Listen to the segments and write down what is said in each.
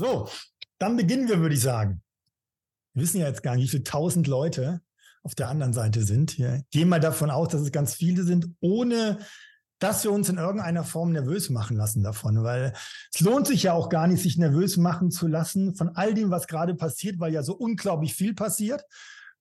So, dann beginnen wir, würde ich sagen. Wir wissen ja jetzt gar nicht, wie viele tausend Leute auf der anderen Seite sind. Wir gehen mal davon aus, dass es ganz viele sind, ohne dass wir uns in irgendeiner Form nervös machen lassen davon, weil es lohnt sich ja auch gar nicht, sich nervös machen zu lassen von all dem, was gerade passiert, weil ja so unglaublich viel passiert.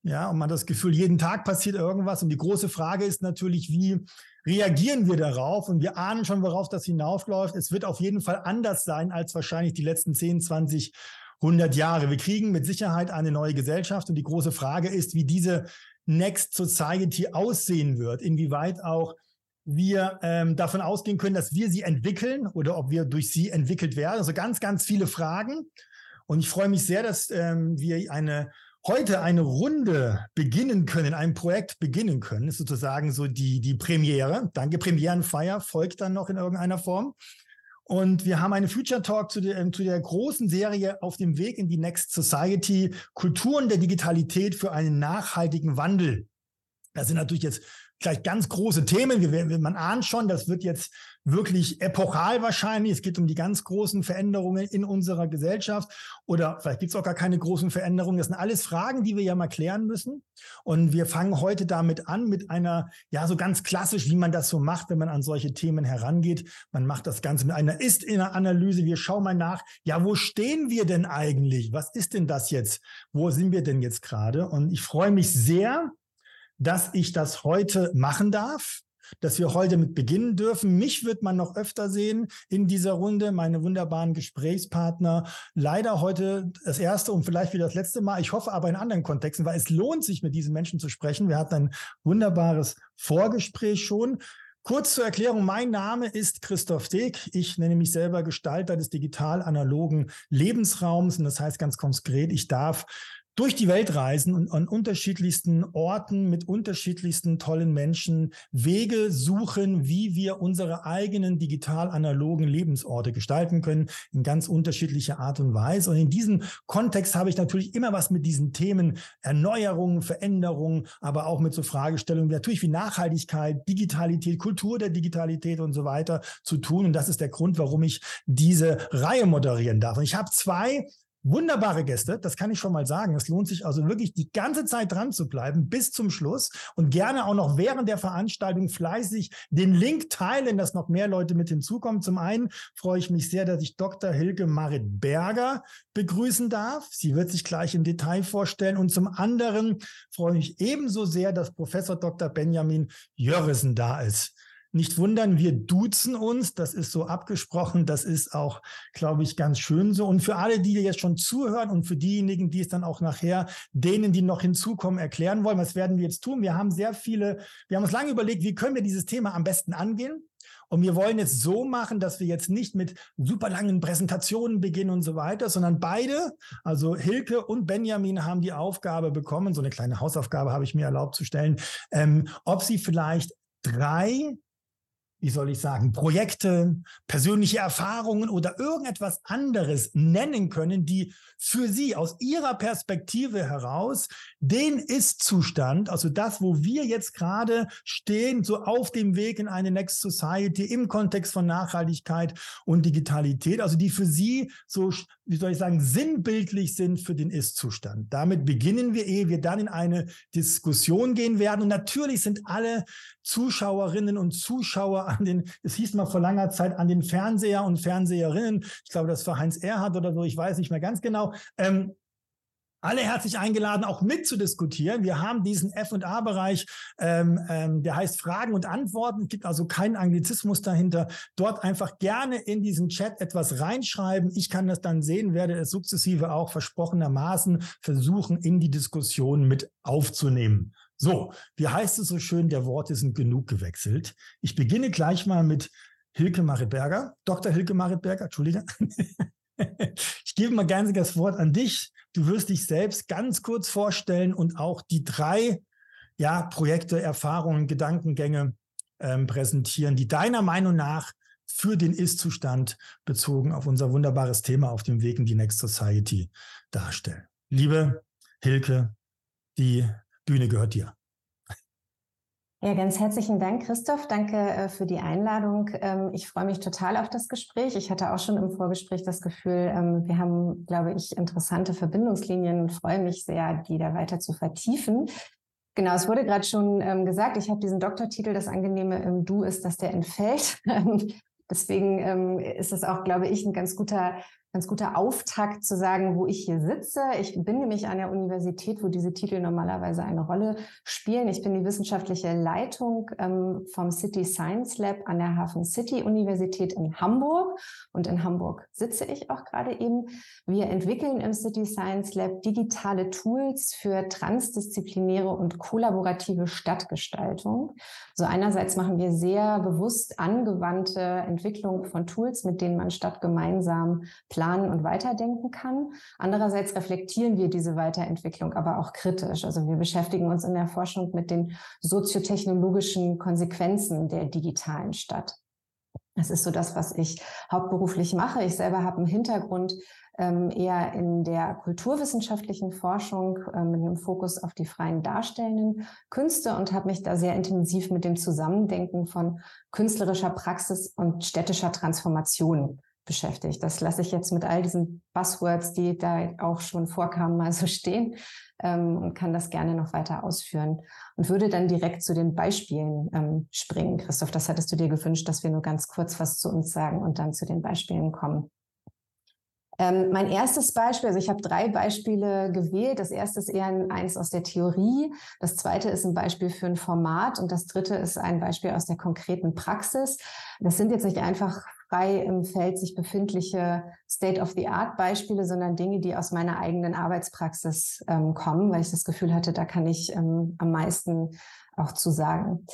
Ja, und man hat das Gefühl, jeden Tag passiert irgendwas. Und die große Frage ist natürlich, wie reagieren wir darauf? Und wir ahnen schon, worauf das hinaufläuft. Es wird auf jeden Fall anders sein als wahrscheinlich die letzten 10, 20, 100 Jahre. Wir kriegen mit Sicherheit eine neue Gesellschaft. Und die große Frage ist, wie diese Next Society aussehen wird. Inwieweit auch wir ähm, davon ausgehen können, dass wir sie entwickeln oder ob wir durch sie entwickelt werden. Also ganz, ganz viele Fragen. Und ich freue mich sehr, dass ähm, wir eine heute eine Runde beginnen können, ein Projekt beginnen können, ist sozusagen so die, die Premiere. Danke, Premierenfeier folgt dann noch in irgendeiner Form. Und wir haben einen Future Talk zu der, zu der großen Serie auf dem Weg in die Next Society, Kulturen der Digitalität für einen nachhaltigen Wandel. Das sind natürlich jetzt gleich ganz große Themen. Wir, man ahnt schon, das wird jetzt wirklich epochal wahrscheinlich. Es geht um die ganz großen Veränderungen in unserer Gesellschaft oder vielleicht gibt es auch gar keine großen Veränderungen. Das sind alles Fragen, die wir ja mal klären müssen. Und wir fangen heute damit an mit einer, ja, so ganz klassisch, wie man das so macht, wenn man an solche Themen herangeht. Man macht das Ganze mit einer Ist-Analyse. Wir schauen mal nach, ja, wo stehen wir denn eigentlich? Was ist denn das jetzt? Wo sind wir denn jetzt gerade? Und ich freue mich sehr, dass ich das heute machen darf dass wir heute mit beginnen dürfen. Mich wird man noch öfter sehen in dieser Runde, meine wunderbaren Gesprächspartner. Leider heute das erste und vielleicht wieder das letzte Mal. Ich hoffe aber in anderen Kontexten, weil es lohnt sich, mit diesen Menschen zu sprechen. Wir hatten ein wunderbares Vorgespräch schon. Kurz zur Erklärung, mein Name ist Christoph Deck. Ich nenne mich selber Gestalter des digital-analogen Lebensraums und das heißt ganz konkret, ich darf durch die Welt reisen und an unterschiedlichsten Orten mit unterschiedlichsten tollen Menschen Wege suchen, wie wir unsere eigenen digital-analogen Lebensorte gestalten können, in ganz unterschiedlicher Art und Weise. Und in diesem Kontext habe ich natürlich immer was mit diesen Themen Erneuerung, Veränderung, aber auch mit so Fragestellungen natürlich wie Nachhaltigkeit, Digitalität, Kultur der Digitalität und so weiter zu tun. Und das ist der Grund, warum ich diese Reihe moderieren darf. Und ich habe zwei wunderbare Gäste, das kann ich schon mal sagen. Es lohnt sich also wirklich die ganze Zeit dran zu bleiben bis zum Schluss und gerne auch noch während der Veranstaltung fleißig den Link teilen, dass noch mehr Leute mit hinzukommen. Zum einen freue ich mich sehr, dass ich Dr. Hilke Marit Berger begrüßen darf. Sie wird sich gleich im Detail vorstellen. Und zum anderen freue ich mich ebenso sehr, dass Professor Dr. Benjamin Jörrissen da ist. Nicht wundern, wir duzen uns. Das ist so abgesprochen. Das ist auch, glaube ich, ganz schön so. Und für alle, die jetzt schon zuhören und für diejenigen, die es dann auch nachher denen, die noch hinzukommen, erklären wollen, was werden wir jetzt tun? Wir haben sehr viele, wir haben uns lange überlegt, wie können wir dieses Thema am besten angehen? Und wir wollen es so machen, dass wir jetzt nicht mit super langen Präsentationen beginnen und so weiter, sondern beide, also Hilke und Benjamin, haben die Aufgabe bekommen, so eine kleine Hausaufgabe habe ich mir erlaubt zu stellen, ähm, ob sie vielleicht drei wie soll ich sagen, Projekte, persönliche Erfahrungen oder irgendetwas anderes nennen können, die für Sie aus Ihrer Perspektive heraus den Ist-Zustand, also das, wo wir jetzt gerade stehen, so auf dem Weg in eine Next Society im Kontext von Nachhaltigkeit und Digitalität, also die für Sie so, wie soll ich sagen, sinnbildlich sind für den Ist-Zustand. Damit beginnen wir, ehe wir dann in eine Diskussion gehen werden. Und natürlich sind alle Zuschauerinnen und Zuschauer an den, es hieß mal vor langer Zeit, an den Fernseher und Fernseherinnen. Ich glaube, das war Heinz Erhard oder so, ich weiß nicht mehr ganz genau. Ähm, alle herzlich eingeladen, auch mitzudiskutieren. Wir haben diesen F&A-Bereich, ähm, ähm, der heißt Fragen und Antworten. Es gibt also keinen Anglizismus dahinter. Dort einfach gerne in diesen Chat etwas reinschreiben. Ich kann das dann sehen, werde es sukzessive auch versprochenermaßen versuchen, in die Diskussion mit aufzunehmen. So, wie heißt es so schön, der Worte sind genug gewechselt. Ich beginne gleich mal mit Hilke Maritberger, Dr. Hilke Maritberger, Entschuldige. ich gebe mal gerne das Wort an dich. Du wirst dich selbst ganz kurz vorstellen und auch die drei ja, Projekte, Erfahrungen, Gedankengänge ähm, präsentieren, die deiner Meinung nach für den Ist-Zustand bezogen auf unser wunderbares Thema auf dem Weg in die Next Society darstellen. Liebe Hilke, die Bühne gehört dir. Ja, ganz herzlichen Dank, Christoph. Danke äh, für die Einladung. Ähm, ich freue mich total auf das Gespräch. Ich hatte auch schon im Vorgespräch das Gefühl, ähm, wir haben, glaube ich, interessante Verbindungslinien und freue mich sehr, die da weiter zu vertiefen. Genau, es wurde gerade schon ähm, gesagt, ich habe diesen Doktortitel, das angenehme im Du ist, dass der entfällt. Deswegen ist es auch, glaube ich, ein ganz guter ganz guter Auftakt zu sagen, wo ich hier sitze. Ich bin nämlich an der Universität, wo diese Titel normalerweise eine Rolle spielen. Ich bin die wissenschaftliche Leitung ähm, vom City Science Lab an der Hafen City Universität in Hamburg. Und in Hamburg sitze ich auch gerade eben. Wir entwickeln im City Science Lab digitale Tools für transdisziplinäre und kollaborative Stadtgestaltung. So einerseits machen wir sehr bewusst angewandte Entwicklung von Tools, mit denen man Stadt gemeinsam planen und weiterdenken kann. Andererseits reflektieren wir diese Weiterentwicklung aber auch kritisch. Also wir beschäftigen uns in der Forschung mit den soziotechnologischen Konsequenzen der digitalen Stadt. Das ist so das, was ich hauptberuflich mache. Ich selber habe einen Hintergrund ähm, eher in der kulturwissenschaftlichen Forschung äh, mit einem Fokus auf die freien darstellenden Künste und habe mich da sehr intensiv mit dem Zusammendenken von künstlerischer Praxis und städtischer Transformation beschäftigt. Das lasse ich jetzt mit all diesen Buzzwords, die da auch schon vorkamen, mal so stehen ähm, und kann das gerne noch weiter ausführen und würde dann direkt zu den Beispielen ähm, springen. Christoph, das hattest du dir gewünscht, dass wir nur ganz kurz was zu uns sagen und dann zu den Beispielen kommen. Ähm, mein erstes Beispiel, also ich habe drei Beispiele gewählt. Das erste ist eher ein, eins aus der Theorie. Das zweite ist ein Beispiel für ein Format und das dritte ist ein Beispiel aus der konkreten Praxis. Das sind jetzt nicht einfach frei im Feld sich befindliche State-of-the-Art-Beispiele, sondern Dinge, die aus meiner eigenen Arbeitspraxis ähm, kommen, weil ich das Gefühl hatte, da kann ich ähm, am meisten auch zu sagen.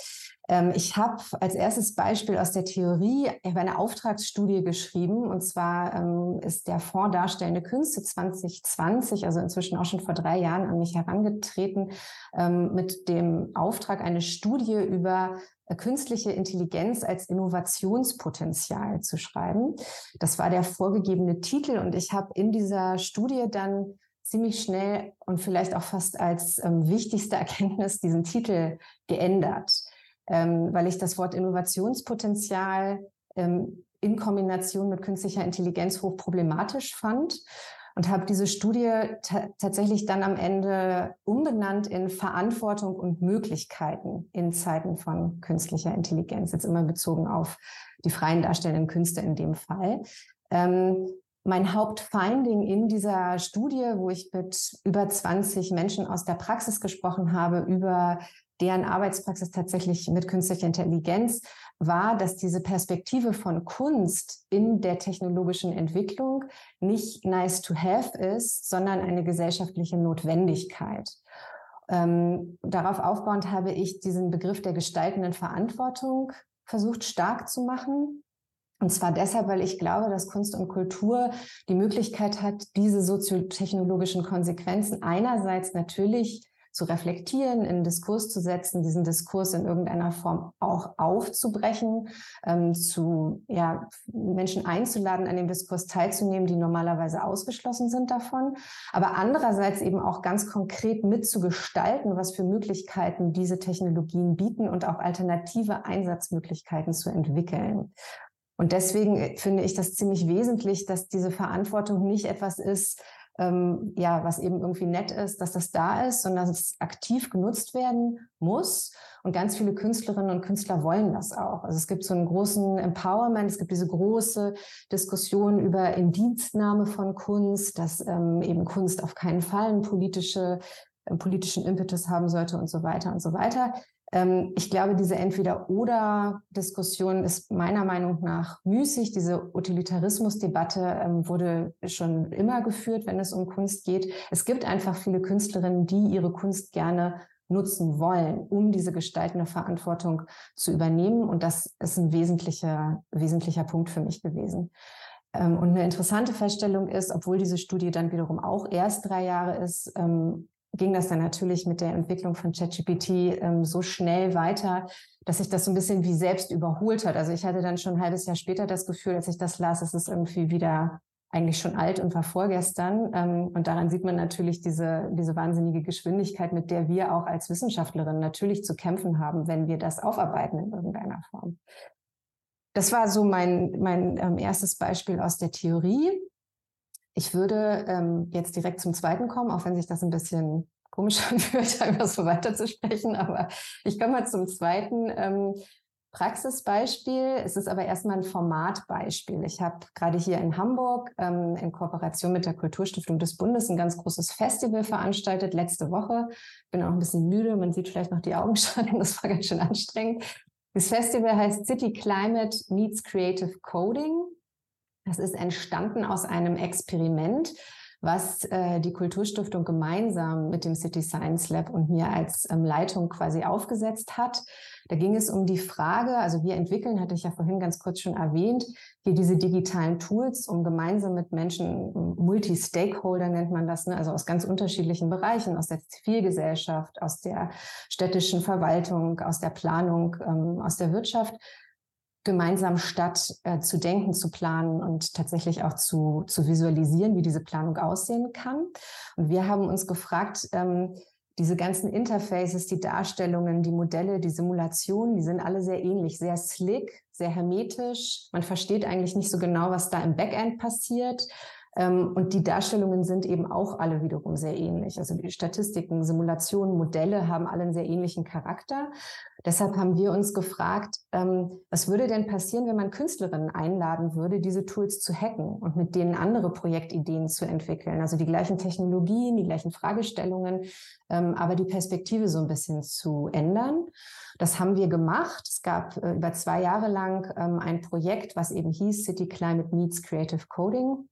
Ähm, ich habe als erstes Beispiel aus der Theorie eine Auftragsstudie geschrieben und zwar ähm, ist der Fonds Darstellende Künste 2020, also inzwischen auch schon vor drei Jahren an mich herangetreten ähm, mit dem Auftrag, eine Studie über künstliche Intelligenz als Innovationspotenzial zu schreiben. Das war der vorgegebene Titel und ich habe in dieser Studie dann ziemlich schnell und vielleicht auch fast als ähm, wichtigste Erkenntnis diesen Titel geändert, ähm, weil ich das Wort Innovationspotenzial ähm, in Kombination mit künstlicher Intelligenz hoch problematisch fand und habe diese Studie tatsächlich dann am Ende umbenannt in Verantwortung und Möglichkeiten in Zeiten von künstlicher Intelligenz, jetzt immer bezogen auf die freien darstellenden Künste in dem Fall. Ähm, mein Hauptfinding in dieser Studie, wo ich mit über 20 Menschen aus der Praxis gesprochen habe, über deren Arbeitspraxis tatsächlich mit künstlicher Intelligenz, war, dass diese Perspektive von Kunst in der technologischen Entwicklung nicht nice to have ist, sondern eine gesellschaftliche Notwendigkeit. Ähm, darauf aufbauend habe ich diesen Begriff der gestaltenden Verantwortung versucht stark zu machen und zwar deshalb, weil ich glaube, dass Kunst und Kultur die Möglichkeit hat, diese soziotechnologischen Konsequenzen einerseits natürlich zu reflektieren, in Diskurs zu setzen, diesen Diskurs in irgendeiner Form auch aufzubrechen, ähm, zu ja, Menschen einzuladen, an dem Diskurs teilzunehmen, die normalerweise ausgeschlossen sind davon, aber andererseits eben auch ganz konkret mitzugestalten, was für Möglichkeiten diese Technologien bieten und auch alternative Einsatzmöglichkeiten zu entwickeln. Und deswegen äh, finde ich das ziemlich wesentlich, dass diese Verantwortung nicht etwas ist, ähm, ja, was eben irgendwie nett ist, dass das da ist, sondern dass es aktiv genutzt werden muss. Und ganz viele Künstlerinnen und Künstler wollen das auch. Also es gibt so einen großen Empowerment, es gibt diese große Diskussion über Indienstnahme von Kunst, dass ähm, eben Kunst auf keinen Fall einen politische, politischen Impetus haben sollte und so weiter und so weiter. Ähm, ich glaube, diese Entweder-Oder-Diskussion ist meiner Meinung nach müßig. Diese Utilitarismus-Debatte ähm, wurde schon immer geführt, wenn es um Kunst geht. Es gibt einfach viele Künstlerinnen, die ihre Kunst gerne nutzen wollen, um diese gestaltende Verantwortung zu übernehmen. Und das ist ein wesentlicher, wesentlicher Punkt für mich gewesen. Ähm, und eine interessante Feststellung ist, obwohl diese Studie dann wiederum auch erst drei Jahre ist, ging das dann natürlich mit der Entwicklung von ChatGPT ähm, so schnell weiter, dass sich das so ein bisschen wie selbst überholt hat. Also ich hatte dann schon ein halbes Jahr später das Gefühl, als ich das las, es ist irgendwie wieder eigentlich schon alt und war vorgestern. Ähm, und daran sieht man natürlich diese, diese wahnsinnige Geschwindigkeit, mit der wir auch als Wissenschaftlerinnen natürlich zu kämpfen haben, wenn wir das aufarbeiten in irgendeiner Form. Das war so mein, mein ähm, erstes Beispiel aus der Theorie. Ich würde ähm, jetzt direkt zum zweiten kommen, auch wenn sich das ein bisschen komisch anfühlt, einfach so weiterzusprechen. Aber ich komme mal zum zweiten. Ähm, Praxisbeispiel. Es ist aber erstmal ein Formatbeispiel. Ich habe gerade hier in Hamburg ähm, in Kooperation mit der Kulturstiftung des Bundes ein ganz großes Festival veranstaltet letzte Woche. Bin auch ein bisschen müde. Man sieht vielleicht noch die Augen schon. Das war ganz schön anstrengend. Das Festival heißt City Climate Meets Creative Coding. Das ist entstanden aus einem Experiment, was äh, die Kulturstiftung gemeinsam mit dem City Science Lab und mir als ähm, Leitung quasi aufgesetzt hat. Da ging es um die Frage, also wir entwickeln, hatte ich ja vorhin ganz kurz schon erwähnt, hier diese digitalen Tools, um gemeinsam mit Menschen, Multi-Stakeholder nennt man das, ne, also aus ganz unterschiedlichen Bereichen, aus der Zivilgesellschaft, aus der städtischen Verwaltung, aus der Planung, ähm, aus der Wirtschaft, gemeinsam statt äh, zu denken, zu planen und tatsächlich auch zu, zu visualisieren, wie diese Planung aussehen kann. Und wir haben uns gefragt, ähm, diese ganzen Interfaces, die Darstellungen, die Modelle, die Simulationen, die sind alle sehr ähnlich, sehr slick, sehr hermetisch. Man versteht eigentlich nicht so genau, was da im Backend passiert. Ähm, und die Darstellungen sind eben auch alle wiederum sehr ähnlich. Also die Statistiken, Simulationen, Modelle haben alle einen sehr ähnlichen Charakter. Deshalb haben wir uns gefragt, ähm, was würde denn passieren, wenn man Künstlerinnen einladen würde, diese Tools zu hacken und mit denen andere Projektideen zu entwickeln? Also die gleichen Technologien, die gleichen Fragestellungen, ähm, aber die Perspektive so ein bisschen zu ändern. Das haben wir gemacht. Es gab äh, über zwei Jahre lang ein Projekt, was eben hieß City Climate Meets Creative Coding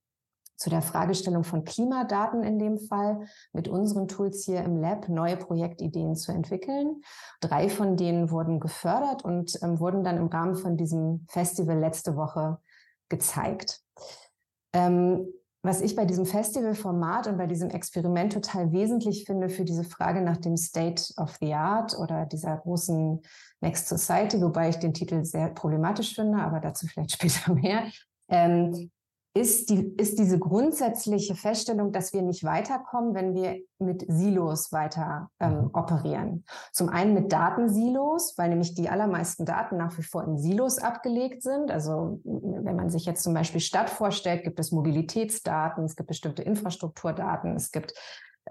zu der Fragestellung von Klimadaten in dem Fall mit unseren Tools hier im Lab neue Projektideen zu entwickeln. Drei von denen wurden gefördert und ähm, wurden dann im Rahmen von diesem Festival letzte Woche gezeigt. Ähm, was ich bei diesem Festivalformat und bei diesem Experiment total wesentlich finde für diese Frage nach dem State of the Art oder dieser großen Next Society, wobei ich den Titel sehr problematisch finde, aber dazu vielleicht später mehr, ähm, ist, die, ist diese grundsätzliche Feststellung, dass wir nicht weiterkommen, wenn wir mit Silos weiter ähm, mhm. operieren. Zum einen mit Datensilos, weil nämlich die allermeisten Daten nach wie vor in Silos abgelegt sind. Also wenn man sich jetzt zum Beispiel Stadt vorstellt, gibt es Mobilitätsdaten, es gibt bestimmte Infrastrukturdaten, es gibt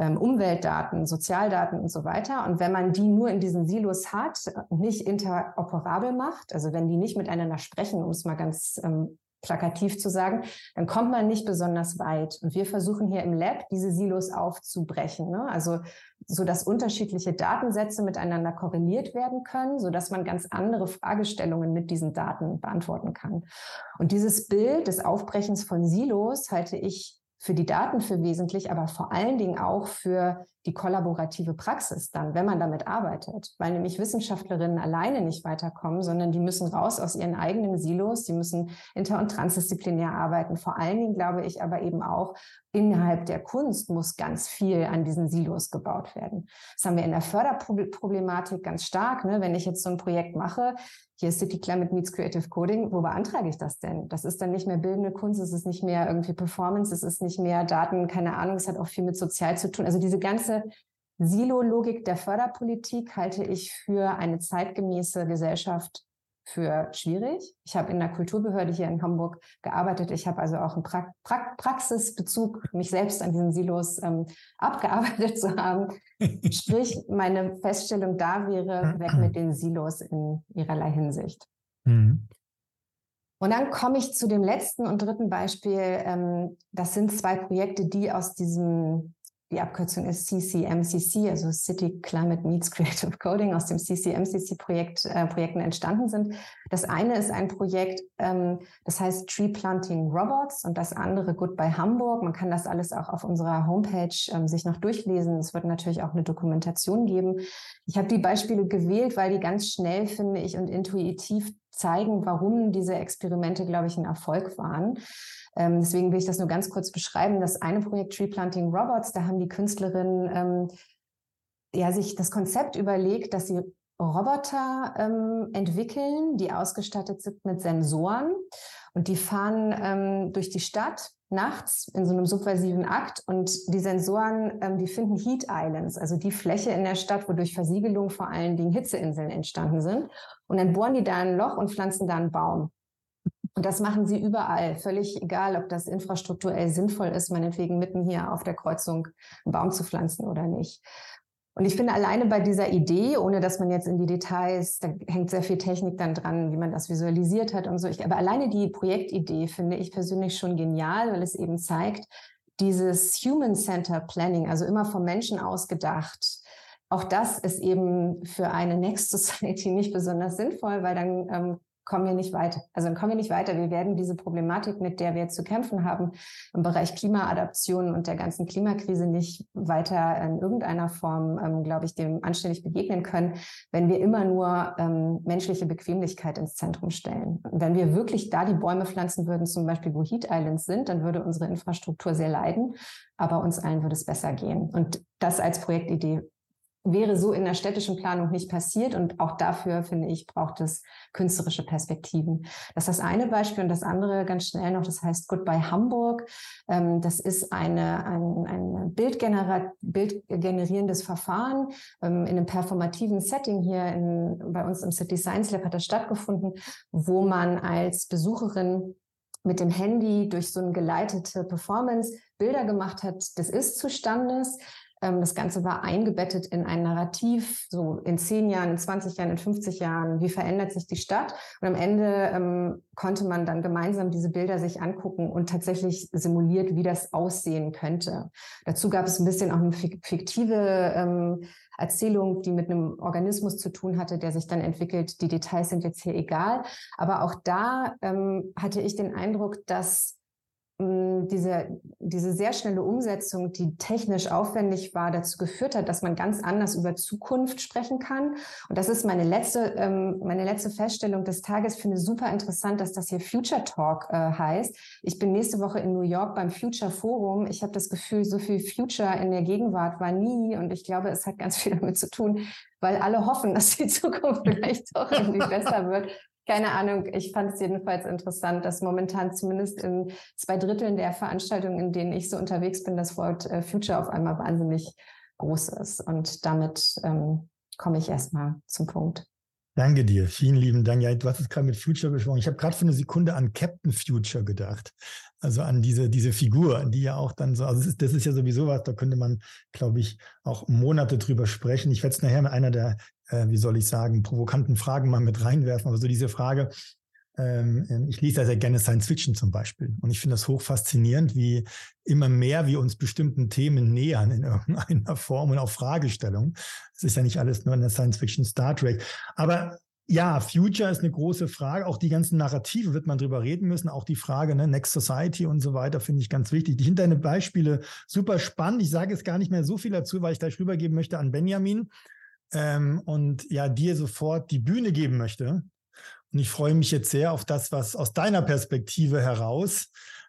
ähm, Umweltdaten, Sozialdaten und so weiter. Und wenn man die nur in diesen Silos hat, nicht interoperabel macht, also wenn die nicht miteinander sprechen, um es mal ganz ähm, plakativ zu sagen, dann kommt man nicht besonders weit. Und wir versuchen hier im Lab diese Silos aufzubrechen. Ne? Also so dass unterschiedliche Datensätze miteinander korreliert werden können, so dass man ganz andere Fragestellungen mit diesen Daten beantworten kann. Und dieses Bild des Aufbrechens von Silos halte ich für die Daten für wesentlich, aber vor allen Dingen auch für die kollaborative Praxis dann, wenn man damit arbeitet, weil nämlich Wissenschaftlerinnen alleine nicht weiterkommen, sondern die müssen raus aus ihren eigenen Silos, die müssen inter- und transdisziplinär arbeiten. Vor allen Dingen glaube ich aber eben auch, innerhalb der Kunst muss ganz viel an diesen Silos gebaut werden. Das haben wir in der Förderproblematik ganz stark. Ne? Wenn ich jetzt so ein Projekt mache, hier ist City Climate Meets Creative Coding, wo beantrage ich das denn? Das ist dann nicht mehr bildende Kunst, es ist nicht mehr irgendwie Performance, es ist nicht mehr Daten, keine Ahnung, es hat auch viel mit sozial zu tun. Also diese ganze Silo-Logik der Förderpolitik halte ich für eine zeitgemäße Gesellschaft für schwierig. Ich habe in der Kulturbehörde hier in Hamburg gearbeitet. Ich habe also auch einen pra pra Praxisbezug, mich selbst an diesen Silos ähm, abgearbeitet zu haben. Sprich, meine Feststellung da wäre, weg mit den Silos in ihrerlei Hinsicht. Mhm. Und dann komme ich zu dem letzten und dritten Beispiel. Ähm, das sind zwei Projekte, die aus diesem die Abkürzung ist CCMCC, also City Climate Meets Creative Coding, aus dem CCMCC-Projekt äh, Projekten entstanden sind. Das eine ist ein Projekt, ähm, das heißt Tree Planting Robots und das andere Goodbye Hamburg. Man kann das alles auch auf unserer Homepage ähm, sich noch durchlesen. Es wird natürlich auch eine Dokumentation geben. Ich habe die Beispiele gewählt, weil die ganz schnell, finde ich, und intuitiv zeigen, warum diese Experimente, glaube ich, ein Erfolg waren. Ähm, deswegen will ich das nur ganz kurz beschreiben. Das eine Projekt Tree Planting Robots, da haben die Künstlerinnen ähm, ja sich das Konzept überlegt, dass sie Roboter ähm, entwickeln, die ausgestattet sind mit Sensoren Und die fahren ähm, durch die Stadt nachts in so einem subversiven Akt und die Sensoren, ähm, die finden Heat Islands, also die Fläche in der Stadt, wo durch Versiegelung vor allen Dingen Hitzeinseln entstanden sind. Und dann bohren die da ein Loch und pflanzen da einen Baum. Und das machen sie überall, völlig egal, ob das infrastrukturell sinnvoll ist, meinetwegen mitten hier auf der Kreuzung einen Baum zu pflanzen oder nicht. Und ich finde alleine bei dieser Idee, ohne dass man jetzt in die Details, da hängt sehr viel Technik dann dran, wie man das visualisiert hat und so. Ich, aber alleine die Projektidee finde ich persönlich schon genial, weil es eben zeigt, dieses Human Center Planning, also immer vom Menschen ausgedacht, auch das ist eben für eine Next Society nicht besonders sinnvoll, weil dann ähm, kommen wir nicht weiter. Also dann kommen wir nicht weiter. Wir werden diese Problematik, mit der wir zu kämpfen haben, im Bereich Klimaadaption und der ganzen Klimakrise nicht weiter in irgendeiner Form, ähm, glaube ich, dem anständig begegnen können, wenn wir immer nur ähm, menschliche Bequemlichkeit ins Zentrum stellen. Wenn wir wirklich da die Bäume pflanzen würden, zum Beispiel wo Heat Islands sind, dann würde unsere Infrastruktur sehr leiden, aber uns allen würde es besser gehen. Und das als Projektidee wäre so in der städtischen Planung nicht passiert. Und auch dafür, finde ich, braucht es künstlerische Perspektiven. Das ist das eine Beispiel und das andere ganz schnell noch, das heißt Goodbye Hamburg. Ähm, das ist eine, ein, ein bildgenerierendes Verfahren ähm, in einem performativen Setting hier in, bei uns im City Science Lab hat das stattgefunden, wo man als Besucherin mit dem Handy durch so eine geleitete Performance Bilder gemacht hat des Ist-Zustandes, das Ganze war eingebettet in ein Narrativ, so in zehn Jahren, in 20 Jahren, in 50 Jahren, wie verändert sich die Stadt? Und am Ende ähm, konnte man dann gemeinsam diese Bilder sich angucken und tatsächlich simuliert, wie das aussehen könnte. Dazu gab es ein bisschen auch eine fiktive ähm, Erzählung, die mit einem Organismus zu tun hatte, der sich dann entwickelt. Die Details sind jetzt hier egal. Aber auch da ähm, hatte ich den Eindruck, dass diese, diese sehr schnelle Umsetzung, die technisch aufwendig war, dazu geführt hat, dass man ganz anders über Zukunft sprechen kann. Und das ist meine letzte, ähm, meine letzte Feststellung des Tages. Ich finde super interessant, dass das hier Future Talk äh, heißt. Ich bin nächste Woche in New York beim Future Forum. Ich habe das Gefühl, so viel Future in der Gegenwart war nie. Und ich glaube, es hat ganz viel damit zu tun, weil alle hoffen, dass die Zukunft vielleicht doch irgendwie besser wird. Keine Ahnung, ich fand es jedenfalls interessant, dass momentan zumindest in zwei Dritteln der Veranstaltungen, in denen ich so unterwegs bin, das Wort äh, Future auf einmal wahnsinnig groß ist. Und damit ähm, komme ich erstmal zum Punkt. Danke dir, vielen lieben Dank. Ja, du hast es gerade mit Future gesprochen. Ich habe gerade für eine Sekunde an Captain Future gedacht. Also an diese, diese Figur, die ja auch dann so, also das ist, das ist ja sowieso was, da könnte man, glaube ich, auch Monate drüber sprechen. Ich werde es nachher mit einer der äh, wie soll ich sagen, provokanten Fragen mal mit reinwerfen. Aber so diese Frage, ähm, ähm ich lese ja sehr gerne Science Fiction zum Beispiel. Und ich finde das hoch faszinierend, wie immer mehr wir uns bestimmten Themen nähern in irgendeiner Form und auch Fragestellungen. Es ist ja nicht alles nur in der Science Fiction Star Trek. Aber ja, Future ist eine große Frage. Auch die ganzen Narrative wird man drüber reden müssen. Auch die Frage, ne, Next Society und so weiter, finde ich ganz wichtig. Die hinter Beispiele super spannend. Ich sage jetzt gar nicht mehr so viel dazu, weil ich gleich rübergeben möchte an Benjamin ähm, und ja, dir sofort die Bühne geben möchte. Und ich freue mich jetzt sehr auf das, was aus deiner Perspektive heraus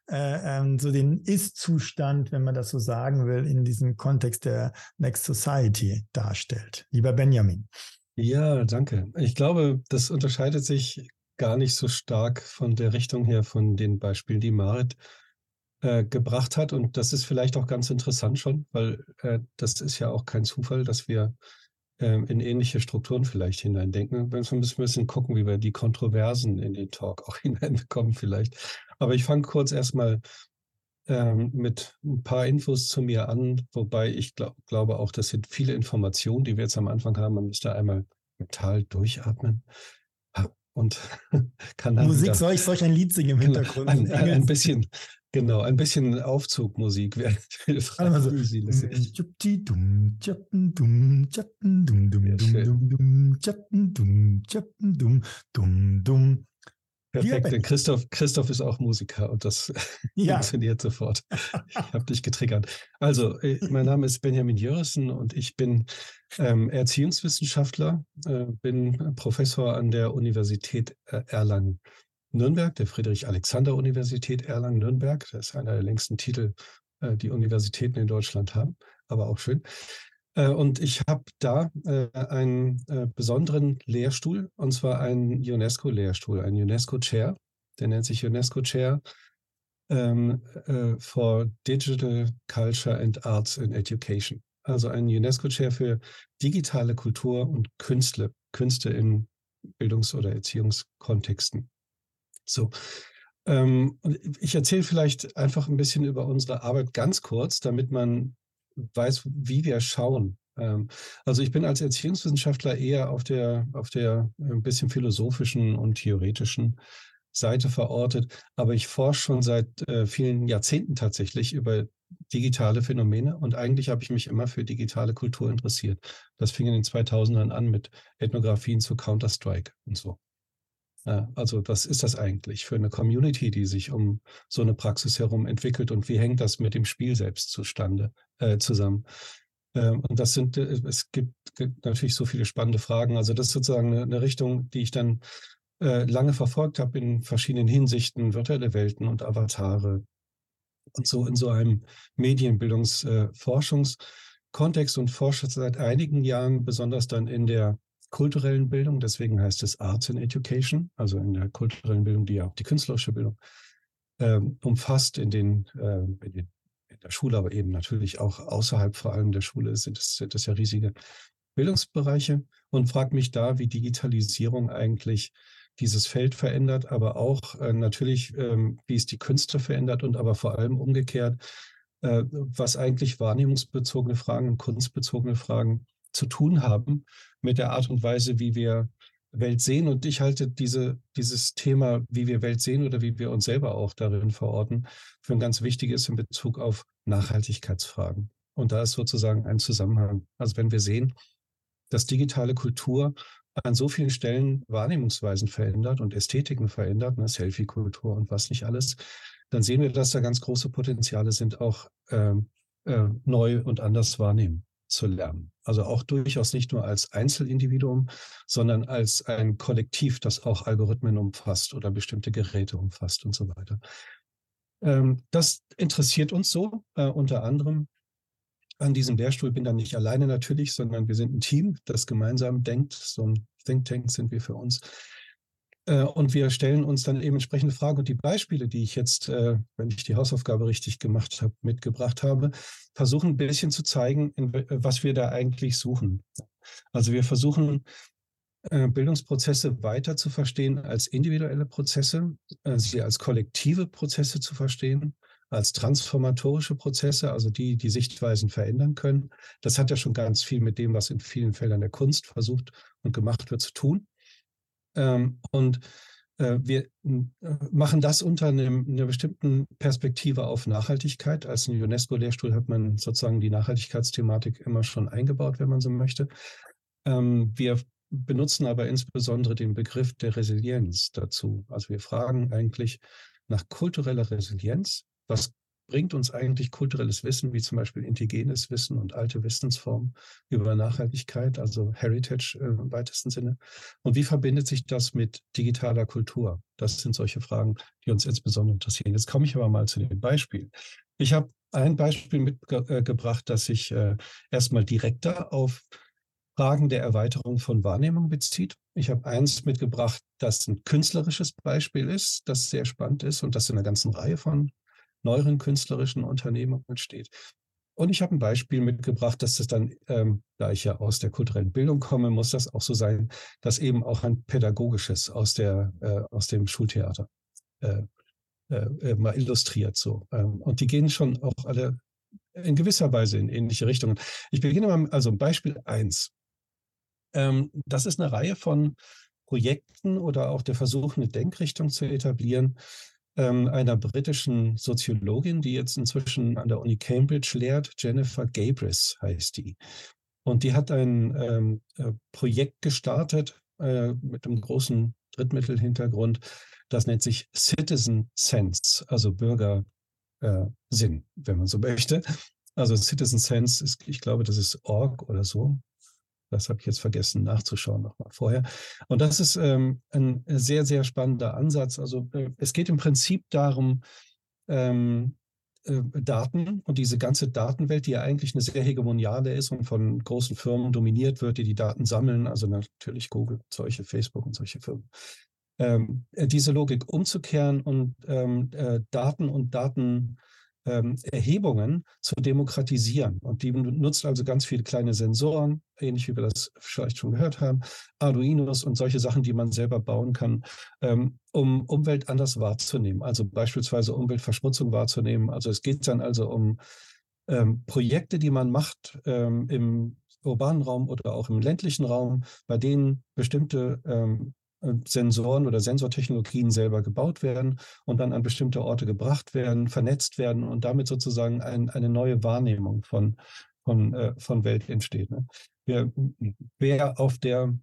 äh, ähm, so den Ist-Zustand, wenn man das so sagen will, in diesem Kontext der Next Society darstellt. Lieber Benjamin. Ja, danke. Ich glaube, das unterscheidet sich gar nicht so stark von der Richtung her von den Beispielen, die Marit äh, gebracht hat. Und das ist vielleicht auch ganz interessant schon, weil äh, das ist ja auch kein Zufall, dass wir in ähnliche Strukturen vielleicht hineindenken. Wir müssen ein bisschen gucken, wie wir die Kontroversen in den Talk auch hineinbekommen vielleicht. Aber ich fange kurz erstmal ähm, mit ein paar Infos zu mir an, wobei ich glaub, glaube auch, das sind viele Informationen, die wir jetzt am Anfang haben. Man müsste einmal mental durchatmen und kann dann Musik, wieder, soll ich solch ein Lied singen im Hintergrund? Ein, ein, ein, bisschen, Genau, ein bisschen Aufzugmusik wäre hilfreich. Also, Perfekt, denn Christoph, Christoph ist auch Musiker und das ja. funktioniert sofort. Ich habe dich getriggert. Also, äh, mein Name ist Benjamin Jörissen und ich bin ähm, Erziehungswissenschaftler, äh, bin Professor an der Universität äh, Erlangen. Nürnberg, der Friedrich-Alexander-Universität Erlangen-Nürnberg. Das ist einer der längsten Titel, äh, die Universitäten in Deutschland haben, aber auch schön. Äh, und ich habe da äh, einen besonderen Lehrstuhl, und zwar einen UNESCO-Lehrstuhl, einen UNESCO-Chair. der nennt sich UNESCO Chair ähm, äh, for Digital Culture and Arts in Education. Also ein UNESCO-Chair für digitale Kultur und Künste, Künste in Bildungs- oder Erziehungskontexten. So. Ähm, ich erzähle vielleicht einfach ein bisschen über unsere Arbeit ganz kurz, damit man weiß, wie wir schauen. Ähm, also ich bin als Erziehungswissenschaftler eher auf der, auf der ein bisschen philosophischen und theoretischen Seite verortet, aber ich forsche schon seit äh, vielen Jahrzehnten tatsächlich über digitale Phänomene und eigentlich habe ich mich immer für digitale Kultur interessiert. Das fing in den 2000ern an mit Ethnografien zu Counter-Strike und so. Ja, also was ist das eigentlich für eine Community, die sich um so eine Praxis herum entwickelt und wie hängt das mit dem Spiel selbst zustande äh, zusammen? Ähm, und das sind, äh, es gibt, gibt, natürlich so viele spannende Fragen. Also das ist sozusagen eine, eine Richtung, die ich dann äh, lange verfolgt habe in verschiedenen Hinsichten, virtuelle Welten und Avatare und so in so einem Medienbildungsforschungskontext äh, und forsche seit einigen Jahren besonders dann in der kulturellen Bildung, deswegen heißt es Arts in Education, also in der kulturellen Bildung, die ja auch die künstlerische Bildung ähm, umfasst, in den, äh, in den, in der Schule, aber eben natürlich auch außerhalb vor allem der Schule sind das, sind das ja riesige Bildungsbereiche. Und frage mich da, wie Digitalisierung eigentlich dieses Feld verändert, aber auch äh, natürlich, ähm, wie es die Künste verändert und aber vor allem umgekehrt, äh, was eigentlich wahrnehmungsbezogene Fragen und kunstbezogene Fragen zu tun haben mit der Art und Weise, wie wir Welt sehen. Und ich halte diese, dieses Thema, wie wir Welt sehen oder wie wir uns selber auch darin verorten, für ein ganz wichtiges in Bezug auf Nachhaltigkeitsfragen. Und da ist sozusagen ein Zusammenhang. Also wenn wir sehen, dass digitale Kultur an so vielen Stellen Wahrnehmungsweisen verändert und Ästhetiken verändert, ne, Selfie-Kultur und was nicht alles, dann sehen wir, dass da ganz große Potenziale sind, auch ähm, äh, neu und anders wahrnehmen zu lernen. Also auch durchaus nicht nur als Einzelindividuum, sondern als ein Kollektiv, das auch Algorithmen umfasst oder bestimmte Geräte umfasst und so weiter. Ähm, das interessiert uns so, äh, unter anderem an diesem Lehrstuhl bin dann nicht alleine natürlich, sondern wir sind ein Team, das gemeinsam denkt. So ein Think Tank sind wir für uns. Äh, und wir stellen uns dann eben entsprechende Fragen. Und die Beispiele, die ich jetzt, äh, wenn ich die Hausaufgabe richtig gemacht habe, mitgebracht habe, versuchen ein bisschen zu zeigen, was wir da eigentlich suchen. Also wir versuchen, äh, Bildungsprozesse weiter zu verstehen als individuelle Prozesse, sie als kollektive Prozesse zu verstehen als transformatorische Prozesse, also die die Sichtweisen verändern können. Das hat ja schon ganz viel mit dem, was in vielen Feldern der Kunst versucht und gemacht wird, zu tun. Ähm, und äh, wir äh, machen das unter einem, einer bestimmten Perspektive auf Nachhaltigkeit. Als ein UNESCO-Lehrstuhl hat man sozusagen die Nachhaltigkeitsthematik immer schon eingebaut, wenn man so möchte. Ähm, wir benutzen aber insbesondere den Begriff der Resilienz dazu. Also wir fragen eigentlich nach kultureller Resilienz was bringt uns eigentlich kulturelles Wissen, wie zum Beispiel indigenes Wissen und alte Wissensformen über Nachhaltigkeit, also Heritage äh, im weitesten Sinne? Und wie verbindet sich das mit digitaler Kultur? Das sind solche Fragen, die uns insbesondere interessieren. Jetzt komme ich aber mal zu dem Beispiel. Ich habe ein Beispiel mitgebracht, das sich äh, erstmal direkter auf Fragen der Erweiterung von Wahrnehmung bezieht. Ich habe eins mitgebracht, das ein künstlerisches Beispiel ist, das sehr spannend ist und das in einer ganzen Reihe von neueren künstlerischen Unternehmungen steht. Und ich habe ein Beispiel mitgebracht, dass das dann, ähm, da ich ja aus der kulturellen Bildung komme, muss das auch so sein, dass eben auch ein pädagogisches aus, der, äh, aus dem Schultheater äh, äh, äh mal illustriert. So. Ähm, und die gehen schon auch alle in gewisser Weise in ähnliche Richtungen. Ich beginne mal, also Beispiel 1. Ähm, das ist eine Reihe von Projekten oder auch der Versuch, eine Denkrichtung zu etablieren, ähm, einer britischen Soziologin, die jetzt inzwischen an der Uni Cambridge lehrt. Jennifer Gabris heißt die. Und die hat ein ähm, äh, Projekt gestartet äh, mit einem großen Drittmittelhintergrund. Das nennt sich Citizen Sense, also Bürgersinn, äh, wenn man so möchte. Also Citizen Sense ist, ich glaube, das ist Org oder so. Das habe ich jetzt vergessen nachzuschauen nochmal vorher. Und das ist ähm, ein sehr, sehr spannender Ansatz. Also äh, es geht im Prinzip darum, ähm, äh, Daten und diese ganze Datenwelt, die ja eigentlich eine sehr hegemoniale ist und von großen Firmen dominiert wird, die die Daten sammeln, also natürlich Google, solche Facebook und solche Firmen, ähm, diese Logik umzukehren und ähm, äh, Daten und Daten ähm, Erhebungen zu demokratisieren. Und die nutzt also ganz viele kleine Sensoren, ähnlich wie wir das vielleicht schon gehört haben, Arduinos und solche Sachen, die man selber bauen kann, ähm, um Umwelt anders wahrzunehmen. Also beispielsweise Umweltverschmutzung wahrzunehmen. Also es geht dann also um ähm, Projekte, die man macht ähm, im urbanen Raum oder auch im ländlichen Raum, bei denen bestimmte ähm, äh, Sensoren oder Sensortechnologien selber gebaut werden und dann an bestimmte Orte gebracht werden, vernetzt werden und damit sozusagen ein, eine neue Wahrnehmung von, von, äh, von Welt entsteht. Ne? Wer, wer auf der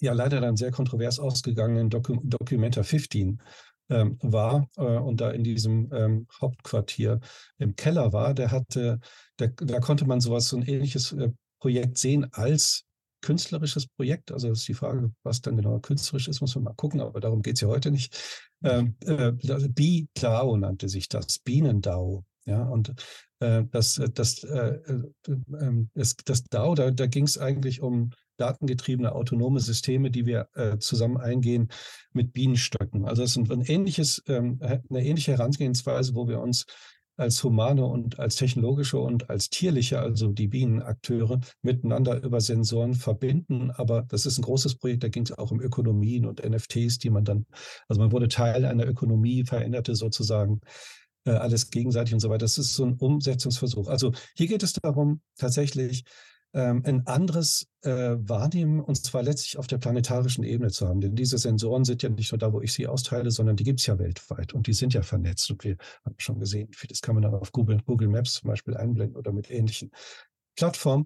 ja leider dann sehr kontrovers ausgegangenen Docu Documenta 15 ähm, war äh, und da in diesem ähm, Hauptquartier im Keller war, der hatte, der, da konnte man sowas, so ein ähnliches äh, Projekt sehen als künstlerisches Projekt. Also ist die Frage, was dann genau künstlerisch ist, muss man mal gucken, aber darum geht es ja heute nicht. Ähm, äh, Bi-DAO nannte sich das, Bienen-DAO. Ja, und äh, das, das, äh, äh, das, das DAO, da, da ging es eigentlich um datengetriebene autonome Systeme, die wir äh, zusammen eingehen mit Bienenstöcken. Also es ist ein, ein ähnliches, ähm, eine ähnliche Herangehensweise, wo wir uns als humane und als technologische und als tierliche, also die Bienenakteure, miteinander über Sensoren verbinden. Aber das ist ein großes Projekt, da ging es auch um Ökonomien und NFTs, die man dann, also man wurde Teil einer Ökonomie, veränderte sozusagen äh, alles gegenseitig und so weiter. Das ist so ein Umsetzungsversuch. Also hier geht es darum, tatsächlich ähm, ein anderes äh, Wahrnehmen, und zwar letztlich auf der planetarischen Ebene zu haben. Denn diese Sensoren sind ja nicht nur da, wo ich sie austeile, sondern die gibt es ja weltweit und die sind ja vernetzt. Und wir haben schon gesehen, das kann man dann auf Google, Google Maps zum Beispiel einblenden oder mit ähnlichen Plattformen.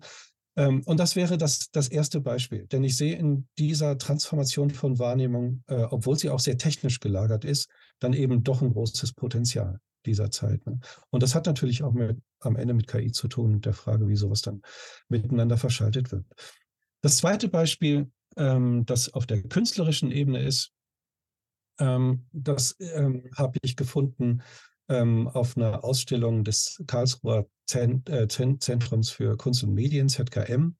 Ähm, und das wäre das, das erste Beispiel. Denn ich sehe in dieser Transformation von Wahrnehmung, äh, obwohl sie auch sehr technisch gelagert ist, dann eben doch ein großes Potenzial dieser Zeit. Ne? Und das hat natürlich auch mit, am Ende mit KI zu tun, mit der Frage, wie sowas dann miteinander verschaltet wird. Das zweite Beispiel, ähm, das auf der künstlerischen Ebene ist, ähm, das ähm, habe ich gefunden ähm, auf einer Ausstellung des Karlsruher Zent äh, Zentrums für Kunst und Medien, ZKM.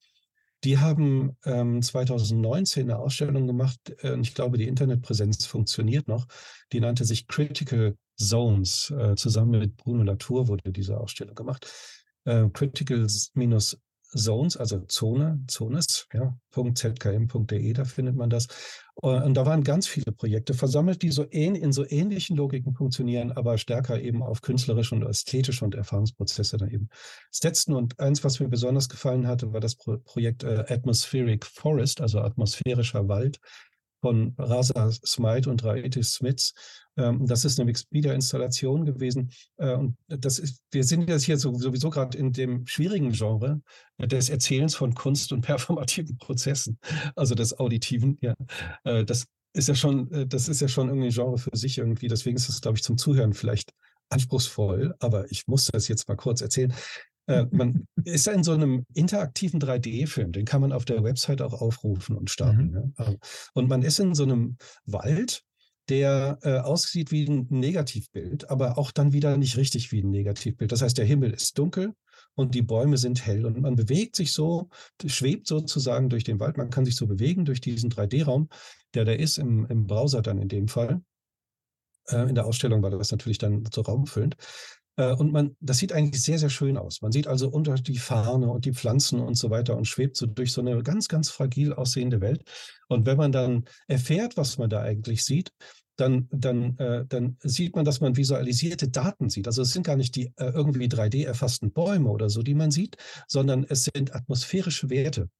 Die haben ähm, 2019 eine Ausstellung gemacht, äh, und ich glaube, die Internetpräsenz funktioniert noch. Die nannte sich Critical Zones. Äh, zusammen mit Bruno Latour wurde diese Ausstellung gemacht. Äh, Critical minus Zones, also Zone, Zones, ja, .zkm.de, da findet man das. Und da waren ganz viele Projekte versammelt, die so in so ähnlichen Logiken funktionieren, aber stärker eben auf künstlerische und ästhetische und Erfahrungsprozesse dann eben setzten. Und eins, was mir besonders gefallen hatte, war das Pro Projekt äh, Atmospheric Forest, also atmosphärischer Wald von Rasa Smite und Raetis Smits. Ähm, das ist eine Wikipedia-Installation gewesen. Äh, und das ist, wir sind jetzt hier sowieso gerade in dem schwierigen Genre des Erzählens von Kunst und performativen Prozessen, also des Auditiven. Ja. Äh, das ist ja schon, äh, das ist ja schon irgendwie ein Genre für sich irgendwie. Deswegen ist es, glaube ich, zum Zuhören vielleicht anspruchsvoll, aber ich muss das jetzt mal kurz erzählen. Man ist ja in so einem interaktiven 3D-Film, den kann man auf der Website auch aufrufen und starten. Mhm. Ne? Ähm, und man ist in so einem Wald der äh, aussieht wie ein Negativbild, aber auch dann wieder nicht richtig wie ein Negativbild. Das heißt, der Himmel ist dunkel und die Bäume sind hell und man bewegt sich so, schwebt sozusagen durch den Wald. Man kann sich so bewegen durch diesen 3D-Raum, der da ist im, im Browser dann in dem Fall. Äh, in der Ausstellung war das natürlich dann so raumfüllend. Äh, und man, das sieht eigentlich sehr, sehr schön aus. Man sieht also unter die Fahne und die Pflanzen und so weiter und schwebt so durch so eine ganz, ganz fragil aussehende Welt. Und wenn man dann erfährt, was man da eigentlich sieht, dann, dann, äh, dann sieht man, dass man visualisierte Daten sieht. Also es sind gar nicht die äh, irgendwie 3D erfassten Bäume oder so, die man sieht, sondern es sind atmosphärische Werte,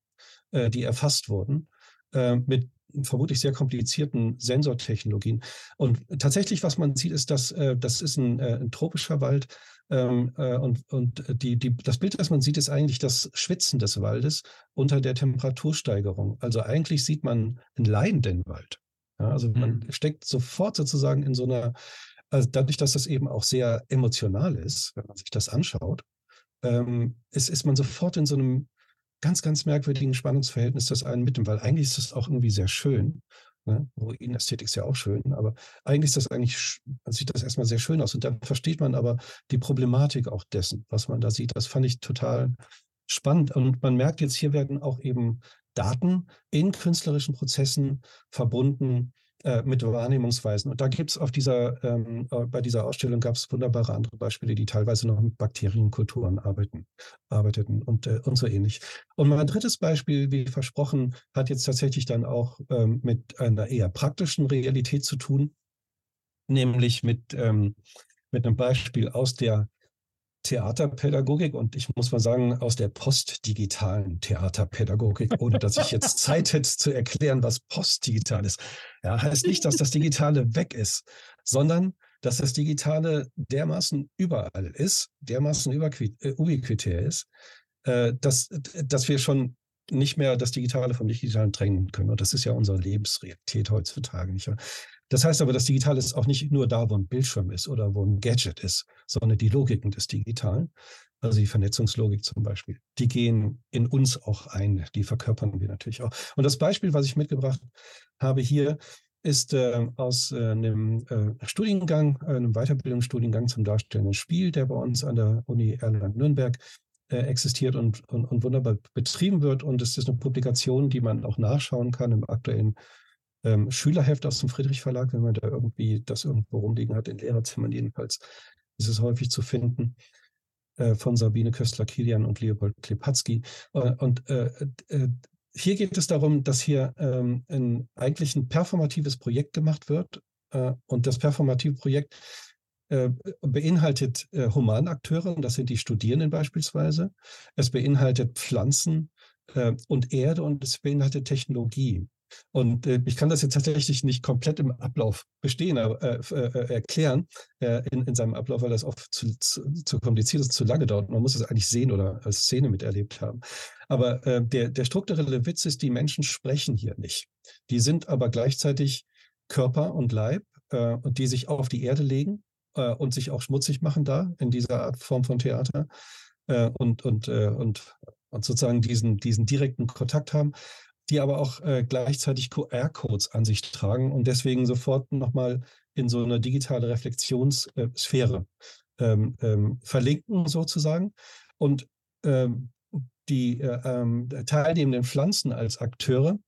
äh, die erfasst wurden äh, mit vermutlich sehr komplizierten Sensortechnologien. Und tatsächlich, was man sieht, ist, dass äh, das ist ein, äh, ein tropischer Wald. Ähm, und und die, die, das Bild, das man sieht, ist eigentlich das Schwitzen des Waldes unter der Temperatursteigerung. Also eigentlich sieht man einen leidenden Wald. Ja, also man mhm. steckt sofort sozusagen in so einer, also dadurch, dass das eben auch sehr emotional ist, wenn man sich das anschaut, ähm, ist, ist man sofort in so einem ganz, ganz merkwürdigen Spannungsverhältnis das einen mit dem, weil eigentlich ist das auch irgendwie sehr schön. Ne? Ruinästhetik ist ja auch schön, aber eigentlich ist das eigentlich, sieht das erstmal sehr schön aus. Und dann versteht man aber die Problematik auch dessen, was man da sieht. Das fand ich total spannend. Und man merkt jetzt, hier werden auch eben Daten in künstlerischen Prozessen verbunden äh, mit Wahrnehmungsweisen. Und da gibt es auf dieser, ähm, äh, bei dieser Ausstellung gab es wunderbare andere Beispiele, die teilweise noch mit Bakterienkulturen arbeiten, arbeiteten und, äh, und so ähnlich. Und mein drittes Beispiel, wie versprochen, hat jetzt tatsächlich dann auch ähm, mit einer eher praktischen Realität zu tun, nämlich mit, ähm, mit einem Beispiel aus der Theaterpädagogik und ich muss mal sagen, aus der postdigitalen Theaterpädagogik, ohne dass ich jetzt Zeit hätte zu erklären, was postdigital ist. Ja, heißt nicht, dass das Digitale weg ist, sondern dass das Digitale dermaßen überall ist, dermaßen äh, ubiquitär ist, äh, dass, dass wir schon nicht mehr das Digitale vom Digitalen trennen können. Und das ist ja unsere Lebensrealität heutzutage. Nicht? Das heißt aber, das Digitale ist auch nicht nur da, wo ein Bildschirm ist oder wo ein Gadget ist, sondern die Logiken des Digitalen, also die Vernetzungslogik zum Beispiel, die gehen in uns auch ein, die verkörpern wir natürlich auch. Und das Beispiel, was ich mitgebracht habe hier, ist äh, aus äh, einem äh, Studiengang, einem Weiterbildungsstudiengang zum darstellenden Spiel, der bei uns an der Uni Erlangen-Nürnberg äh, existiert und, und, und, wunderbar betrieben wird. Und es ist eine Publikation, die man auch nachschauen kann im aktuellen ähm, Schülerheft aus dem Friedrich Verlag, wenn man da irgendwie das irgendwo rumliegen hat, in Lehrerzimmern jedenfalls, ist es häufig zu finden, äh, von Sabine Köstler-Kilian und Leopold Klepatzky. Äh, und äh, äh, hier geht es darum, dass hier ähm, ein, eigentlich ein performatives Projekt gemacht wird. Äh, und das performative Projekt äh, beinhaltet Humanakteure, und das sind die Studierenden beispielsweise. Es beinhaltet Pflanzen und Erde und es beinhaltet Technologie. Und äh, ich kann das jetzt tatsächlich nicht komplett im Ablauf bestehen, aber, äh, äh, erklären äh, in, in seinem Ablauf, weil das oft zu, zu, zu, kompliziert ist, zu lange dauert. Man muss es eigentlich sehen oder als Szene miterlebt haben. Aber äh, der, der strukturelle Witz ist, die Menschen sprechen hier nicht. Die sind aber gleichzeitig Körper und Leib, äh, und die sich auf die Erde legen und sich auch schmutzig machen da in dieser Art Form von Theater und, und, und, und sozusagen diesen, diesen direkten Kontakt haben die aber auch äh, gleichzeitig QR-Codes an sich tragen und deswegen sofort nochmal in so eine digitale Reflexionssphäre ähm, ähm, verlinken sozusagen. Und ähm, die äh, ähm, teilnehmenden Pflanzen als Akteure,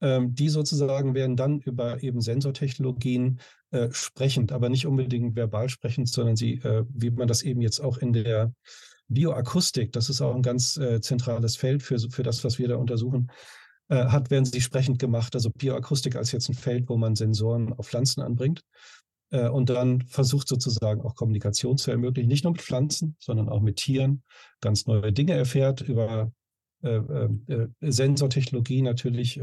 ähm, die sozusagen werden dann über eben Sensortechnologien äh, sprechend, aber nicht unbedingt verbal sprechend, sondern sie, äh, wie man das eben jetzt auch in der Bioakustik, das ist auch ein ganz äh, zentrales Feld für, für das, was wir da untersuchen, äh, hat, werden sie sprechend gemacht. Also Bioakustik als jetzt ein Feld, wo man Sensoren auf Pflanzen anbringt äh, und dann versucht sozusagen auch Kommunikation zu ermöglichen, nicht nur mit Pflanzen, sondern auch mit Tieren, ganz neue Dinge erfährt über äh, äh, Sensortechnologie natürlich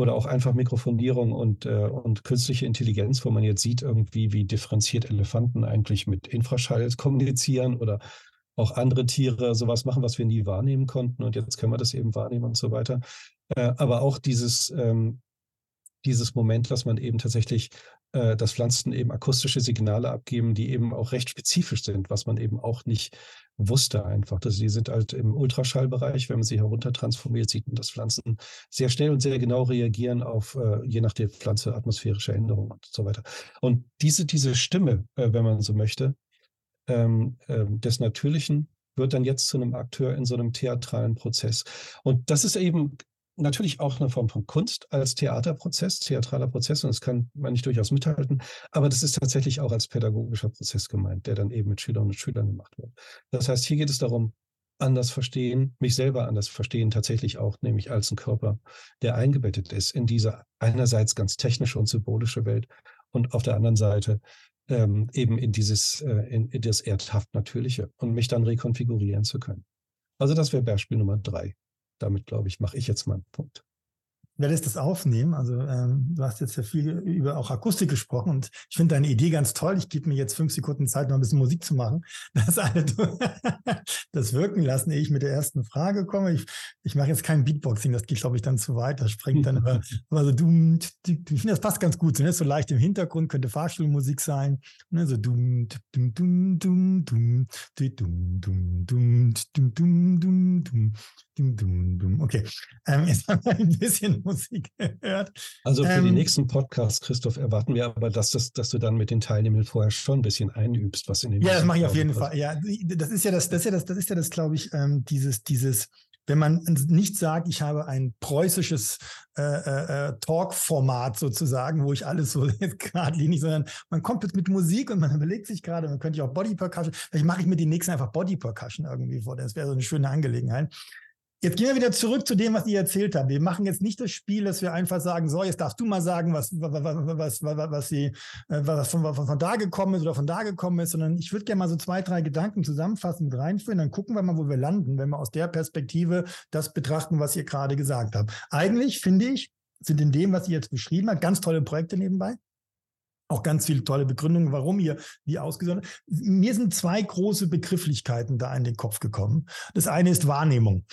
oder auch einfach Mikrofonierung und, äh, und künstliche Intelligenz, wo man jetzt sieht irgendwie, wie differenziert Elefanten eigentlich mit Infraschall kommunizieren oder auch andere Tiere sowas machen, was wir nie wahrnehmen konnten und jetzt können wir das eben wahrnehmen und so weiter. Äh, aber auch dieses, ähm, dieses Moment, dass man eben tatsächlich, äh, dass Pflanzen eben akustische Signale abgeben, die eben auch recht spezifisch sind, was man eben auch nicht wusste einfach. Also die sind halt im Ultraschallbereich, wenn man sie heruntertransformiert, sieht man, dass Pflanzen sehr schnell und sehr genau reagieren auf, äh, je nach der Pflanze, atmosphärische Änderungen und so weiter. Und diese, diese Stimme, äh, wenn man so möchte, ähm, äh, des Natürlichen wird dann jetzt zu einem Akteur in so einem theatralen Prozess. Und das ist eben natürlich auch eine Form von Kunst als Theaterprozess, theatraler Prozess, und das kann man nicht durchaus mithalten, aber das ist tatsächlich auch als pädagogischer Prozess gemeint, der dann eben mit Schülerinnen und Schülern gemacht wird. Das heißt, hier geht es darum, anders verstehen, mich selber anders verstehen, tatsächlich auch, nämlich als ein Körper, der eingebettet ist in diese einerseits ganz technische und symbolische Welt und auf der anderen Seite ähm, eben in dieses, äh, in, in das erdhaft Natürliche und mich dann rekonfigurieren zu können. Also das wäre Beispiel Nummer drei damit, glaube ich, mache ich jetzt mal einen Punkt werde es das aufnehmen. Also ähm, du hast jetzt ja viel über auch Akustik gesprochen und ich finde deine Idee ganz toll. Ich gebe mir jetzt fünf Sekunden Zeit, noch ein bisschen Musik zu machen. Das, alle, das wirken lassen, ehe ich mit der ersten Frage komme. Ich, ich mache jetzt kein Beatboxing, das geht, glaube ich, dann zu weit. Das springt dann über, also du, ich finde, das passt ganz gut. So, ne? so leicht im Hintergrund könnte Fahrstuhlmusik sein. Ne? So dum, dum, dum, dum, dum, dum, dum, dum, dum, dum, dum, dum, dum, dum, dum, dum. Okay, ähm, jetzt haben wir ein bisschen Musik gehört. Also für ähm, die nächsten Podcasts, Christoph, erwarten wir aber, dass, das, dass du dann mit den Teilnehmern vorher schon ein bisschen einübst, was in dem Ja, das mache ich auf jeden Fall. Ja, das ist ja das, das ist ja das, das ist ja das, glaube ich, ähm, dieses, dieses wenn man nicht sagt, ich habe ein preußisches äh, äh, äh Talk-Format sozusagen, wo ich alles so geradlinig, sondern man kommt jetzt mit Musik und man überlegt sich gerade, man könnte ja auch Body Percussion, vielleicht mache ich mir die nächsten einfach Body Percussion irgendwie vor, das wäre so eine schöne Angelegenheit. Jetzt gehen wir wieder zurück zu dem, was ihr erzählt habt. Wir machen jetzt nicht das Spiel, dass wir einfach sagen, so, jetzt darfst du mal sagen, was, was, was, was, sie, äh, was von, von, von da gekommen ist oder von da gekommen ist, sondern ich würde gerne mal so zwei, drei Gedanken zusammenfassen und reinführen. Dann gucken wir mal, wo wir landen, wenn wir aus der Perspektive das betrachten, was ihr gerade gesagt habt. Eigentlich finde ich, sind in dem, was ihr jetzt beschrieben habt, ganz tolle Projekte nebenbei auch ganz viele tolle Begründungen, warum ihr die ausgesucht habt. Mir sind zwei große Begrifflichkeiten da in den Kopf gekommen. Das eine ist Wahrnehmung.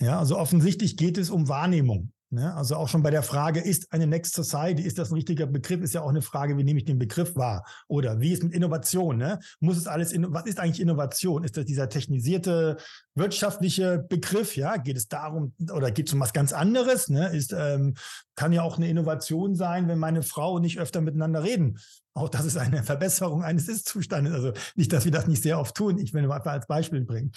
Ja, also offensichtlich geht es um Wahrnehmung. Ne? Also auch schon bei der Frage, ist eine Next Society, ist das ein richtiger Begriff, ist ja auch eine Frage, wie nehme ich den Begriff wahr? Oder wie ist mit Innovation? Ne? Muss es alles, in, was ist eigentlich Innovation? Ist das dieser technisierte wirtschaftliche Begriff? Ja, geht es darum oder geht es um was ganz anderes? Ne? Ist, ähm, kann ja auch eine Innovation sein, wenn meine Frau nicht öfter miteinander reden. Auch das ist eine Verbesserung eines Ist-Zustandes. Also nicht, dass wir das nicht sehr oft tun. Ich will nur einfach als Beispiel bringen.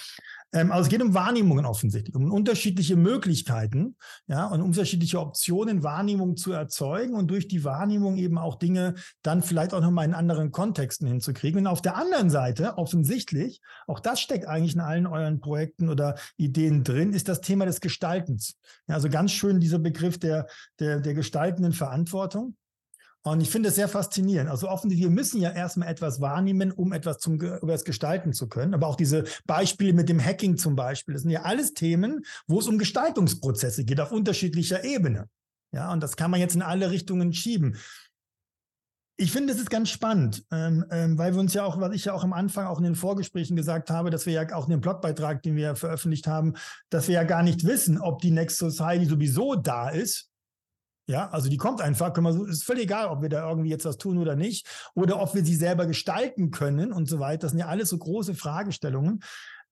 Ähm, also es geht um Wahrnehmungen offensichtlich, um unterschiedliche Möglichkeiten, ja, und unterschiedliche Optionen, Wahrnehmung zu erzeugen und durch die Wahrnehmung eben auch Dinge dann vielleicht auch nochmal in anderen Kontexten hinzukriegen. Und auf der anderen Seite, offensichtlich, auch das steckt eigentlich in allen euren Projekten oder Ideen drin, ist das Thema des Gestaltens. Ja, also ganz schön dieser Begriff der, der, der gestaltenden Verantwortung. Und ich finde es sehr faszinierend. Also offensichtlich, wir müssen ja erstmal etwas wahrnehmen, um etwas zum, über das gestalten zu können. Aber auch diese Beispiele mit dem Hacking zum Beispiel, das sind ja alles Themen, wo es um Gestaltungsprozesse geht, auf unterschiedlicher Ebene. Ja, und das kann man jetzt in alle Richtungen schieben. Ich finde, es ist ganz spannend, ähm, ähm, weil wir uns ja auch, was ich ja auch am Anfang auch in den Vorgesprächen gesagt habe, dass wir ja auch in dem Blogbeitrag, den wir veröffentlicht haben, dass wir ja gar nicht wissen, ob die Next Society sowieso da ist ja, also die kommt einfach, können wir, ist völlig egal, ob wir da irgendwie jetzt was tun oder nicht, oder ob wir sie selber gestalten können und so weiter. Das sind ja alles so große Fragestellungen.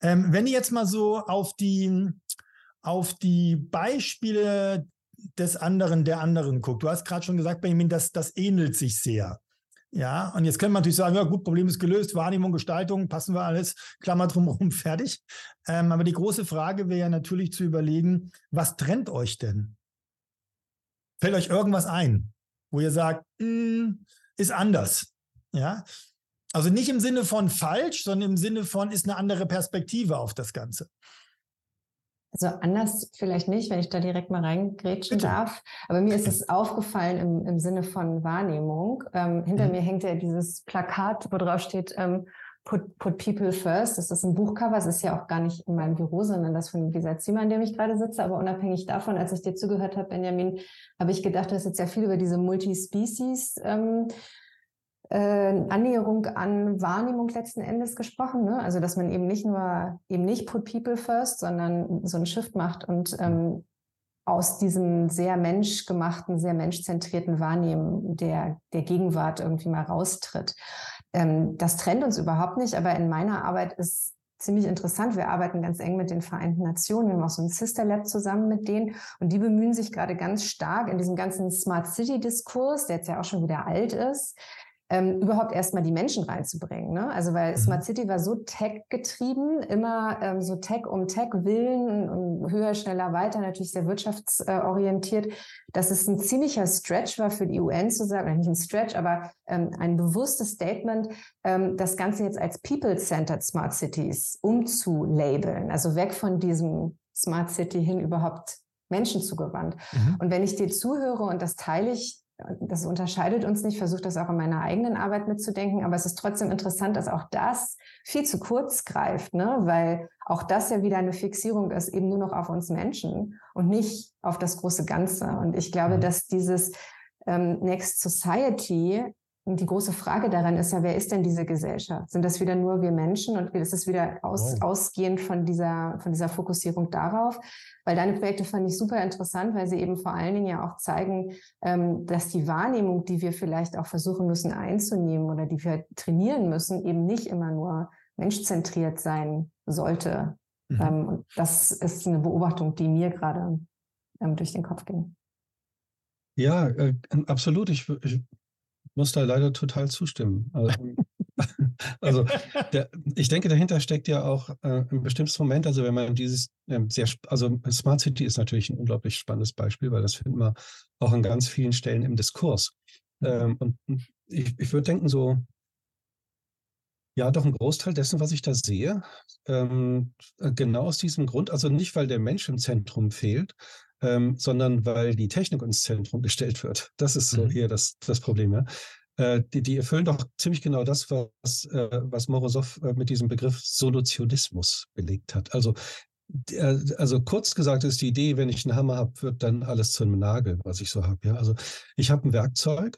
Ähm, wenn ihr jetzt mal so auf die, auf die Beispiele des anderen, der anderen guckt. Du hast gerade schon gesagt, Benjamin, dass das ähnelt sich sehr. Ja, und jetzt können wir natürlich sagen, ja gut, Problem ist gelöst, Wahrnehmung, Gestaltung, passen wir alles, Klammer drumherum, fertig. Ähm, aber die große Frage wäre ja natürlich zu überlegen, was trennt euch denn? Fällt euch irgendwas ein, wo ihr sagt, mm, ist anders? Ja. Also nicht im Sinne von falsch, sondern im Sinne von ist eine andere Perspektive auf das Ganze. Also anders vielleicht nicht, wenn ich da direkt mal reingrätschen Bitte. darf. Aber mir ist es aufgefallen im, im Sinne von Wahrnehmung. Ähm, hinter mhm. mir hängt ja dieses Plakat, wo drauf steht, ähm, Put, Put People First. Das ist ein Buchcover. Es ist ja auch gar nicht in meinem Büro, sondern das von dieser Zimmer, in dem ich gerade sitze. Aber unabhängig davon, als ich dir zugehört habe, Benjamin, habe ich gedacht, du hast jetzt ja viel über diese Multispecies ähm, äh, Annäherung an Wahrnehmung letzten Endes gesprochen. Ne? Also dass man eben nicht nur eben nicht Put People First, sondern so ein Shift macht und ähm, aus diesem sehr menschgemachten, sehr menschzentrierten Wahrnehmen der, der Gegenwart irgendwie mal raustritt. Ähm, das trennt uns überhaupt nicht, aber in meiner Arbeit ist ziemlich interessant. Wir arbeiten ganz eng mit den Vereinten Nationen. Wir haben auch so ein Sister Lab zusammen mit denen. Und die bemühen sich gerade ganz stark in diesem ganzen Smart City Diskurs, der jetzt ja auch schon wieder alt ist, ähm, überhaupt erstmal die Menschen reinzubringen. Ne? Also weil mhm. Smart City war so tech-getrieben, immer ähm, so Tech um Tech willen und höher, schneller, weiter, natürlich sehr wirtschaftsorientiert, dass es ein ziemlicher Stretch war für die UN zu sagen, nicht ein Stretch, aber ähm, ein bewusstes Statement, ähm, das Ganze jetzt als People-Centered Smart Cities umzulabeln, also weg von diesem Smart City hin überhaupt Menschen zugewandt. Mhm. Und wenn ich dir zuhöre, und das teile ich das unterscheidet uns nicht, versuche das auch in meiner eigenen Arbeit mitzudenken, aber es ist trotzdem interessant, dass auch das viel zu kurz greift, ne? weil auch das ja wieder eine Fixierung ist, eben nur noch auf uns Menschen und nicht auf das große Ganze. Und ich glaube, mhm. dass dieses ähm, Next Society die große Frage daran ist ja, wer ist denn diese Gesellschaft? Sind das wieder nur wir Menschen und ist es wieder aus, wow. ausgehend von dieser, von dieser Fokussierung darauf? Weil deine Projekte fand ich super interessant, weil sie eben vor allen Dingen ja auch zeigen, ähm, dass die Wahrnehmung, die wir vielleicht auch versuchen müssen einzunehmen oder die wir trainieren müssen, eben nicht immer nur menschzentriert sein sollte. Mhm. Ähm, und das ist eine Beobachtung, die mir gerade ähm, durch den Kopf ging. Ja, äh, absolut. Ich, ich muss da leider total zustimmen. Also, Also der, ich denke, dahinter steckt ja auch äh, ein bestimmtes Moment, also wenn man dieses ähm, sehr, also Smart City ist natürlich ein unglaublich spannendes Beispiel, weil das finden wir auch an ganz vielen Stellen im Diskurs. Ähm, und ich, ich würde denken, so, ja, doch ein Großteil dessen, was ich da sehe, ähm, äh, genau aus diesem Grund, also nicht, weil der Mensch im Zentrum fehlt, ähm, sondern weil die Technik ins Zentrum gestellt wird. Das ist so mhm. hier das, das Problem. Ja? Äh, die, die, erfüllen doch ziemlich genau das, was, äh, was Morosow äh, mit diesem Begriff Solutionismus belegt hat. Also, äh, also kurz gesagt ist die Idee, wenn ich einen Hammer habe, wird dann alles zu einem Nagel, was ich so habe. Ja? Also ich habe ein Werkzeug,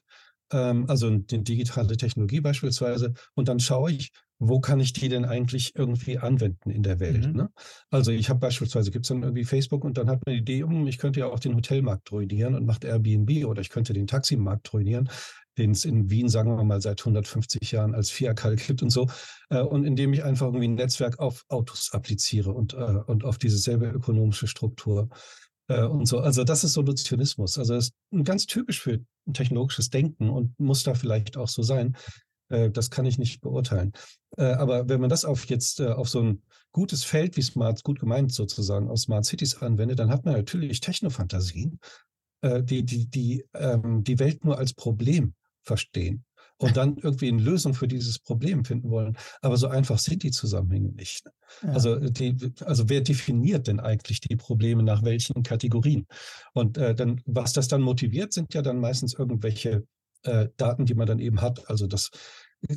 ähm, also eine digitale Technologie beispielsweise, und dann schaue ich, wo kann ich die denn eigentlich irgendwie anwenden in der Welt? Mhm. Ne? Also ich habe beispielsweise, gibt es dann irgendwie Facebook und dann hat man die Idee, um, ich könnte ja auch den Hotelmarkt ruinieren und macht Airbnb oder ich könnte den Taximarkt ruinieren, den es in Wien, sagen wir mal, seit 150 Jahren als Fiakal gibt und so. Äh, und indem ich einfach irgendwie ein Netzwerk auf Autos appliziere und, äh, und auf diese selbe ökonomische Struktur äh, und so. Also das ist Solutionismus. Also das ist ganz typisch für technologisches Denken und muss da vielleicht auch so sein. Äh, das kann ich nicht beurteilen. Äh, aber wenn man das auf jetzt äh, auf so ein gutes Feld wie Smart, gut gemeint sozusagen, aus Smart Cities anwendet, dann hat man natürlich Technofantasien, die, die, die ähm, die Welt nur als Problem verstehen und dann irgendwie eine Lösung für dieses Problem finden wollen. Aber so einfach sind die Zusammenhänge nicht. Ja. Also, die, also wer definiert denn eigentlich die Probleme nach welchen Kategorien? Und äh, dann, was das dann motiviert, sind ja dann meistens irgendwelche äh, Daten, die man dann eben hat. Also das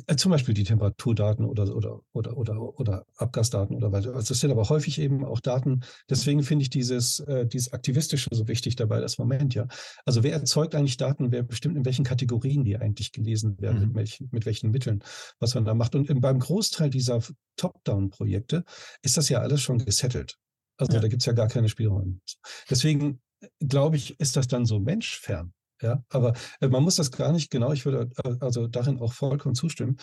äh, zum Beispiel die Temperaturdaten oder, oder, oder, oder, oder Abgasdaten oder weiter. Also das sind aber häufig eben auch Daten. Deswegen finde ich dieses, äh, dieses Aktivistische so wichtig dabei, das Moment, ja. Also wer erzeugt eigentlich Daten, wer bestimmt in welchen Kategorien die eigentlich gelesen werden, mhm. mit, welchen, mit welchen Mitteln, was man da macht. Und beim Großteil dieser Top-Down-Projekte ist das ja alles schon gesettelt. Also ja. da gibt es ja gar keine Spielräume. Deswegen äh, glaube ich, ist das dann so menschfern. Ja, aber äh, man muss das gar nicht genau, ich würde äh, also darin auch vollkommen zustimmen.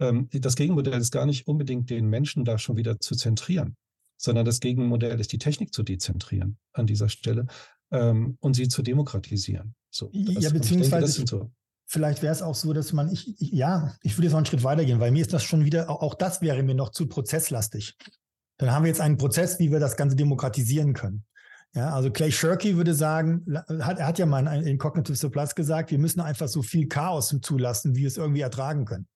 Ähm, das Gegenmodell ist gar nicht unbedingt den Menschen da schon wieder zu zentrieren, sondern das Gegenmodell ist die Technik zu dezentrieren an dieser Stelle ähm, und sie zu demokratisieren. So, das, ja, beziehungsweise denke, so. vielleicht wäre es auch so, dass man, ich, ich, ja, ich würde jetzt noch einen Schritt weitergehen, weil mir ist das schon wieder, auch, auch das wäre mir noch zu prozesslastig. Dann haben wir jetzt einen Prozess, wie wir das Ganze demokratisieren können. Ja, also Clay Shirky würde sagen, hat, er hat ja mal in Cognitive Surplus gesagt, wir müssen einfach so viel Chaos zulassen, wie wir es irgendwie ertragen können.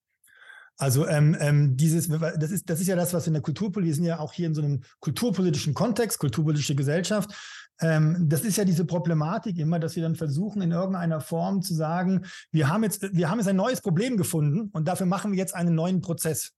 Also ähm, ähm, dieses, das ist, das ist ja das, was in der Kulturpolitik, wir sind ja auch hier in so einem kulturpolitischen Kontext, kulturpolitische Gesellschaft. Ähm, das ist ja diese Problematik immer, dass wir dann versuchen, in irgendeiner Form zu sagen, wir haben jetzt, wir haben jetzt ein neues Problem gefunden und dafür machen wir jetzt einen neuen Prozess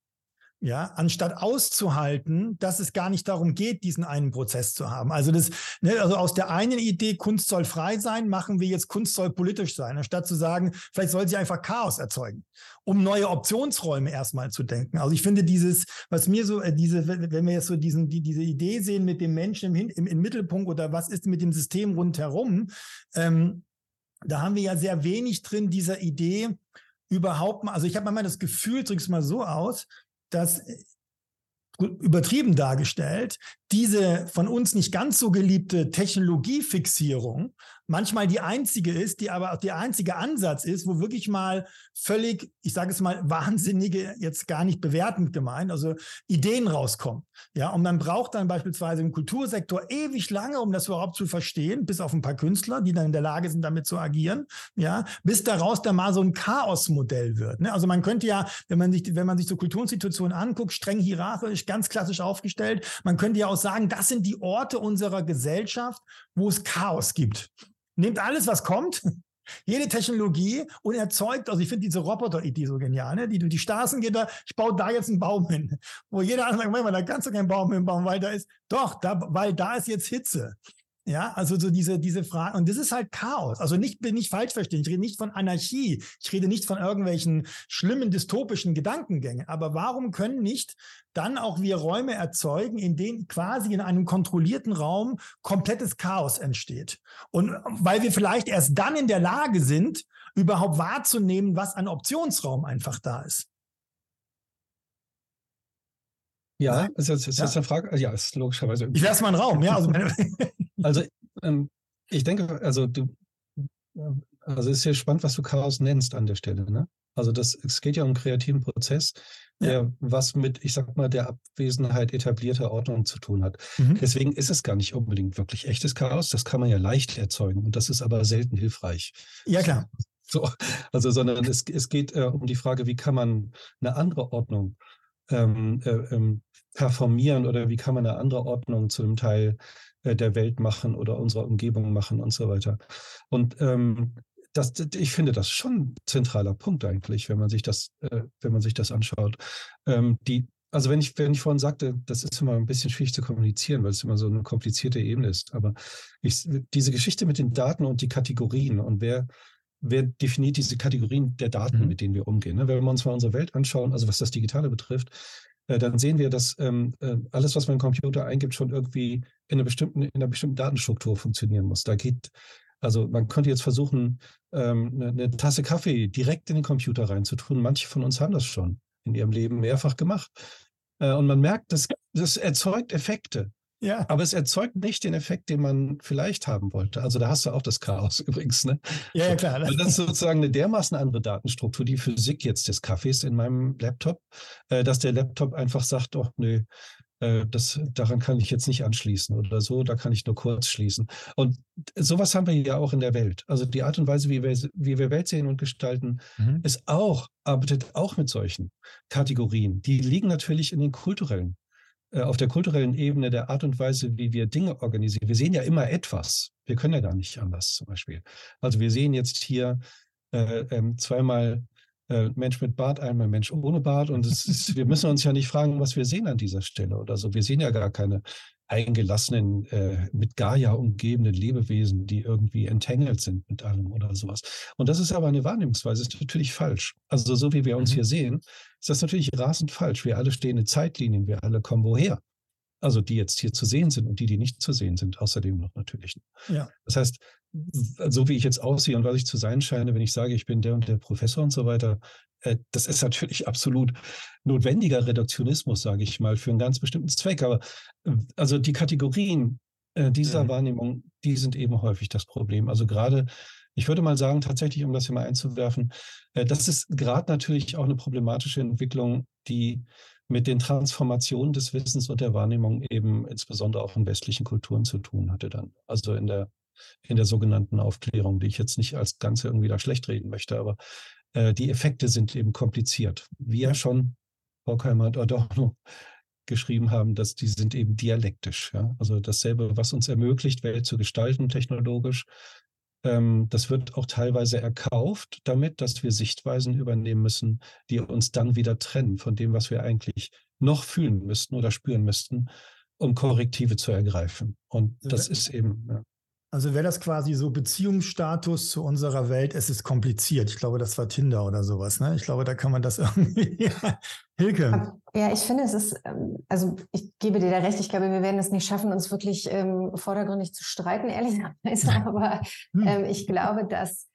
ja, anstatt auszuhalten, dass es gar nicht darum geht, diesen einen Prozess zu haben. Also das, ne, also aus der einen Idee, Kunst soll frei sein, machen wir jetzt Kunst soll politisch sein, anstatt zu sagen, vielleicht soll sie einfach Chaos erzeugen, um neue Optionsräume erstmal zu denken. Also ich finde dieses, was mir so, äh, diese, wenn wir jetzt so diesen, die, diese Idee sehen mit dem Menschen im, im, im Mittelpunkt oder was ist mit dem System rundherum, ähm, da haben wir ja sehr wenig drin dieser Idee, überhaupt mal, also ich habe manchmal das Gefühl, drück's mal so aus, dass äh, übertrieben dargestellt, diese von uns nicht ganz so geliebte Technologiefixierung manchmal die einzige ist, die aber auch der einzige Ansatz ist, wo wirklich mal völlig, ich sage es mal, wahnsinnige, jetzt gar nicht bewertend gemeint, also Ideen rauskommen. Ja, und man braucht dann beispielsweise im Kultursektor ewig lange, um das überhaupt zu verstehen, bis auf ein paar Künstler, die dann in der Lage sind, damit zu agieren, ja, bis daraus dann mal so ein Chaosmodell wird. Ne? Also man könnte ja, wenn man sich, wenn man sich so Kulturinstitutionen anguckt, streng hierarchisch, ganz klassisch aufgestellt, man könnte ja auch sagen, das sind die Orte unserer Gesellschaft, wo es Chaos gibt nehmt alles, was kommt, jede Technologie und erzeugt, also ich finde diese Roboter-Idee so genial, ne? die, die Straßengitter, ich baue da jetzt einen Baum hin, wo jeder andere sagt, da kannst du keinen Baum hinbauen, weil da ist, doch, da, weil da ist jetzt Hitze. Ja, also so diese, diese Frage, und das ist halt Chaos. Also nicht, bin nicht falsch verstehen. Ich rede nicht von Anarchie. Ich rede nicht von irgendwelchen schlimmen dystopischen Gedankengängen. Aber warum können nicht dann auch wir Räume erzeugen, in denen quasi in einem kontrollierten Raum komplettes Chaos entsteht? Und weil wir vielleicht erst dann in der Lage sind, überhaupt wahrzunehmen, was an Optionsraum einfach da ist. Ja, ist jetzt, ist ja. eine Frage. Ja, ist logischerweise. Ich lasse mal einen Raum, ja. Also, also ähm, ich denke, also du, also es ist ja spannend, was du Chaos nennst an der Stelle. Ne? Also das, es geht ja um einen kreativen Prozess, der ja. was mit, ich sag mal, der Abwesenheit etablierter Ordnung zu tun hat. Mhm. Deswegen ist es gar nicht unbedingt wirklich echtes Chaos. Das kann man ja leicht erzeugen und das ist aber selten hilfreich. Ja, klar. So, also, sondern es, es geht äh, um die Frage, wie kann man eine andere Ordnung ähm, äh, ähm, performieren oder wie kann man eine andere Ordnung zu einem Teil äh, der Welt machen oder unserer Umgebung machen und so weiter. Und ähm, das, ich finde das schon ein zentraler Punkt eigentlich, wenn man sich das, äh, wenn man sich das anschaut. Ähm, die, also wenn ich, wenn ich vorhin sagte, das ist immer ein bisschen schwierig zu kommunizieren, weil es immer so eine komplizierte Ebene ist. Aber ich, diese Geschichte mit den Daten und die Kategorien und wer, wer definiert diese Kategorien der Daten, mhm. mit denen wir umgehen. Ne? Wenn wir uns mal unsere Welt anschauen, also was das Digitale betrifft, äh, dann sehen wir, dass ähm, äh, alles, was man im Computer eingibt, schon irgendwie in einer bestimmten, in einer bestimmten Datenstruktur funktionieren muss. Da geht also man könnte jetzt versuchen, ähm, eine, eine, Tasse Kaffee direkt in den Computer reinzutun. Manche von uns haben das schon in ihrem Leben mehrfach gemacht. Äh, und man merkt, das, das erzeugt Effekte. Ja. Aber es erzeugt nicht den Effekt, den man vielleicht haben wollte. Also da hast du auch das Chaos übrigens. Ne? Ja, ja klar. Weil das ist sozusagen eine dermaßen andere Datenstruktur, die Physik jetzt des Kaffees in meinem Laptop, äh, dass der Laptop einfach sagt, oh nö, äh, das, daran kann ich jetzt nicht anschließen oder so, da kann ich nur kurz schließen. Und sowas haben wir ja auch in der Welt. Also die Art und Weise, wie wir, wie wir Welt sehen und gestalten, mhm. ist auch, arbeitet auch mit solchen Kategorien. Die liegen natürlich in den kulturellen, auf der kulturellen Ebene der Art und Weise, wie wir Dinge organisieren. Wir sehen ja immer etwas. Wir können ja gar nicht anders zum Beispiel. Also wir sehen jetzt hier äh, ähm, zweimal äh, Mensch mit Bart, einmal Mensch ohne Bart. Und ist, wir müssen uns ja nicht fragen, was wir sehen an dieser Stelle oder so. Wir sehen ja gar keine eingelassenen, äh, mit Gaia umgebenen Lebewesen, die irgendwie entangled sind mit allem oder sowas. Und das ist aber eine Wahrnehmungsweise, ist natürlich falsch. Also so wie wir uns mhm. hier sehen, ist das natürlich rasend falsch. Wir alle stehen in Zeitlinien, wir alle kommen woher? Also die jetzt hier zu sehen sind und die, die nicht zu sehen sind, außerdem noch natürlich. Ja. Das heißt, so wie ich jetzt aussehe und was ich zu sein scheine, wenn ich sage, ich bin der und der Professor und so weiter, äh, das ist natürlich absolut notwendiger Reduktionismus, sage ich mal, für einen ganz bestimmten Zweck. Aber äh, also die Kategorien äh, dieser mhm. Wahrnehmung, die sind eben häufig das Problem. Also gerade, ich würde mal sagen, tatsächlich, um das hier mal einzuwerfen, das ist gerade natürlich auch eine problematische Entwicklung, die mit den Transformationen des Wissens und der Wahrnehmung eben insbesondere auch in westlichen Kulturen zu tun hatte dann. Also in der, in der sogenannten Aufklärung, die ich jetzt nicht als Ganze irgendwie da schlecht reden möchte, aber äh, die Effekte sind eben kompliziert. Wie ja schon Horkheimer und Adorno geschrieben haben, dass die sind eben dialektisch. Ja? Also dasselbe, was uns ermöglicht, Welt zu gestalten technologisch, das wird auch teilweise erkauft damit, dass wir Sichtweisen übernehmen müssen, die uns dann wieder trennen von dem, was wir eigentlich noch fühlen müssten oder spüren müssten, um Korrektive zu ergreifen. Und das ist eben. Ja. Also wäre das quasi so Beziehungsstatus zu unserer Welt, es ist kompliziert. Ich glaube, das war Tinder oder sowas. Ne? Ich glaube, da kann man das irgendwie. ja. Hilke. Ja, ich finde, es ist, ähm, also ich gebe dir da recht, ich glaube, wir werden es nicht schaffen, uns wirklich ähm, vordergründig zu streiten, ehrlicherweise. Aber hm. ähm, ich glaube, dass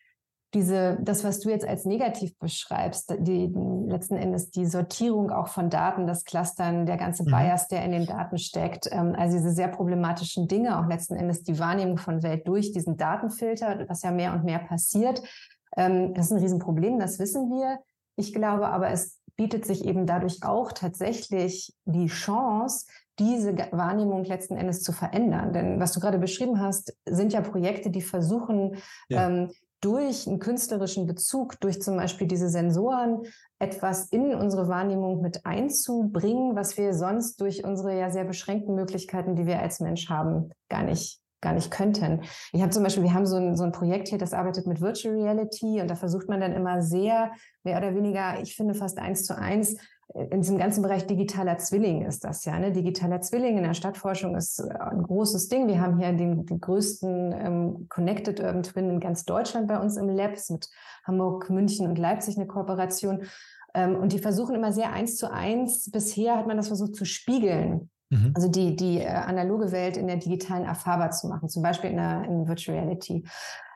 diese, das, was du jetzt als negativ beschreibst, die letzten Endes die Sortierung auch von Daten, das Clustern, der ganze mhm. Bias, der in den Daten steckt, ähm, also diese sehr problematischen Dinge, auch letzten Endes die Wahrnehmung von Welt durch diesen Datenfilter, was ja mehr und mehr passiert, ähm, das ist ein Riesenproblem, das wissen wir. Ich glaube aber, es bietet sich eben dadurch auch tatsächlich die Chance, diese Wahrnehmung letzten Endes zu verändern. Denn was du gerade beschrieben hast, sind ja Projekte, die versuchen, ja. ähm, durch einen künstlerischen Bezug, durch zum Beispiel diese Sensoren, etwas in unsere Wahrnehmung mit einzubringen, was wir sonst durch unsere ja sehr beschränkten Möglichkeiten, die wir als Mensch haben, gar nicht gar nicht könnten. Ich habe zum Beispiel, wir haben so ein, so ein Projekt hier, das arbeitet mit Virtual Reality und da versucht man dann immer sehr, mehr oder weniger, ich finde fast eins zu eins, in diesem ganzen Bereich digitaler Zwilling ist das ja. Ne? Digitaler Zwilling in der Stadtforschung ist äh, ein großes Ding. Wir haben hier den, den größten ähm, Connected Urban Twin in ganz Deutschland bei uns im Labs mit Hamburg, München und Leipzig eine Kooperation. Ähm, und die versuchen immer sehr eins zu eins. Bisher hat man das versucht zu spiegeln. Mhm. Also die, die äh, analoge Welt in der digitalen erfahrbar zu machen, zum Beispiel in der in Virtual Reality.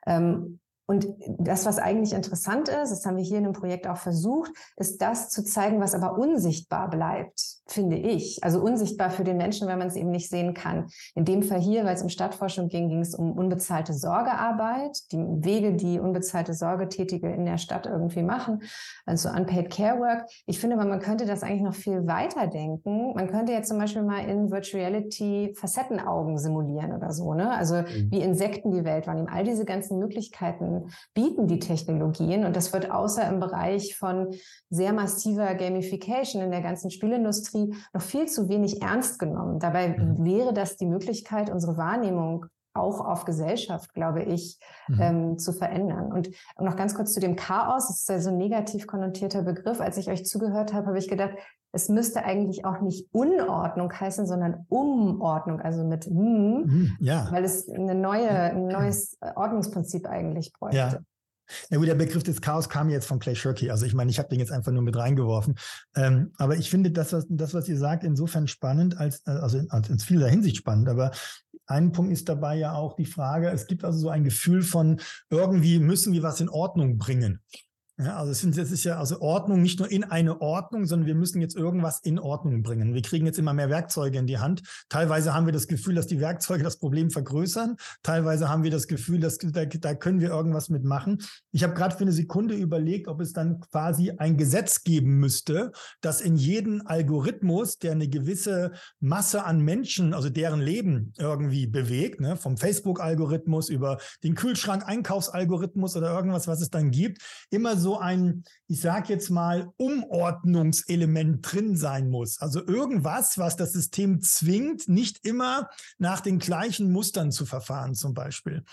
Ähm, Und das, was eigentlich interessant ist, das haben wir hier in dem Projekt auch versucht, ist das zu zeigen, was aber unsichtbar bleibt, finde ich. Also unsichtbar für den Menschen, weil man es eben nicht sehen kann. In dem Fall hier, weil es um Stadtforschung ging, ging es um unbezahlte Sorgearbeit, die Wege, die unbezahlte Sorgetätige in der Stadt irgendwie machen, also Unpaid Care Work. Ich finde, man könnte das eigentlich noch viel weiter denken. Man könnte jetzt zum Beispiel mal in Virtual Reality Facettenaugen simulieren oder so, ne? Also mhm. wie Insekten die Welt wahrnehmen. All diese ganzen Möglichkeiten bieten die Technologien. Und das wird außer im Bereich von sehr massiver Gamification in der ganzen Spielindustrie noch viel zu wenig ernst genommen. Dabei mhm. wäre das die Möglichkeit, unsere Wahrnehmung auch auf Gesellschaft, glaube ich, mhm. ähm, zu verändern. Und noch ganz kurz zu dem Chaos, das ist ja so ein negativ konnotierter Begriff. Als ich euch zugehört habe, habe ich gedacht, es müsste eigentlich auch nicht Unordnung heißen, sondern Umordnung, also mit M, ja. weil es eine neue, ein neues Ordnungsprinzip eigentlich bräuchte. Ja. Ja gut, der Begriff des Chaos kam jetzt von Clay Shirky. Also ich meine, ich habe den jetzt einfach nur mit reingeworfen. Ähm, aber ich finde das was, das, was ihr sagt, insofern spannend, als, äh, also in, in vieler Hinsicht spannend. Aber ein Punkt ist dabei ja auch die Frage, es gibt also so ein Gefühl von, irgendwie müssen wir was in Ordnung bringen. Ja, also es, sind, es ist ja also Ordnung nicht nur in eine Ordnung, sondern wir müssen jetzt irgendwas in Ordnung bringen. Wir kriegen jetzt immer mehr Werkzeuge in die Hand. Teilweise haben wir das Gefühl, dass die Werkzeuge das Problem vergrößern. Teilweise haben wir das Gefühl, dass da, da können wir irgendwas mitmachen. Ich habe gerade für eine Sekunde überlegt, ob es dann quasi ein Gesetz geben müsste, dass in jeden Algorithmus, der eine gewisse Masse an Menschen, also deren Leben irgendwie bewegt, ne, vom Facebook-Algorithmus über den Kühlschrank-Einkaufsalgorithmus oder irgendwas, was es dann gibt, immer so so ein, ich sage jetzt mal, Umordnungselement drin sein muss. Also irgendwas, was das System zwingt, nicht immer nach den gleichen Mustern zu verfahren, zum Beispiel.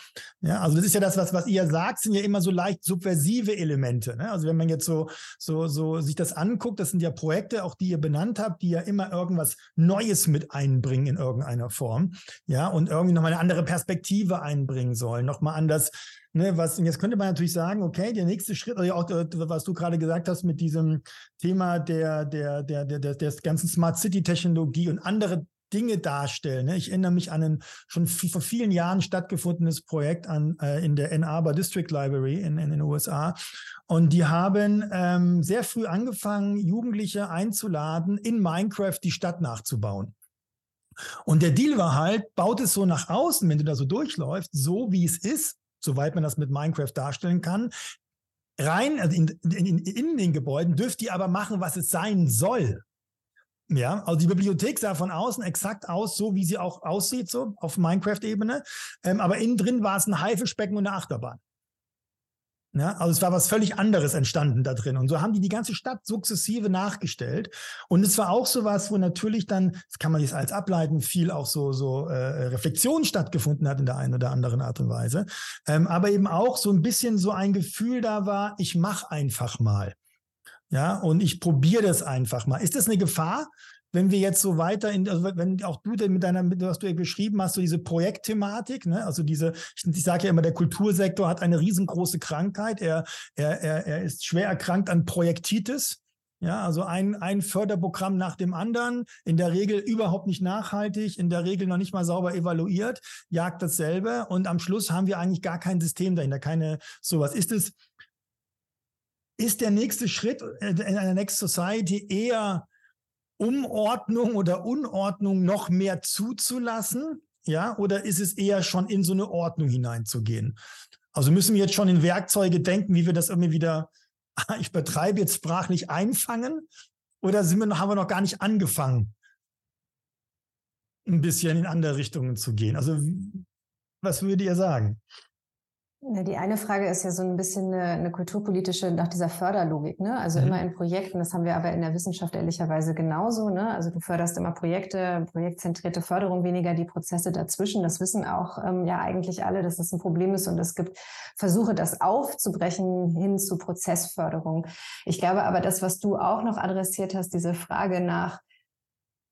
Ja, also das ist ja das, was, was ihr sagt, sind ja immer so leicht subversive Elemente. Ne? Also wenn man jetzt so, so, so sich das anguckt, das sind ja Projekte, auch die ihr benannt habt, die ja immer irgendwas Neues mit einbringen in irgendeiner Form. Ja, und irgendwie nochmal eine andere Perspektive einbringen sollen, nochmal anders Ne, was, jetzt könnte man natürlich sagen, okay, der nächste Schritt, also auch äh, was du gerade gesagt hast mit diesem Thema der, der, der, der, der, der ganzen Smart City Technologie und andere Dinge darstellen. Ne? Ich erinnere mich an ein schon vor vielen Jahren stattgefundenes Projekt an, äh, in der Ann Arbor District Library in, in den USA. Und die haben ähm, sehr früh angefangen, Jugendliche einzuladen, in Minecraft die Stadt nachzubauen. Und der Deal war halt, baut es so nach außen, wenn du da so durchläufst, so wie es ist, soweit man das mit Minecraft darstellen kann. Rein also in, in, in den Gebäuden dürft ihr aber machen, was es sein soll. Ja, also die Bibliothek sah von außen exakt aus, so wie sie auch aussieht, so auf Minecraft-Ebene. Ähm, aber innen drin war es ein Haifischbecken und eine Achterbahn. Ja, also es war was völlig anderes entstanden da drin. Und so haben die die ganze Stadt sukzessive nachgestellt. Und es war auch so was, wo natürlich dann, das kann man jetzt als ableiten, viel auch so, so äh, Reflexion stattgefunden hat in der einen oder anderen Art und Weise. Ähm, aber eben auch so ein bisschen so ein Gefühl da war, ich mach einfach mal. Ja, und ich probiere das einfach mal. Ist das eine Gefahr? Wenn wir jetzt so weiter in, also wenn auch du mit deiner, was du ja beschrieben hast, so diese Projektthematik, ne, also diese, ich, ich sage ja immer, der Kultursektor hat eine riesengroße Krankheit. Er, er, er, er ist schwer erkrankt an Projektitis. Ja, also ein, ein Förderprogramm nach dem anderen, in der Regel überhaupt nicht nachhaltig, in der Regel noch nicht mal sauber evaluiert, jagt dasselbe und am Schluss haben wir eigentlich gar kein System dahinter, keine sowas. Ist es, ist der nächste Schritt in einer Next Society eher Umordnung oder Unordnung noch mehr zuzulassen? Ja, oder ist es eher schon in so eine Ordnung hineinzugehen? Also müssen wir jetzt schon in Werkzeuge denken, wie wir das irgendwie wieder, ich betreibe jetzt sprachlich einfangen? Oder sind wir, haben wir noch gar nicht angefangen, ein bisschen in andere Richtungen zu gehen? Also, was würdet ihr sagen? Die eine Frage ist ja so ein bisschen eine, eine kulturpolitische nach dieser Förderlogik, ne? Also mhm. immer in Projekten, das haben wir aber in der Wissenschaft ehrlicherweise genauso, ne? Also du förderst immer Projekte, projektzentrierte Förderung, weniger die Prozesse dazwischen. Das wissen auch ähm, ja eigentlich alle, dass das ein Problem ist und es gibt Versuche, das aufzubrechen hin zu Prozessförderung. Ich glaube aber, das, was du auch noch adressiert hast, diese Frage nach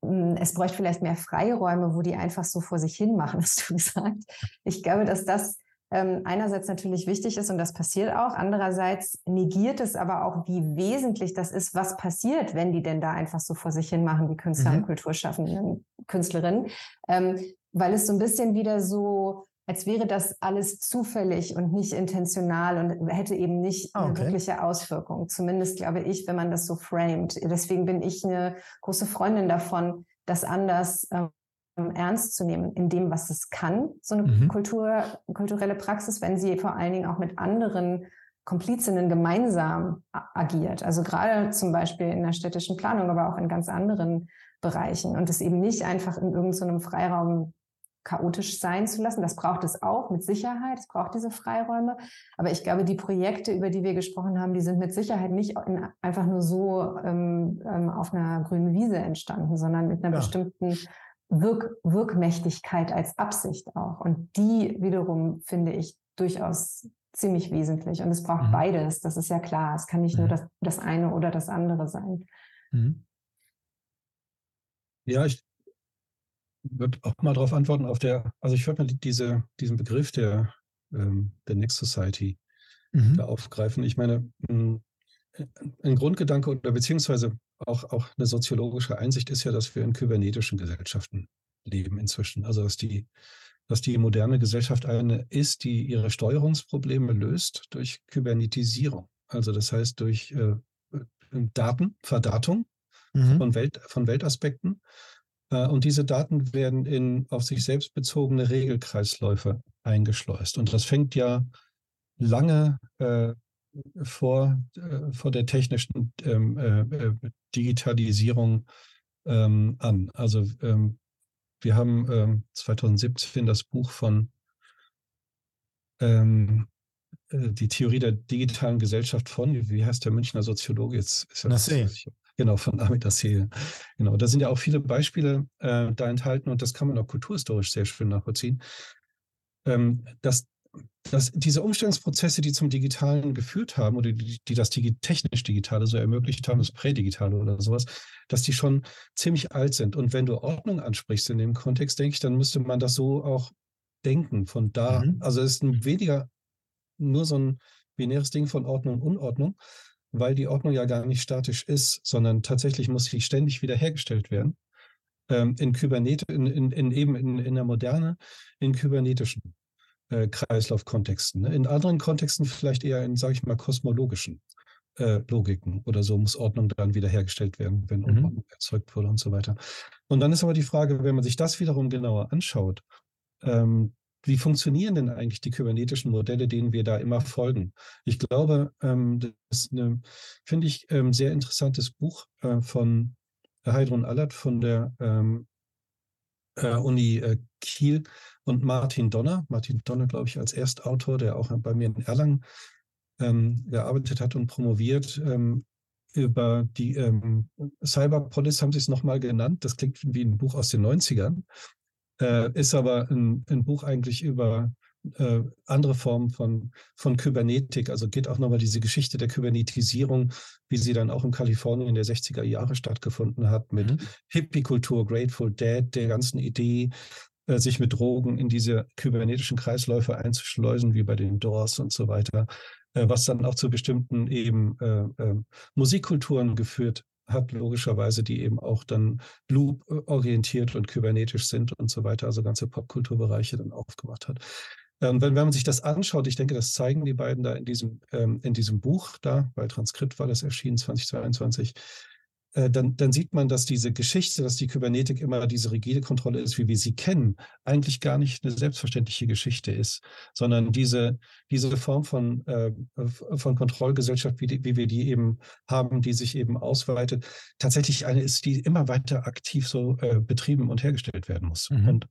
hm, es bräuchte vielleicht mehr Freiräume, wo die einfach so vor sich hin machen, hast du gesagt. Ich glaube, dass das ähm, einerseits natürlich wichtig ist und das passiert auch. Andererseits negiert es aber auch, wie wesentlich das ist, was passiert, wenn die denn da einfach so vor sich hin machen, die Künstler mhm. und Kulturschaffenden, Künstlerinnen. Ähm, weil es so ein bisschen wieder so als wäre das alles zufällig und nicht intentional und hätte eben nicht ah, okay. eine wirkliche Auswirkung. Zumindest glaube ich, wenn man das so framet. Deswegen bin ich eine große Freundin davon, das anders ähm, ernst zu nehmen in dem, was es kann, so eine mhm. Kultur, kulturelle Praxis, wenn sie vor allen Dingen auch mit anderen Komplizinnen gemeinsam agiert. Also gerade zum Beispiel in der städtischen Planung, aber auch in ganz anderen Bereichen und es eben nicht einfach in irgendeinem so Freiraum chaotisch sein zu lassen. Das braucht es auch mit Sicherheit. Es braucht diese Freiräume. Aber ich glaube, die Projekte, über die wir gesprochen haben, die sind mit Sicherheit nicht in, einfach nur so ähm, ähm auf einer grünen Wiese entstanden, sondern mit einer ja. bestimmten Wirk Wirkmächtigkeit als Absicht auch. Und die wiederum finde ich durchaus ziemlich wesentlich. Und es braucht mhm. beides. Das ist ja klar. Es kann nicht mhm. nur das, das eine oder das andere sein. Mhm. Ja, ich würde auch mal darauf antworten, auf der, also ich würde mal diese, diesen Begriff der, ähm, der Next Society mhm. da aufgreifen. Ich meine, ein, ein Grundgedanke oder beziehungsweise auch, auch eine soziologische Einsicht ist ja, dass wir in kybernetischen Gesellschaften leben inzwischen. Also dass die, dass die moderne Gesellschaft eine ist, die ihre Steuerungsprobleme löst durch Kybernetisierung. Also das heißt durch äh, Daten, Verdatung mhm. von, Welt, von Weltaspekten äh, und diese Daten werden in auf sich selbst bezogene Regelkreisläufe eingeschleust. Und das fängt ja lange äh, vor, äh, vor der technischen ähm, äh, äh, Digitalisierung ähm, an. Also ähm, wir haben 2017 ähm, das Buch von ähm, äh, die Theorie der digitalen Gesellschaft von, wie heißt der Münchner Soziologe jetzt? Ist das, Genau, von Amit Assel. Genau, da sind ja auch viele Beispiele äh, da enthalten und das kann man auch kulturhistorisch sehr schön nachvollziehen. Ähm, dass, dass diese Umstellungsprozesse, die zum Digitalen geführt haben oder die, die das Digi technisch Digitale so ermöglicht haben, das Prädigitale oder sowas, dass die schon ziemlich alt sind. Und wenn du Ordnung ansprichst in dem Kontext, denke ich, dann müsste man das so auch denken. Von da, mhm. also es ist ein weniger nur so ein binäres Ding von Ordnung und Unordnung, weil die Ordnung ja gar nicht statisch ist, sondern tatsächlich muss sie ständig wiederhergestellt werden. Ähm, in Kubernetes, in, in, in, eben in, in der Moderne, in kybernetischen äh, Kreislaufkontexten. Ne? In anderen Kontexten vielleicht eher in, sage ich mal, kosmologischen äh, Logiken oder so muss Ordnung dann wiederhergestellt werden, wenn mhm. Unordnung erzeugt wurde und so weiter. Und dann ist aber die Frage, wenn man sich das wiederum genauer anschaut, ähm, wie funktionieren denn eigentlich die kybernetischen Modelle, denen wir da immer folgen? Ich glaube, ähm, das ist ein, finde ich, ähm, sehr interessantes Buch äh, von Heidrun Allert von der ähm, äh, Uni äh, Kiel und Martin Donner. Martin Donner, glaube ich, als Erstautor, der auch bei mir in Erlangen ähm, gearbeitet hat und promoviert. Ähm, über die ähm, Cyberpolis haben sie es nochmal genannt. Das klingt wie ein Buch aus den 90ern äh, ist aber ein, ein, Buch eigentlich über äh, andere Formen von, von Kybernetik. Also geht auch nochmal diese Geschichte der Kybernetisierung, wie sie dann auch in Kalifornien der 60er Jahre stattgefunden hat, mit mhm. Hippie-Kultur, Grateful Dead, der ganzen Idee, sich mit Drogen in diese kybernetischen Kreisläufe einzuschleusen, wie bei den Doors und so weiter, äh, was dann auch zu bestimmten eben äh, äh, Musikkulturen geführt hat, logischerweise, die eben auch dann Loop-orientiert und kybernetisch sind und so weiter, also ganze Popkulturbereiche dann aufgemacht hat. Ähm, wenn, wenn man sich das anschaut, ich denke, das zeigen die beiden da in diesem, ähm, in diesem Buch da, bei Transkript war das erschienen 2022, äh, dann, dann sieht man, dass diese Geschichte, dass die Kybernetik immer diese rigide Kontrolle ist, wie wir sie kennen, eigentlich gar nicht eine selbstverständliche Geschichte ist, sondern diese, diese Form von, äh, von Kontrollgesellschaft, wie, die, wie wir die eben haben, die sich eben ausweitet, tatsächlich eine ist, die immer weiter aktiv so äh, betrieben und hergestellt werden muss. Mhm. Und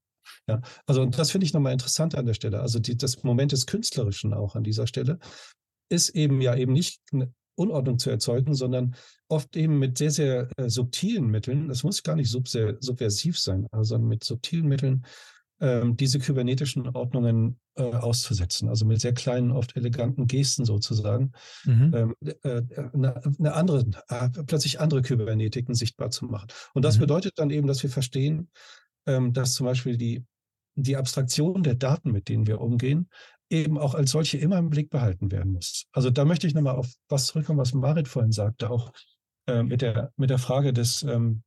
ja, also und das finde ich nochmal interessant an der Stelle. Also die, das Moment des Künstlerischen auch an dieser Stelle ist eben ja eben nicht Unordnung zu erzeugen, sondern oft eben mit sehr, sehr äh, subtilen Mitteln, das muss gar nicht subversiv sein, sondern mit subtilen Mitteln ähm, diese kybernetischen Ordnungen äh, auszusetzen. Also mit sehr kleinen, oft eleganten Gesten sozusagen, mhm. ähm, äh, eine, eine, andere, äh, plötzlich andere Kybernetiken sichtbar zu machen. Und das mhm. bedeutet dann eben, dass wir verstehen, ähm, dass zum Beispiel die, die Abstraktion der Daten, mit denen wir umgehen, eben auch als solche immer im Blick behalten werden muss. Also da möchte ich nochmal auf was zurückkommen, was Marit vorhin sagte, auch äh, mit, der, mit der Frage des, ähm,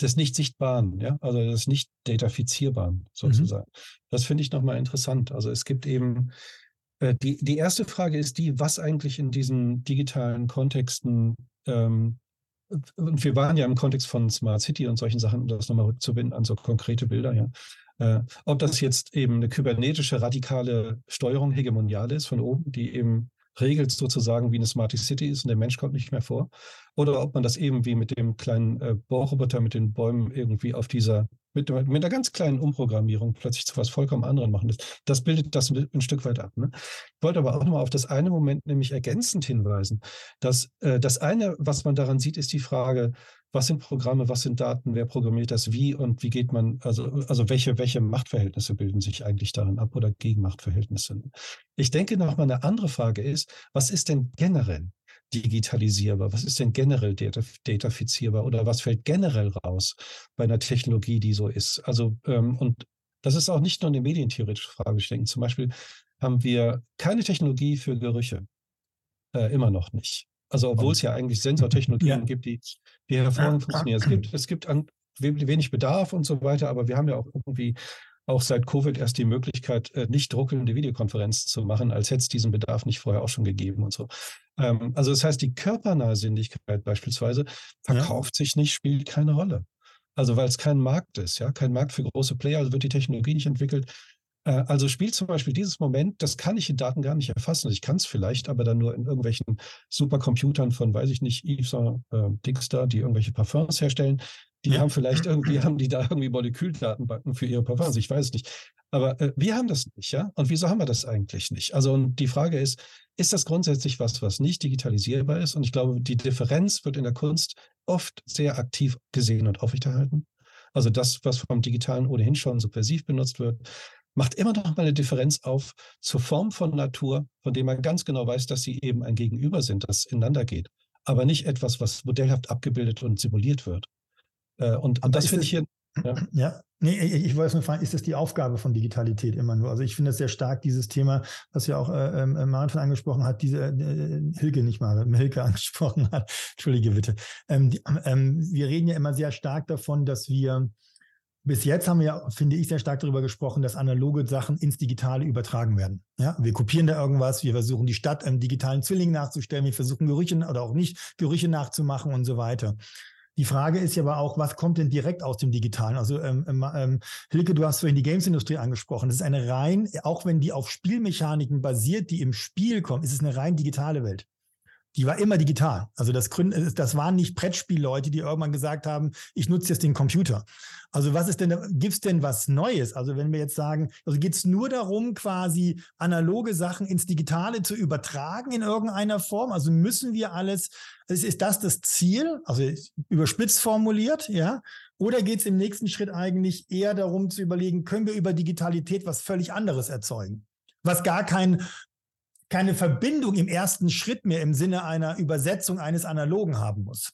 des nicht sichtbaren, ja, also des nicht datafizierbaren mhm. sozusagen. Mhm. Das finde ich nochmal interessant. Also es gibt eben äh, die, die erste Frage ist die, was eigentlich in diesen digitalen Kontexten ähm, und wir waren ja im Kontext von Smart City und solchen Sachen, um das nochmal rückzubinden an so konkrete Bilder, ja. Äh, ob das jetzt eben eine kybernetische radikale Steuerung hegemonial ist von oben, die eben regelt sozusagen, wie eine Smart City ist und der Mensch kommt nicht mehr vor. Oder ob man das eben wie mit dem kleinen äh, Bohrroboter mit den Bäumen irgendwie auf dieser, mit, mit einer ganz kleinen Umprogrammierung plötzlich zu was vollkommen anderem machen lässt. Das bildet das ein Stück weit ab. Ne? Ich wollte aber auch nochmal auf das eine Moment nämlich ergänzend hinweisen, dass äh, das eine, was man daran sieht, ist die Frage, was sind Programme, was sind Daten, wer programmiert das wie und wie geht man, also, also welche, welche Machtverhältnisse bilden sich eigentlich darin ab oder Gegenmachtverhältnisse? Ich denke noch mal eine andere Frage ist, was ist denn generell digitalisierbar? Was ist denn generell datafizierbar oder was fällt generell raus bei einer Technologie, die so ist? Also, ähm, und das ist auch nicht nur eine medientheoretische Frage. Ich denke, zum Beispiel haben wir keine Technologie für Gerüche. Äh, immer noch nicht. Also obwohl es ja eigentlich Sensortechnologien ja. gibt, die, die hervorragend funktionieren. Es gibt, es gibt an, wenig Bedarf und so weiter, aber wir haben ja auch irgendwie auch seit Covid erst die Möglichkeit, äh, nicht druckende Videokonferenzen zu machen, als hätte es diesen Bedarf nicht vorher auch schon gegeben und so. Ähm, also das heißt, die körpernahe Sinnlichkeit beispielsweise verkauft ja. sich nicht, spielt keine Rolle. Also weil es kein Markt ist, ja, kein Markt für große Player, also wird die Technologie nicht entwickelt. Äh, also spielt zum Beispiel dieses Moment, das kann ich in Daten gar nicht erfassen. Ich kann es vielleicht, aber dann nur in irgendwelchen Supercomputern von, weiß ich nicht, Yves äh, Dixter, die irgendwelche Parfums herstellen. Die ja. haben vielleicht irgendwie, haben die da irgendwie Moleküldatenbanken für ihre Parfums. Ich weiß es nicht. Aber äh, wir haben das nicht, ja? Und wieso haben wir das eigentlich nicht? Also und die Frage ist, ist das grundsätzlich was, was nicht digitalisierbar ist? Und ich glaube, die Differenz wird in der Kunst oft sehr aktiv gesehen und aufrechterhalten. Also das, was vom Digitalen ohnehin schon subversiv benutzt wird, macht immer noch mal eine Differenz auf zur Form von Natur, von dem man ganz genau weiß, dass sie eben ein Gegenüber sind, das ineinander geht, aber nicht etwas, was modellhaft abgebildet und simuliert wird. Äh, und, und das finde ich hier. Ja. ja, nee, ich wollte nur fragen, ist das die Aufgabe von Digitalität immer nur? Also ich finde es sehr stark, dieses Thema, was ja auch äh, äh, Marathon angesprochen hat, diese äh, Hilke nicht mal, Hilke angesprochen hat, entschuldige bitte. Ähm, die, ähm, wir reden ja immer sehr stark davon, dass wir bis jetzt haben wir finde ich, sehr stark darüber gesprochen, dass analoge Sachen ins Digitale übertragen werden. Ja, wir kopieren da irgendwas, wir versuchen die Stadt im digitalen Zwilling nachzustellen, wir versuchen Gerüche oder auch nicht Gerüche nachzumachen und so weiter. Die Frage ist ja aber auch, was kommt denn direkt aus dem Digitalen? Also ähm, ähm, ähm Hilke, du hast vorhin die Games-Industrie angesprochen. Das ist eine rein, auch wenn die auf Spielmechaniken basiert, die im Spiel kommen, ist es eine rein digitale Welt die war immer digital. Also das, das waren nicht Brettspielleute, die irgendwann gesagt haben, ich nutze jetzt den Computer. Also was ist denn, gibt es denn was Neues? Also wenn wir jetzt sagen, also geht es nur darum, quasi analoge Sachen ins Digitale zu übertragen in irgendeiner Form? Also müssen wir alles, ist, ist das das Ziel? Also überspitzt formuliert, ja? Oder geht es im nächsten Schritt eigentlich eher darum zu überlegen, können wir über Digitalität was völlig anderes erzeugen? was gar kein keine Verbindung im ersten Schritt mehr im Sinne einer Übersetzung eines Analogen haben muss.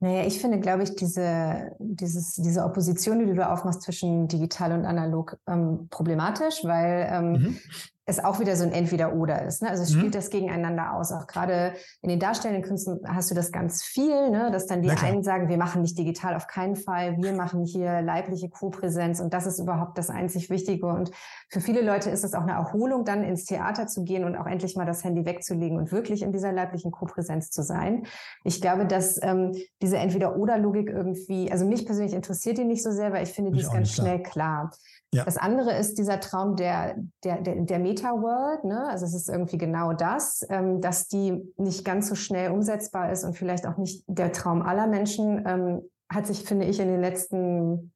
Naja, ich finde, glaube ich, diese, dieses, diese Opposition, die du da aufmachst zwischen digital und analog, ähm, problematisch, weil ähm, mhm es auch wieder so ein Entweder-Oder ist. Ne? Also es spielt mhm. das gegeneinander aus. Auch gerade in den darstellenden Künsten hast du das ganz viel, ne? dass dann die einen sagen, wir machen nicht digital auf keinen Fall, wir machen hier leibliche Co-Präsenz und das ist überhaupt das einzig Wichtige. Und für viele Leute ist es auch eine Erholung, dann ins Theater zu gehen und auch endlich mal das Handy wegzulegen und wirklich in dieser leiblichen Co-Präsenz zu sein. Ich glaube, dass ähm, diese Entweder-Oder-Logik irgendwie, also mich persönlich interessiert die nicht so sehr, weil ich finde, die ist ganz schnell klar. Ja. Das andere ist dieser Traum der, der, der, der Meta-World. Ne? Also es ist irgendwie genau das, ähm, dass die nicht ganz so schnell umsetzbar ist und vielleicht auch nicht der Traum aller Menschen, ähm, hat sich, finde ich, in den letzten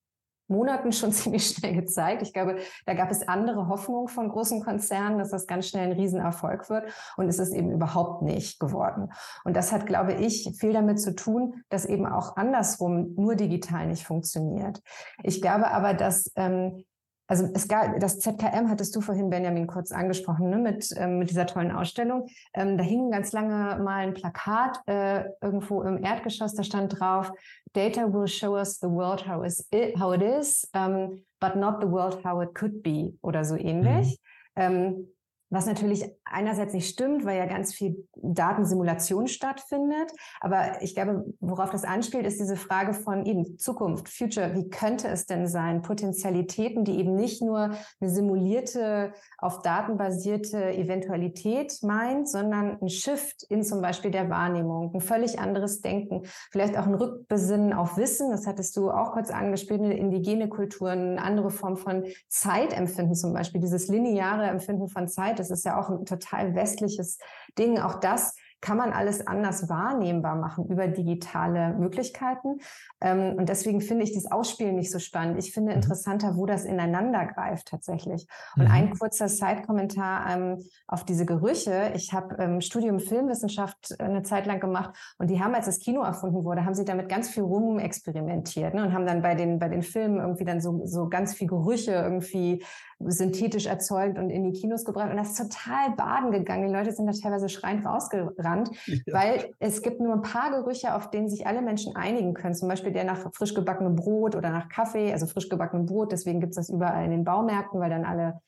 Monaten schon ziemlich schnell gezeigt. Ich glaube, da gab es andere Hoffnungen von großen Konzernen, dass das ganz schnell ein Riesenerfolg wird. Und es ist eben überhaupt nicht geworden. Und das hat, glaube ich, viel damit zu tun, dass eben auch andersrum nur digital nicht funktioniert. Ich glaube aber, dass ähm, also es gab, das ZKM hattest du vorhin, Benjamin, kurz angesprochen, ne, mit, ähm, mit dieser tollen Ausstellung. Ähm, da hing ganz lange mal ein Plakat äh, irgendwo im Erdgeschoss, da stand drauf, Data will show us the world how, is it, how it is, um, but not the world how it could be oder so ähnlich. Mhm. Ähm, was natürlich einerseits nicht stimmt, weil ja ganz viel Datensimulation stattfindet. Aber ich glaube, worauf das anspielt, ist diese Frage von eben Zukunft, Future. Wie könnte es denn sein? Potenzialitäten, die eben nicht nur eine simulierte, auf Daten basierte Eventualität meint, sondern ein Shift in zum Beispiel der Wahrnehmung, ein völlig anderes Denken, vielleicht auch ein Rückbesinnen auf Wissen. Das hattest du auch kurz angespielt, indigene Kulturen, eine andere Form von Zeitempfinden zum Beispiel, dieses lineare Empfinden von Zeit das ist ja auch ein total westliches Ding. Auch das kann man alles anders wahrnehmbar machen über digitale Möglichkeiten. Ähm, und deswegen finde ich dieses Ausspielen nicht so spannend. Ich finde mhm. interessanter, wo das ineinander greift tatsächlich. Und mhm. ein kurzer Side-Kommentar ähm, auf diese Gerüche. Ich habe ähm, Studium Filmwissenschaft eine Zeit lang gemacht und die haben, als das Kino erfunden wurde, haben sie damit ganz viel rumexperimentiert ne, und haben dann bei den, bei den Filmen irgendwie dann so, so ganz viel Gerüche irgendwie synthetisch erzeugt und in die Kinos gebracht. Und das ist total baden gegangen. Die Leute sind da teilweise schreiend rausgerannt, ja. weil es gibt nur ein paar Gerüche, auf denen sich alle Menschen einigen können. Zum Beispiel der nach frisch gebackenem Brot oder nach Kaffee, also frisch gebackenem Brot. Deswegen gibt es das überall in den Baumärkten, weil dann alle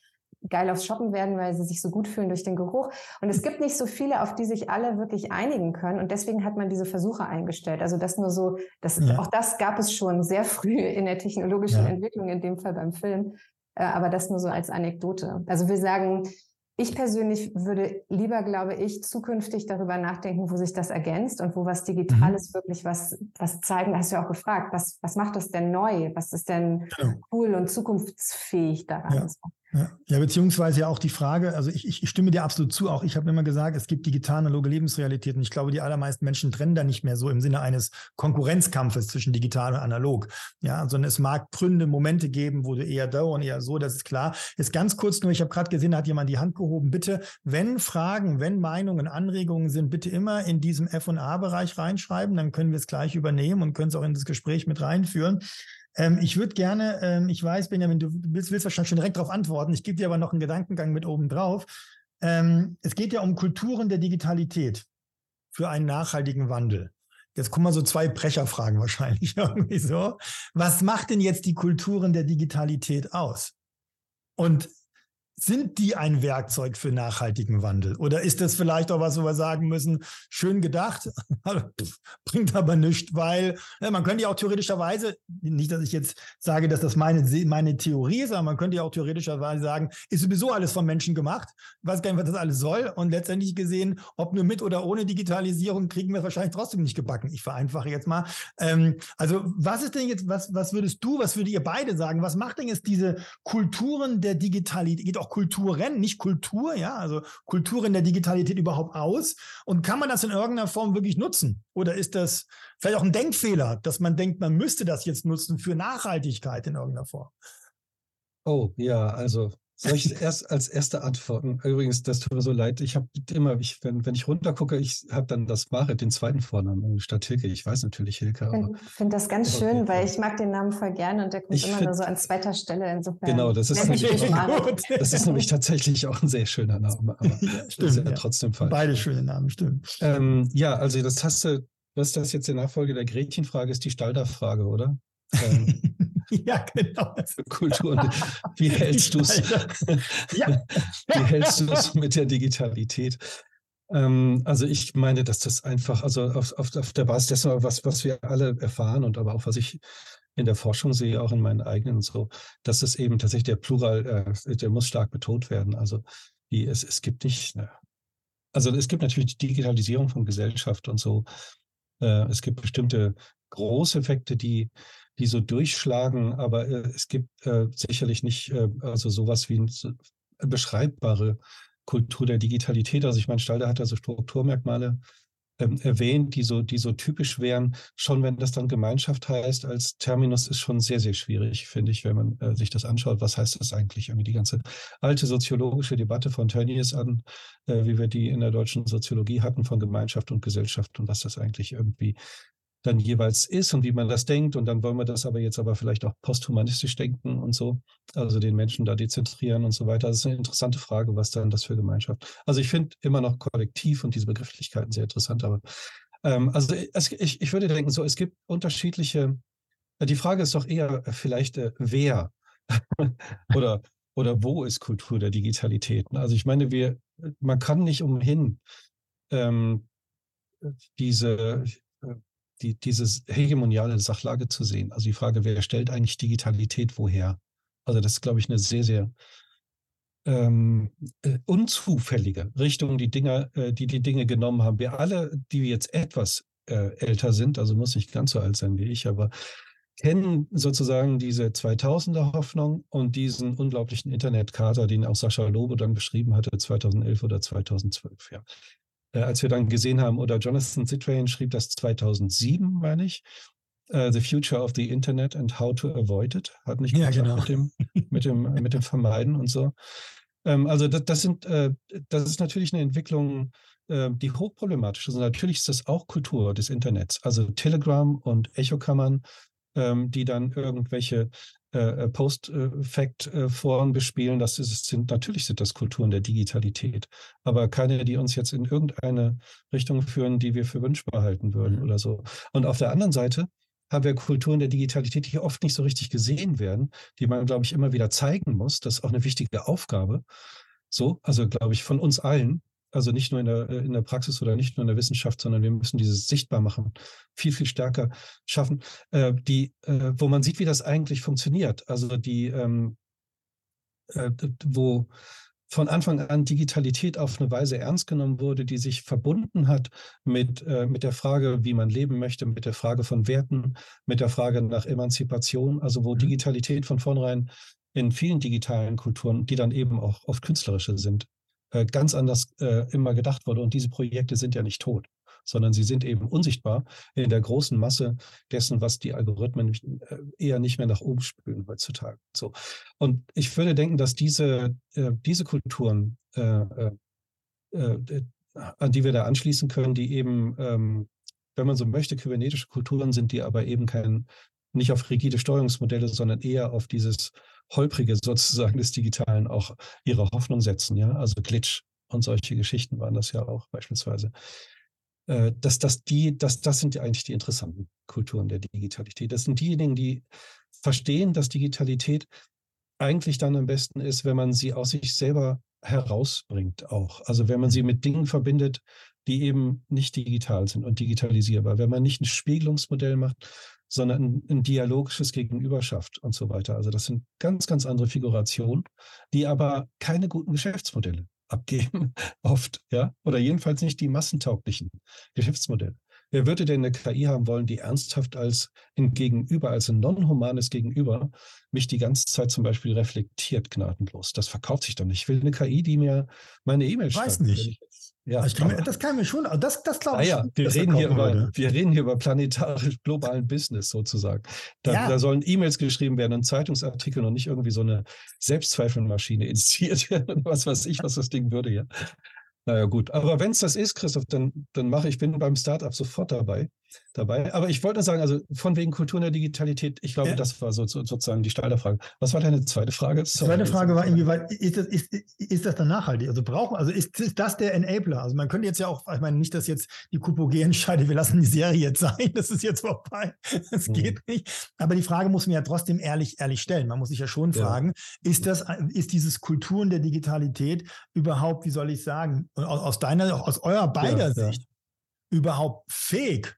geil aufs Shoppen werden, weil sie sich so gut fühlen durch den Geruch. Und es gibt nicht so viele, auf die sich alle wirklich einigen können. Und deswegen hat man diese Versuche eingestellt. Also das nur so, das, ja. auch das gab es schon sehr früh in der technologischen ja. Entwicklung, in dem Fall beim Film. Äh, aber das nur so als Anekdote. Also wir sagen, ich persönlich würde lieber, glaube ich, zukünftig darüber nachdenken, wo sich das ergänzt und wo was Digitales mhm. wirklich was, was zeigen. Hast du ja auch gefragt, was, was macht das denn neu? Was ist denn genau. cool und zukunftsfähig daran? Ja. Ja, beziehungsweise ja auch die Frage, also ich, ich stimme dir absolut zu, auch ich habe immer gesagt, es gibt digital analoge Lebensrealitäten. Ich glaube, die allermeisten Menschen trennen da nicht mehr so im Sinne eines Konkurrenzkampfes zwischen digital und analog. Ja, sondern es mag Gründe, Momente geben, wo du eher da und eher so, das ist klar. Jetzt ganz kurz nur, ich habe gerade gesehen, da hat jemand die Hand gehoben. Bitte, wenn Fragen, wenn Meinungen, Anregungen sind, bitte immer in diesem F&A-Bereich reinschreiben, dann können wir es gleich übernehmen und können es auch in das Gespräch mit reinführen. Ähm, ich würde gerne, ähm, ich weiß, Benjamin, du willst, willst wahrscheinlich schon direkt darauf antworten. Ich gebe dir aber noch einen Gedankengang mit oben drauf. Ähm, es geht ja um Kulturen der Digitalität für einen nachhaltigen Wandel. Jetzt kommen mal so zwei Brecherfragen wahrscheinlich irgendwie so. Was macht denn jetzt die Kulturen der Digitalität aus? Und sind die ein Werkzeug für nachhaltigen Wandel? Oder ist das vielleicht auch was, wo wir sagen müssen, schön gedacht, bringt aber nichts, weil ja, man könnte ja auch theoretischerweise, nicht, dass ich jetzt sage, dass das meine, meine Theorie ist, aber man könnte ja auch theoretischerweise sagen, ist sowieso alles von Menschen gemacht. Ich weiß gar nicht, was das alles soll. Und letztendlich gesehen, ob nur mit oder ohne Digitalisierung, kriegen wir wahrscheinlich trotzdem nicht gebacken. Ich vereinfache jetzt mal. Ähm, also was ist denn jetzt, was, was würdest du, was würdet ihr beide sagen? Was macht denn jetzt diese Kulturen der Digitalität, auch Kulturen, nicht Kultur, ja, also Kultur in der Digitalität überhaupt aus? Und kann man das in irgendeiner Form wirklich nutzen? Oder ist das vielleicht auch ein Denkfehler, dass man denkt, man müsste das jetzt nutzen für Nachhaltigkeit in irgendeiner Form? Oh, ja, also soll ich erst als erste antworten? Übrigens, das tut mir so leid. Ich habe immer, ich, wenn, wenn ich runtergucke, ich habe dann das Marit, den zweiten Vornamen statt Hilke. Ich weiß natürlich Hilke. Ich finde das ganz schön, weil ich mag den Namen voll gerne und der kommt ich immer find, nur so an zweiter Stelle. Insofern genau, das ist, nämlich auch, das ist nämlich tatsächlich auch ein sehr schöner Name. Aber stimmt, ist ja, ja, trotzdem falsch. Beide schöne Namen, stimmt. Ähm, ja, also das hast du, was ist das jetzt die Nachfolge der Gretchenfrage, ist die Stalder-Frage, oder? Ähm, ja, genau. Kultur. Wie hältst du es? ja. Wie hältst du es mit der Digitalität? Ähm, also ich meine, dass das einfach, also auf, auf, auf der Basis dessen, was, was wir alle erfahren und aber auch was ich in der Forschung sehe, auch in meinen eigenen und so, dass es eben tatsächlich der Plural, äh, der muss stark betont werden. Also die, es, es gibt nicht, ne, also es gibt natürlich die Digitalisierung von Gesellschaft und so. Äh, es gibt bestimmte Großeffekte, die die so durchschlagen, aber äh, es gibt äh, sicherlich nicht äh, also sowas wie eine beschreibbare Kultur der Digitalität. Also ich meine, Stalder hat also Strukturmerkmale ähm, erwähnt, die so, die so typisch wären. Schon wenn das dann Gemeinschaft heißt, als Terminus ist schon sehr, sehr schwierig, finde ich, wenn man äh, sich das anschaut. Was heißt das eigentlich? Irgendwie die ganze alte soziologische Debatte von Tönnies an, äh, wie wir die in der deutschen Soziologie hatten, von Gemeinschaft und Gesellschaft und was das eigentlich irgendwie dann jeweils ist und wie man das denkt. Und dann wollen wir das aber jetzt aber vielleicht auch posthumanistisch denken und so, also den Menschen da dezentrieren und so weiter. Das ist eine interessante Frage, was dann das für Gemeinschaft. Also ich finde immer noch Kollektiv und diese Begrifflichkeiten sehr interessant, aber ähm, also es, ich, ich würde denken, so es gibt unterschiedliche, äh, die Frage ist doch eher vielleicht, äh, wer oder oder wo ist Kultur der Digitalität? Also ich meine, wir, man kann nicht umhin, ähm, diese, die, diese hegemoniale Sachlage zu sehen. Also die Frage, wer stellt eigentlich Digitalität woher? Also das ist, glaube ich, eine sehr, sehr ähm, äh, unzufällige Richtung, die Dinge, äh, die die Dinge genommen haben. Wir alle, die jetzt etwas äh, älter sind, also muss nicht ganz so alt sein wie ich, aber kennen sozusagen diese 2000er Hoffnung und diesen unglaublichen Internetkater, den auch Sascha Lobo dann beschrieben hatte, 2011 oder 2012. Ja. Äh, als wir dann gesehen haben, oder Jonathan Zittrain schrieb das 2007, meine ich, uh, The Future of the Internet and How to Avoid It, hat nicht ja, genau. mit, dem, mit, dem, mit dem Vermeiden und so. Ähm, also das, das, sind, äh, das ist natürlich eine Entwicklung, äh, die hochproblematisch ist. Und natürlich ist das auch Kultur des Internets. Also Telegram und Echokammern, ähm, die dann irgendwelche äh, äh Post-Fact-Foren bespielen. Das ist, sind, natürlich sind das Kulturen der Digitalität, aber keine, die uns jetzt in irgendeine Richtung führen, die wir für wünschbar halten würden mhm. oder so. Und auf der anderen Seite haben wir Kulturen der Digitalität, die oft nicht so richtig gesehen werden, die man, glaube ich, immer wieder zeigen muss. Das ist auch eine wichtige Aufgabe. So, also glaube ich, von uns allen, also nicht nur in der, in der Praxis oder nicht nur in der Wissenschaft, sondern wir müssen dieses sichtbar machen, viel, viel stärker schaffen, äh, die, äh, wo man sieht, wie das eigentlich funktioniert. Also die, ähm, äh, wo von Anfang an Digitalität auf eine Weise ernst genommen wurde, die sich verbunden hat mit, äh, mit der Frage, wie man leben möchte, mit der Frage von Werten, mit der Frage nach Emanzipation, also wo mhm. Digitalität von vornherein in vielen digitalen Kulturen, die dann eben auch oft künstlerische sind, äh, ganz anders äh, immer gedacht wurde. Und diese Projekte sind ja nicht tot sondern sie sind eben unsichtbar in der großen Masse dessen, was die Algorithmen äh, eher nicht mehr nach oben spülen heutzutage. So. Und ich würde denken, dass diese, äh, diese Kulturen, äh, an die wir da anschließen können, die eben, ähm, wenn man so möchte, kybernetische Kulturen sind, die aber eben kein, nicht auf rigide Steuerungsmodelle, sondern eher auf dieses holprige sozusagen des Digitalen auch ihre Hoffnung setzen, ja, also Glitch und solche Geschichten waren das ja auch beispielsweise. Äh, dass, dass die, dass, das sind eigentlich die interessanten Kulturen der Digitalität. Das sind diejenigen, die verstehen, dass Digitalität eigentlich dann am besten ist, wenn man sie aus sich selber herausbringt auch. Also wenn man sie mit Dingen verbindet, die eben nicht digital sind und digitalisierbar. Wenn man nicht ein Spiegelungsmodell macht, sondern ein, ein dialogisches Gegenüber schafft und so weiter. Also das sind ganz, ganz andere Figurationen, die aber keine guten Geschäftsmodelle abgeben, oft, ja, oder jedenfalls nicht die massentauglichen Geschäftsmodelle. Wer würde denn eine KI haben wollen, die ernsthaft als ein Gegenüber, als ein non-humanes Gegenüber mich die ganze Zeit zum Beispiel reflektiert gnadenlos? Das verkauft sich doch nicht. Ich will eine KI, die mir meine E-Mail schreibt. Weiß nicht. Ja, kann mir, das kann mir schon, das, das glaube ich. Ah ja, wir reden, hier über, wir reden hier über planetarisch globalen Business sozusagen. Da, ja. da sollen E-Mails geschrieben werden und Zeitungsartikel und nicht irgendwie so eine Selbstzweifelmaschine initiiert werden, was weiß ich, was das Ding würde ja. Naja, gut. Aber wenn es das ist, Christoph, dann, dann mache ich, bin beim Startup sofort dabei dabei. Aber ich wollte nur sagen, also von wegen Kultur in der Digitalität, ich glaube, ja. das war so, so, sozusagen die Frage. Was war deine zweite Frage? Die zweite Frage war, inwieweit ist das, ist, ist das dann nachhaltig? Also brauchen, also ist, ist das der Enabler? Also man könnte jetzt ja auch, ich meine, nicht, dass jetzt die Coupoge entscheidet, wir lassen die Serie jetzt sein, das ist jetzt vorbei. Das mhm. geht nicht. Aber die Frage muss man ja trotzdem ehrlich, ehrlich stellen. Man muss sich ja schon ja. fragen, ist das, ist dieses Kulturen der Digitalität überhaupt, wie soll ich sagen, aus, aus deiner, aus eurer beider ja, Sicht überhaupt fähig,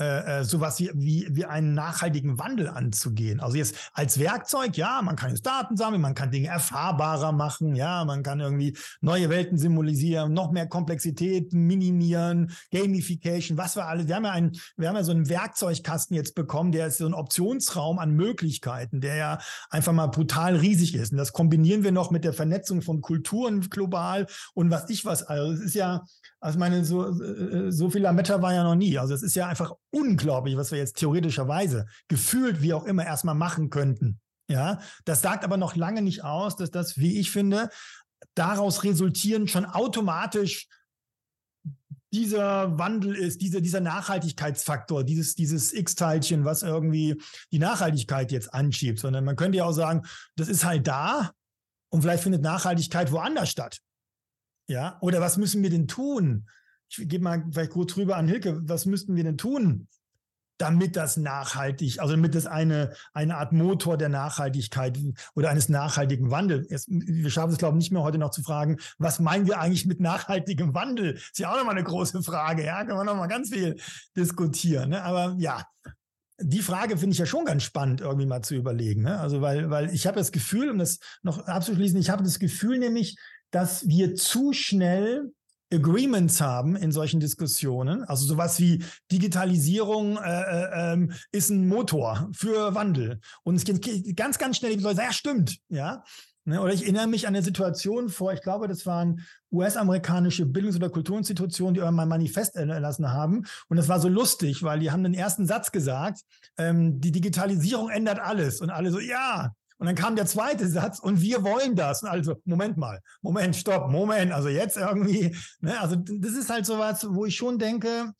äh, äh, sowas wie, wie, wie einen nachhaltigen Wandel anzugehen. Also jetzt als Werkzeug, ja, man kann jetzt Daten sammeln, man kann Dinge erfahrbarer machen, ja, man kann irgendwie neue Welten symbolisieren, noch mehr Komplexität minimieren, Gamification, was wir alle. Wir haben ja einen, wir haben ja so einen Werkzeugkasten jetzt bekommen, der ist so ein Optionsraum an Möglichkeiten, der ja einfach mal brutal riesig ist. Und das kombinieren wir noch mit der Vernetzung von Kulturen global und was ich was. Also es ist ja, also meine, so, äh, so viel Lametta war ja noch nie. Also es ist ja einfach unglaublich, was wir jetzt theoretischerweise gefühlt wie auch immer erstmal machen könnten. Ja, das sagt aber noch lange nicht aus, dass das, wie ich finde, daraus resultieren schon automatisch dieser Wandel ist, dieser, dieser Nachhaltigkeitsfaktor, dieses, dieses X-Teilchen, was irgendwie die Nachhaltigkeit jetzt anschiebt, sondern man könnte ja auch sagen, das ist halt da und vielleicht findet Nachhaltigkeit woanders statt. Ja, oder was müssen wir denn tun, ich gebe mal vielleicht kurz rüber an Hilke, was müssten wir denn tun, damit das nachhaltig, also damit es eine, eine Art Motor der Nachhaltigkeit oder eines nachhaltigen Wandels ist. Wir schaffen es, glaube ich, nicht mehr heute noch zu fragen, was meinen wir eigentlich mit nachhaltigem Wandel? Ist ja auch nochmal eine große Frage, ja, kann man nochmal ganz viel diskutieren. Ne? Aber ja, die Frage finde ich ja schon ganz spannend, irgendwie mal zu überlegen. Ne? Also, weil, weil ich habe das Gefühl, um das noch abzuschließen, ich habe das Gefühl nämlich, dass wir zu schnell Agreements haben in solchen Diskussionen. Also sowas wie Digitalisierung äh, äh, ähm, ist ein Motor für Wandel. Und es geht ganz, ganz schnell, die Leute ja, stimmt, ja. Ne, oder ich erinnere mich an eine Situation vor, ich glaube, das waren US-amerikanische Bildungs- oder Kulturinstitutionen, die mein Manifest erlassen haben. Und das war so lustig, weil die haben den ersten Satz gesagt, ähm, die Digitalisierung ändert alles. Und alle so, ja, und dann kam der zweite Satz und wir wollen das. Also, Moment mal, Moment, stopp, Moment, also jetzt irgendwie, ne, also das ist halt sowas, wo ich schon denke,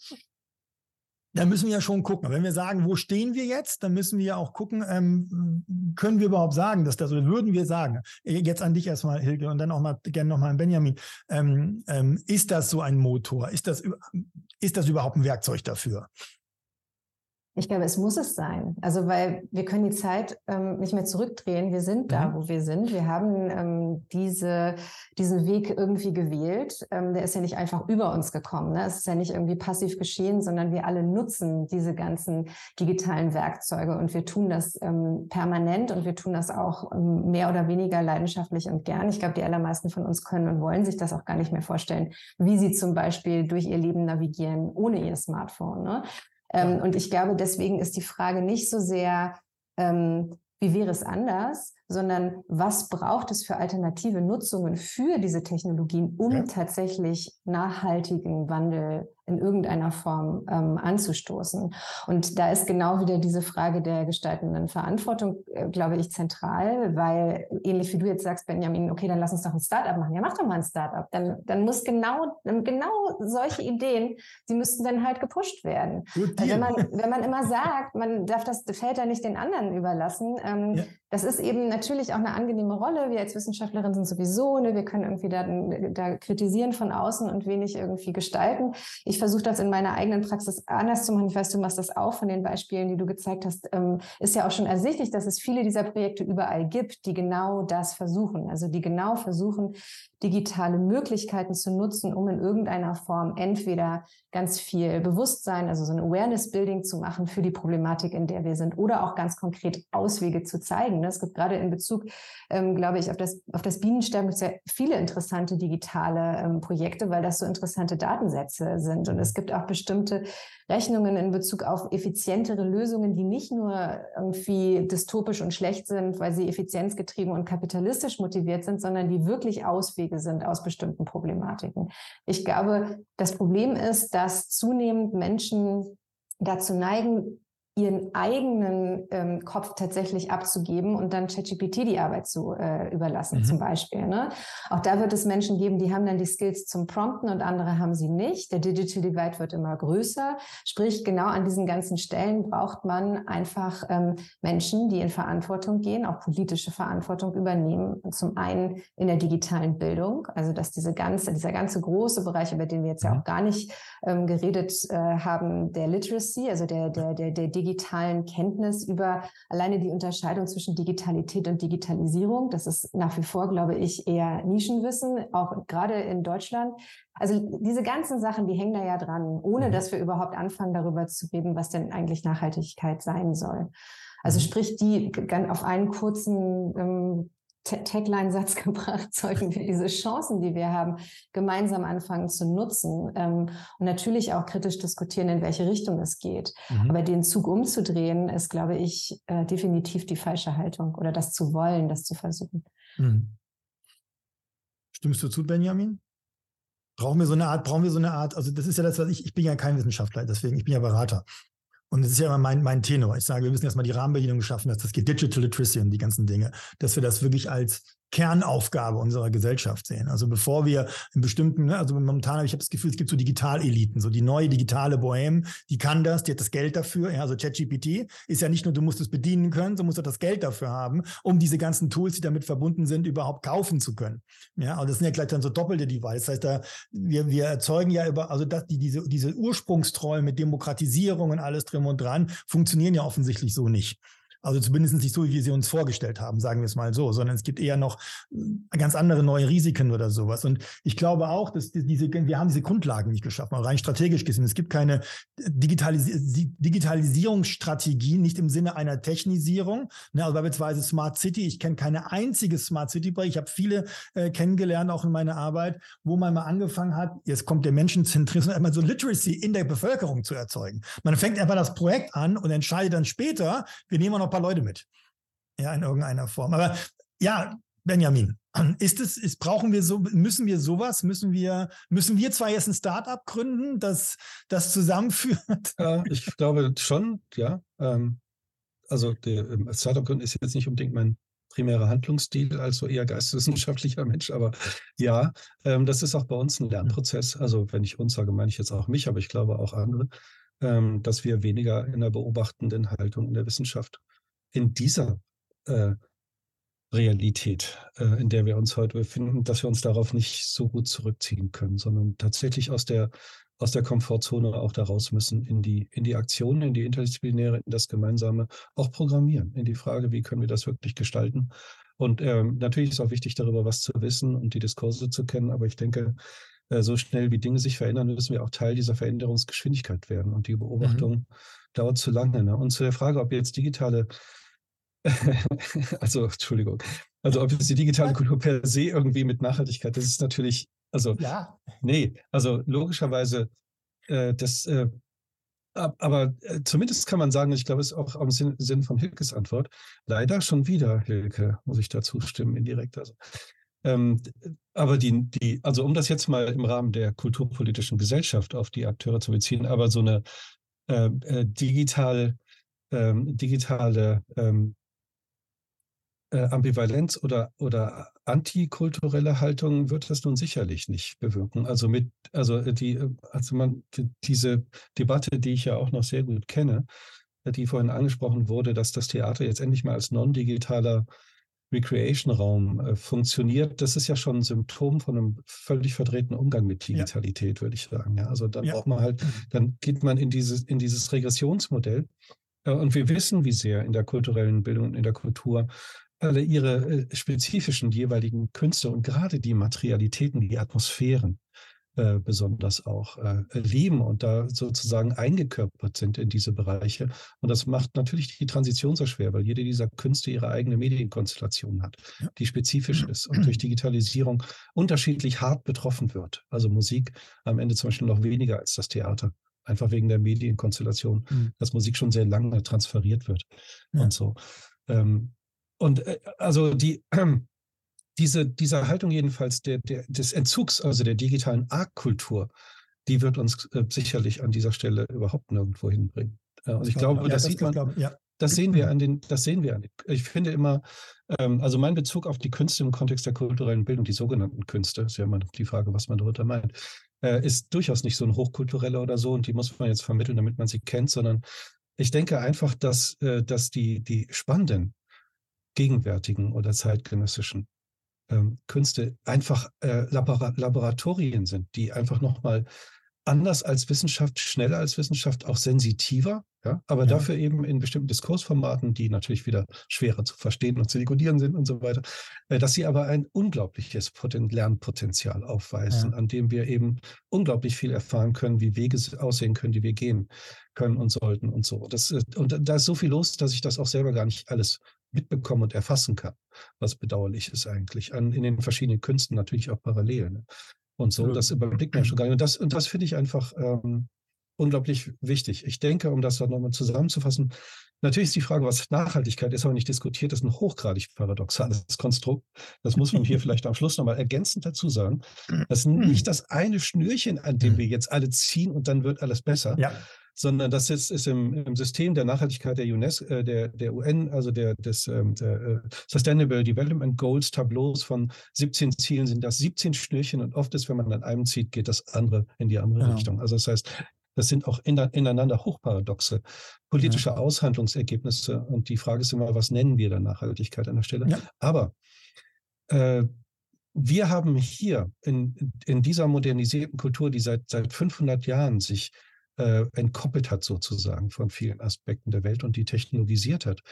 da müssen wir ja schon gucken. wenn wir sagen, wo stehen wir jetzt, dann müssen wir ja auch gucken, ähm, können wir überhaupt sagen, dass das, oder würden wir sagen, jetzt an dich erstmal, Hilke, und dann auch mal gerne nochmal an Benjamin, ähm, ähm, ist das so ein Motor? Ist das, ist das überhaupt ein Werkzeug dafür? Ich glaube, es muss es sein. Also, weil wir können die Zeit ähm, nicht mehr zurückdrehen. Wir sind da, mhm. wo wir sind. Wir haben ähm, diese, diesen Weg irgendwie gewählt. Ähm, der ist ja nicht einfach über uns gekommen. Ne? Es ist ja nicht irgendwie passiv geschehen, sondern wir alle nutzen diese ganzen digitalen Werkzeuge und wir tun das ähm, permanent und wir tun das auch ähm, mehr oder weniger leidenschaftlich und gern. Ich glaube, die allermeisten von uns können und wollen sich das auch gar nicht mehr vorstellen, wie sie zum Beispiel durch ihr Leben navigieren ohne ihr Smartphone. Ne? Ähm, und ich glaube, deswegen ist die Frage nicht so sehr, ähm, wie wäre es anders, sondern was braucht es für alternative Nutzungen für diese Technologien, um ja. tatsächlich nachhaltigen Wandel in irgendeiner Form ähm, anzustoßen. Und da ist genau wieder diese Frage der gestaltenden Verantwortung, äh, glaube ich, zentral, weil ähnlich wie du jetzt sagst, Benjamin, okay, dann lass uns doch ein Startup machen. Ja, mach doch mal ein Startup. Dann, dann muss genau, genau solche Ideen, die müssten dann halt gepusht werden. Wenn man, wenn man immer sagt, man darf das Feld da nicht den anderen überlassen, ähm, ja. Das ist eben natürlich auch eine angenehme Rolle. Wir als Wissenschaftlerin sind sowieso, ne, wir können irgendwie da, da kritisieren von außen und wenig irgendwie gestalten. Ich versuche das in meiner eigenen Praxis anders zu machen. Ich weiß, du machst das auch von den Beispielen, die du gezeigt hast. Ähm, ist ja auch schon ersichtlich, dass es viele dieser Projekte überall gibt, die genau das versuchen. Also die genau versuchen, digitale Möglichkeiten zu nutzen, um in irgendeiner Form entweder ganz viel Bewusstsein, also so ein Awareness-Building zu machen für die Problematik, in der wir sind, oder auch ganz konkret Auswege zu zeigen. Es gibt gerade in Bezug, ähm, glaube ich, auf das, auf das Bienensterben sehr viele interessante digitale ähm, Projekte, weil das so interessante Datensätze sind. Und es gibt auch bestimmte Rechnungen in Bezug auf effizientere Lösungen, die nicht nur irgendwie dystopisch und schlecht sind, weil sie effizienzgetrieben und kapitalistisch motiviert sind, sondern die wirklich Auswege sind aus bestimmten Problematiken. Ich glaube, das Problem ist, dass zunehmend Menschen dazu neigen, ihren eigenen ähm, Kopf tatsächlich abzugeben und dann ChatGPT die Arbeit zu äh, überlassen, mhm. zum Beispiel. Ne? Auch da wird es Menschen geben, die haben dann die Skills zum Prompten und andere haben sie nicht. Der Digital Divide wird immer größer. Sprich, genau an diesen ganzen Stellen braucht man einfach ähm, Menschen, die in Verantwortung gehen, auch politische Verantwortung übernehmen. Zum einen in der digitalen Bildung, also dass diese ganze, dieser ganze große Bereich, über den wir jetzt ja mhm. auch gar nicht ähm, geredet äh, haben, der Literacy, also der, der, der, der digitalen Kenntnis über alleine die Unterscheidung zwischen Digitalität und Digitalisierung. Das ist nach wie vor, glaube ich, eher Nischenwissen, auch gerade in Deutschland. Also diese ganzen Sachen, die hängen da ja dran, ohne mhm. dass wir überhaupt anfangen, darüber zu reden, was denn eigentlich Nachhaltigkeit sein soll. Also mhm. sprich, die auf einen kurzen ähm, Tagline-Satz gebracht, sollten wir diese Chancen, die wir haben, gemeinsam anfangen zu nutzen ähm, und natürlich auch kritisch diskutieren, in welche Richtung es geht. Mhm. Aber den Zug umzudrehen, ist, glaube ich, äh, definitiv die falsche Haltung oder das zu wollen, das zu versuchen. Mhm. Stimmst du zu, Benjamin? Brauchen wir so eine Art, brauchen wir so eine Art, also das ist ja das, was ich, ich bin ja kein Wissenschaftler, deswegen, ich bin ja Berater. Und das ist ja immer mein, mein Tenor. Ich sage, wir müssen erstmal die Rahmenbedingungen schaffen, dass das geht Digital Literacy und die ganzen Dinge, dass wir das wirklich als Kernaufgabe unserer Gesellschaft sehen. Also bevor wir in bestimmten, ne, also momentan habe ich das Gefühl, es gibt so Digitaleliten, so die neue digitale Bohème, die kann das, die hat das Geld dafür. Ja, also ChatGPT ist ja nicht nur, du musst es bedienen können, so musst du das Geld dafür haben, um diese ganzen Tools, die damit verbunden sind, überhaupt kaufen zu können. Ja, also das sind ja gleich dann so doppelte Devices. Das heißt, da, wir, wir erzeugen ja über, also dass die, diese, diese Ursprungstreue mit Demokratisierung und alles drin und dran funktionieren ja offensichtlich so nicht. Also zumindest nicht so, wie wir sie uns vorgestellt haben, sagen wir es mal so, sondern es gibt eher noch äh, ganz andere neue Risiken oder sowas. Und ich glaube auch, dass diese, wir haben diese Grundlagen nicht geschaffen, rein strategisch gesehen. Es gibt keine Digitalis Digitalisierungsstrategie, nicht im Sinne einer Technisierung. Ne, also beispielsweise Smart City. Ich kenne keine einzige Smart City Projekt. Ich habe viele äh, kennengelernt, auch in meiner Arbeit, wo man mal angefangen hat, jetzt kommt der Menschenzentrismus, einmal so Literacy in der Bevölkerung zu erzeugen. Man fängt einfach das Projekt an und entscheidet dann später, wir nehmen noch ein paar Leute mit. Ja, in irgendeiner Form. Aber ja, Benjamin, ist es, ist, brauchen wir so, müssen wir sowas, müssen wir, müssen wir zwar jetzt ein Startup gründen, das das zusammenführt? Ja, ich glaube schon, ja. Ähm, also ähm, Startup gründen ist jetzt nicht unbedingt mein primärer Handlungsstil, also eher geisteswissenschaftlicher Mensch, aber ja, ähm, das ist auch bei uns ein Lernprozess. Also wenn ich uns sage, meine ich jetzt auch mich, aber ich glaube auch andere, dass wir weniger in der beobachtenden Haltung in der Wissenschaft in dieser äh, Realität, äh, in der wir uns heute befinden, dass wir uns darauf nicht so gut zurückziehen können, sondern tatsächlich aus der, aus der Komfortzone auch da raus müssen in die, in die Aktionen, in die interdisziplinäre, in das Gemeinsame, auch programmieren, in die Frage, wie können wir das wirklich gestalten. Und ähm, natürlich ist auch wichtig, darüber was zu wissen und die Diskurse zu kennen, aber ich denke, äh, so schnell wie Dinge sich verändern, müssen wir auch Teil dieser Veränderungsgeschwindigkeit werden. Und die mhm. Beobachtung mhm. dauert zu lange. Ne? Und zu der Frage, ob jetzt digitale also, Entschuldigung. Also, ob jetzt die digitale Kultur per se irgendwie mit Nachhaltigkeit, das ist natürlich, also, ja. nee, also logischerweise, äh, das, äh, aber äh, zumindest kann man sagen, ich glaube, es ist auch im Sinn, Sinn von Hilkes Antwort, leider schon wieder, Hilke, muss ich dazu stimmen, indirekt. Also, ähm, aber die, die, also um das jetzt mal im Rahmen der kulturpolitischen Gesellschaft auf die Akteure zu beziehen, aber so eine äh, äh digital, ähm, digitale ähm, äh, Ambivalenz oder, oder antikulturelle Haltung wird das nun sicherlich nicht bewirken. Also mit, also äh, die, äh, also man, diese Debatte, die ich ja auch noch sehr gut kenne, äh, die vorhin angesprochen wurde, dass das Theater jetzt endlich mal als non-digitaler Recreation-Raum äh, funktioniert, das ist ja schon ein Symptom von einem völlig verdrehten Umgang mit Digitalität, ja. würde ich sagen. Ja, also dann ja. braucht man halt, dann geht man in dieses, in dieses Regressionsmodell. Und wir wissen, wie sehr in der kulturellen Bildung und in der Kultur alle ihre äh, spezifischen jeweiligen Künste und gerade die Materialitäten, die Atmosphären äh, besonders auch äh, lieben und da sozusagen eingekörpert sind in diese Bereiche. Und das macht natürlich die Transition so schwer, weil jede dieser Künste ihre eigene Medienkonstellation hat, die spezifisch ist und durch Digitalisierung unterschiedlich hart betroffen wird. Also Musik am Ende zum Beispiel noch weniger als das Theater einfach wegen der Medienkonstellation, mhm. dass Musik schon sehr lange transferiert wird ja. und so. Ähm, und äh, also die, äh, diese, diese Haltung jedenfalls der, der, des Entzugs, also der digitalen Artkultur, die wird uns äh, sicherlich an dieser Stelle überhaupt nirgendwo hinbringen. Äh, und ich glaube, ja, das, das, sieht man, ja. das sehen wir an den, das sehen wir an den, ich finde immer, ähm, also mein Bezug auf die Künste im Kontext der kulturellen Bildung, die sogenannten Künste, ist ja immer die Frage, was man darunter meint, äh, ist durchaus nicht so ein hochkultureller oder so und die muss man jetzt vermitteln, damit man sie kennt, sondern ich denke einfach, dass, äh, dass die, die spannenden gegenwärtigen oder zeitgenössischen ähm, Künste einfach äh, Labora Laboratorien sind, die einfach nochmal anders als Wissenschaft, schneller als Wissenschaft, auch sensitiver, ja, aber ja. dafür eben in bestimmten Diskursformaten, die natürlich wieder schwerer zu verstehen und zu dekodieren sind und so weiter, äh, dass sie aber ein unglaubliches Poten Lernpotenzial aufweisen, ja. an dem wir eben unglaublich viel erfahren können, wie Wege aussehen können, die wir gehen können und sollten und so. Das, äh, und da ist so viel los, dass ich das auch selber gar nicht alles mitbekommen und erfassen kann, was bedauerlich ist eigentlich. An, in den verschiedenen Künsten natürlich auch parallel. Ne? Und so, das überblickt man schon gar nicht. Und das, und das finde ich einfach ähm, unglaublich wichtig. Ich denke, um das dann nochmal zusammenzufassen, natürlich ist die Frage, was Nachhaltigkeit ist, aber nicht diskutiert, ist ein hochgradig paradoxales Konstrukt. Das muss man hier vielleicht am Schluss nochmal ergänzend dazu sagen. Das ist nicht das eine Schnürchen, an dem wir jetzt alle ziehen und dann wird alles besser. Ja. Sondern das ist, ist im, im, System der Nachhaltigkeit der UNESCO, äh, der, der UN, also der, des ähm, der, äh, Sustainable Development Goals Tableaus von 17 Zielen sind das 17 Schnürchen und oft ist, wenn man an einem zieht, geht das andere in die andere ja. Richtung. Also das heißt, das sind auch ineinander hochparadoxe politische ja. Aushandlungsergebnisse. Und die Frage ist immer, was nennen wir dann Nachhaltigkeit an der Stelle? Ja. Aber äh, wir haben hier in, in dieser modernisierten Kultur, die seit, seit 500 Jahren sich äh, entkoppelt hat sozusagen von vielen Aspekten der Welt und die technologisiert hat,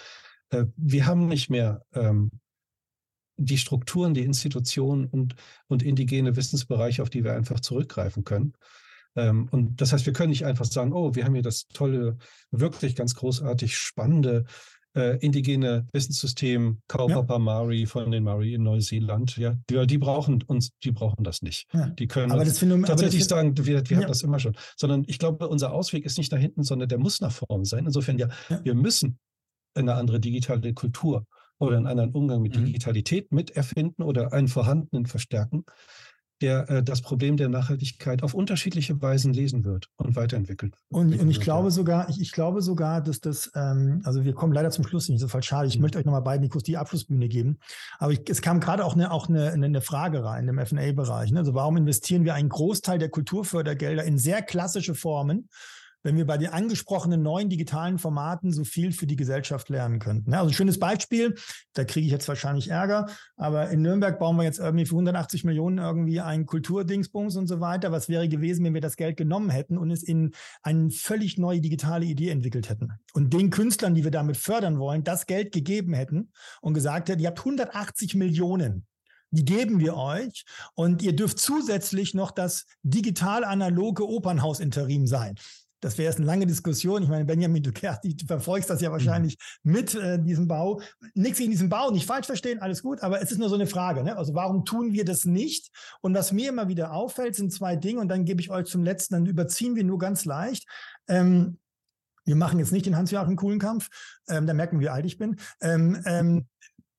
äh, wir haben nicht mehr ähm, die Strukturen, die Institutionen und, und indigene Wissensbereiche, auf die wir einfach zurückgreifen können. Ähm, und das heißt, wir können nicht einfach sagen, oh, wir haben hier das tolle, wirklich ganz großartig spannende äh, indigene Wissenssystem Kaupapa ja. Mari von den Mari in Neuseeland. Ja, die, die, brauchen uns, die brauchen das nicht. Ja. Die können aber das find, tatsächlich das sagen, wir, wir ja. haben das immer schon. Sondern ich glaube, unser Ausweg ist nicht da hinten, sondern der muss nach vorne sein. Insofern ja, wir müssen eine andere digitale Kultur oder einen anderen Umgang mit mhm. Digitalität miterfinden oder einen vorhandenen verstärken der äh, das Problem der Nachhaltigkeit auf unterschiedliche Weisen lesen wird und weiterentwickelt. Und, und ich glaube sogar, ich, ich, glaube sogar, dass das, ähm, also wir kommen leider zum Schluss nicht, so fall schade. Ich mhm. möchte euch nochmal beiden kurz die Abschlussbühne geben. Aber ich, es kam gerade auch eine, auch eine, eine Frage rein im FA-Bereich. Ne? Also warum investieren wir einen Großteil der Kulturfördergelder in sehr klassische Formen? Wenn wir bei den angesprochenen neuen digitalen Formaten so viel für die Gesellschaft lernen könnten. Also ein schönes Beispiel, da kriege ich jetzt wahrscheinlich Ärger, aber in Nürnberg bauen wir jetzt irgendwie für 180 Millionen irgendwie ein Kulturdingsbums und so weiter. Was wäre gewesen, wenn wir das Geld genommen hätten und es in eine völlig neue digitale Idee entwickelt hätten und den Künstlern, die wir damit fördern wollen, das Geld gegeben hätten und gesagt hätten, ihr habt 180 Millionen die geben wir euch und ihr dürft zusätzlich noch das digital-analoge Opernhaus-Interim sein das wäre jetzt eine lange Diskussion. Ich meine, Benjamin, du, du verfolgst das ja mhm. wahrscheinlich mhm. mit äh, diesem Bau. Nichts in diesem Bau, nicht falsch verstehen, alles gut, aber es ist nur so eine Frage. Ne? Also warum tun wir das nicht? Und was mir immer wieder auffällt, sind zwei Dinge und dann gebe ich euch zum letzten, dann überziehen wir nur ganz leicht. Ähm, wir machen jetzt nicht den Hans-Joachim Kuhlenkampf, ähm, da merken wir, wie alt ich bin. Ähm, ähm,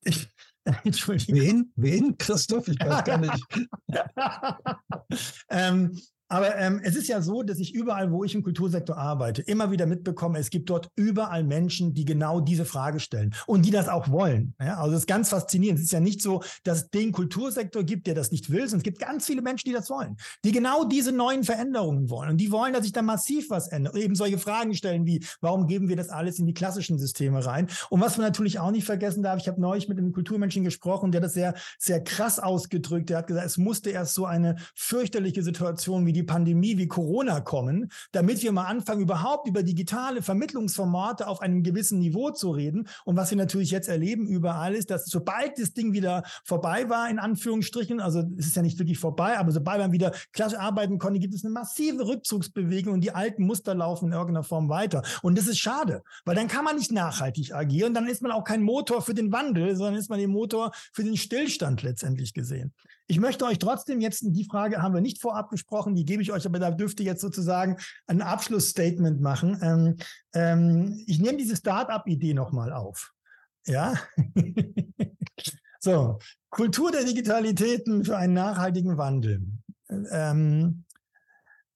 ich, Entschuldigung. Wen? Wen, Christoph? Ich weiß gar nicht. ähm, aber ähm, es ist ja so, dass ich überall, wo ich im Kultursektor arbeite, immer wieder mitbekomme, es gibt dort überall Menschen, die genau diese Frage stellen und die das auch wollen. Ja, also das ist ganz faszinierend. Es ist ja nicht so, dass es den Kultursektor gibt, der das nicht will, sondern es gibt ganz viele Menschen, die das wollen, die genau diese neuen Veränderungen wollen. Und die wollen, dass sich da massiv was ändert. Eben solche Fragen stellen wie, warum geben wir das alles in die klassischen Systeme rein? Und was man natürlich auch nicht vergessen darf, ich habe neulich mit einem Kulturmenschen gesprochen, der das sehr, sehr krass ausgedrückt. Der hat gesagt, es musste erst so eine fürchterliche Situation wie die die Pandemie wie Corona kommen, damit wir mal anfangen, überhaupt über digitale Vermittlungsformate auf einem gewissen Niveau zu reden. Und was wir natürlich jetzt erleben überall ist, dass sobald das Ding wieder vorbei war, in Anführungsstrichen, also es ist ja nicht wirklich vorbei, aber sobald man wieder klassisch arbeiten konnte, gibt es eine massive Rückzugsbewegung und die alten Muster laufen in irgendeiner Form weiter. Und das ist schade, weil dann kann man nicht nachhaltig agieren, dann ist man auch kein Motor für den Wandel, sondern ist man den Motor für den Stillstand letztendlich gesehen. Ich möchte euch trotzdem jetzt, die Frage haben wir nicht vorab besprochen, die gebe ich euch, aber da dürft ihr jetzt sozusagen ein Abschlussstatement machen. Ähm, ähm, ich nehme diese Start-up-Idee nochmal auf. Ja. so, Kultur der Digitalitäten für einen nachhaltigen Wandel. Ähm,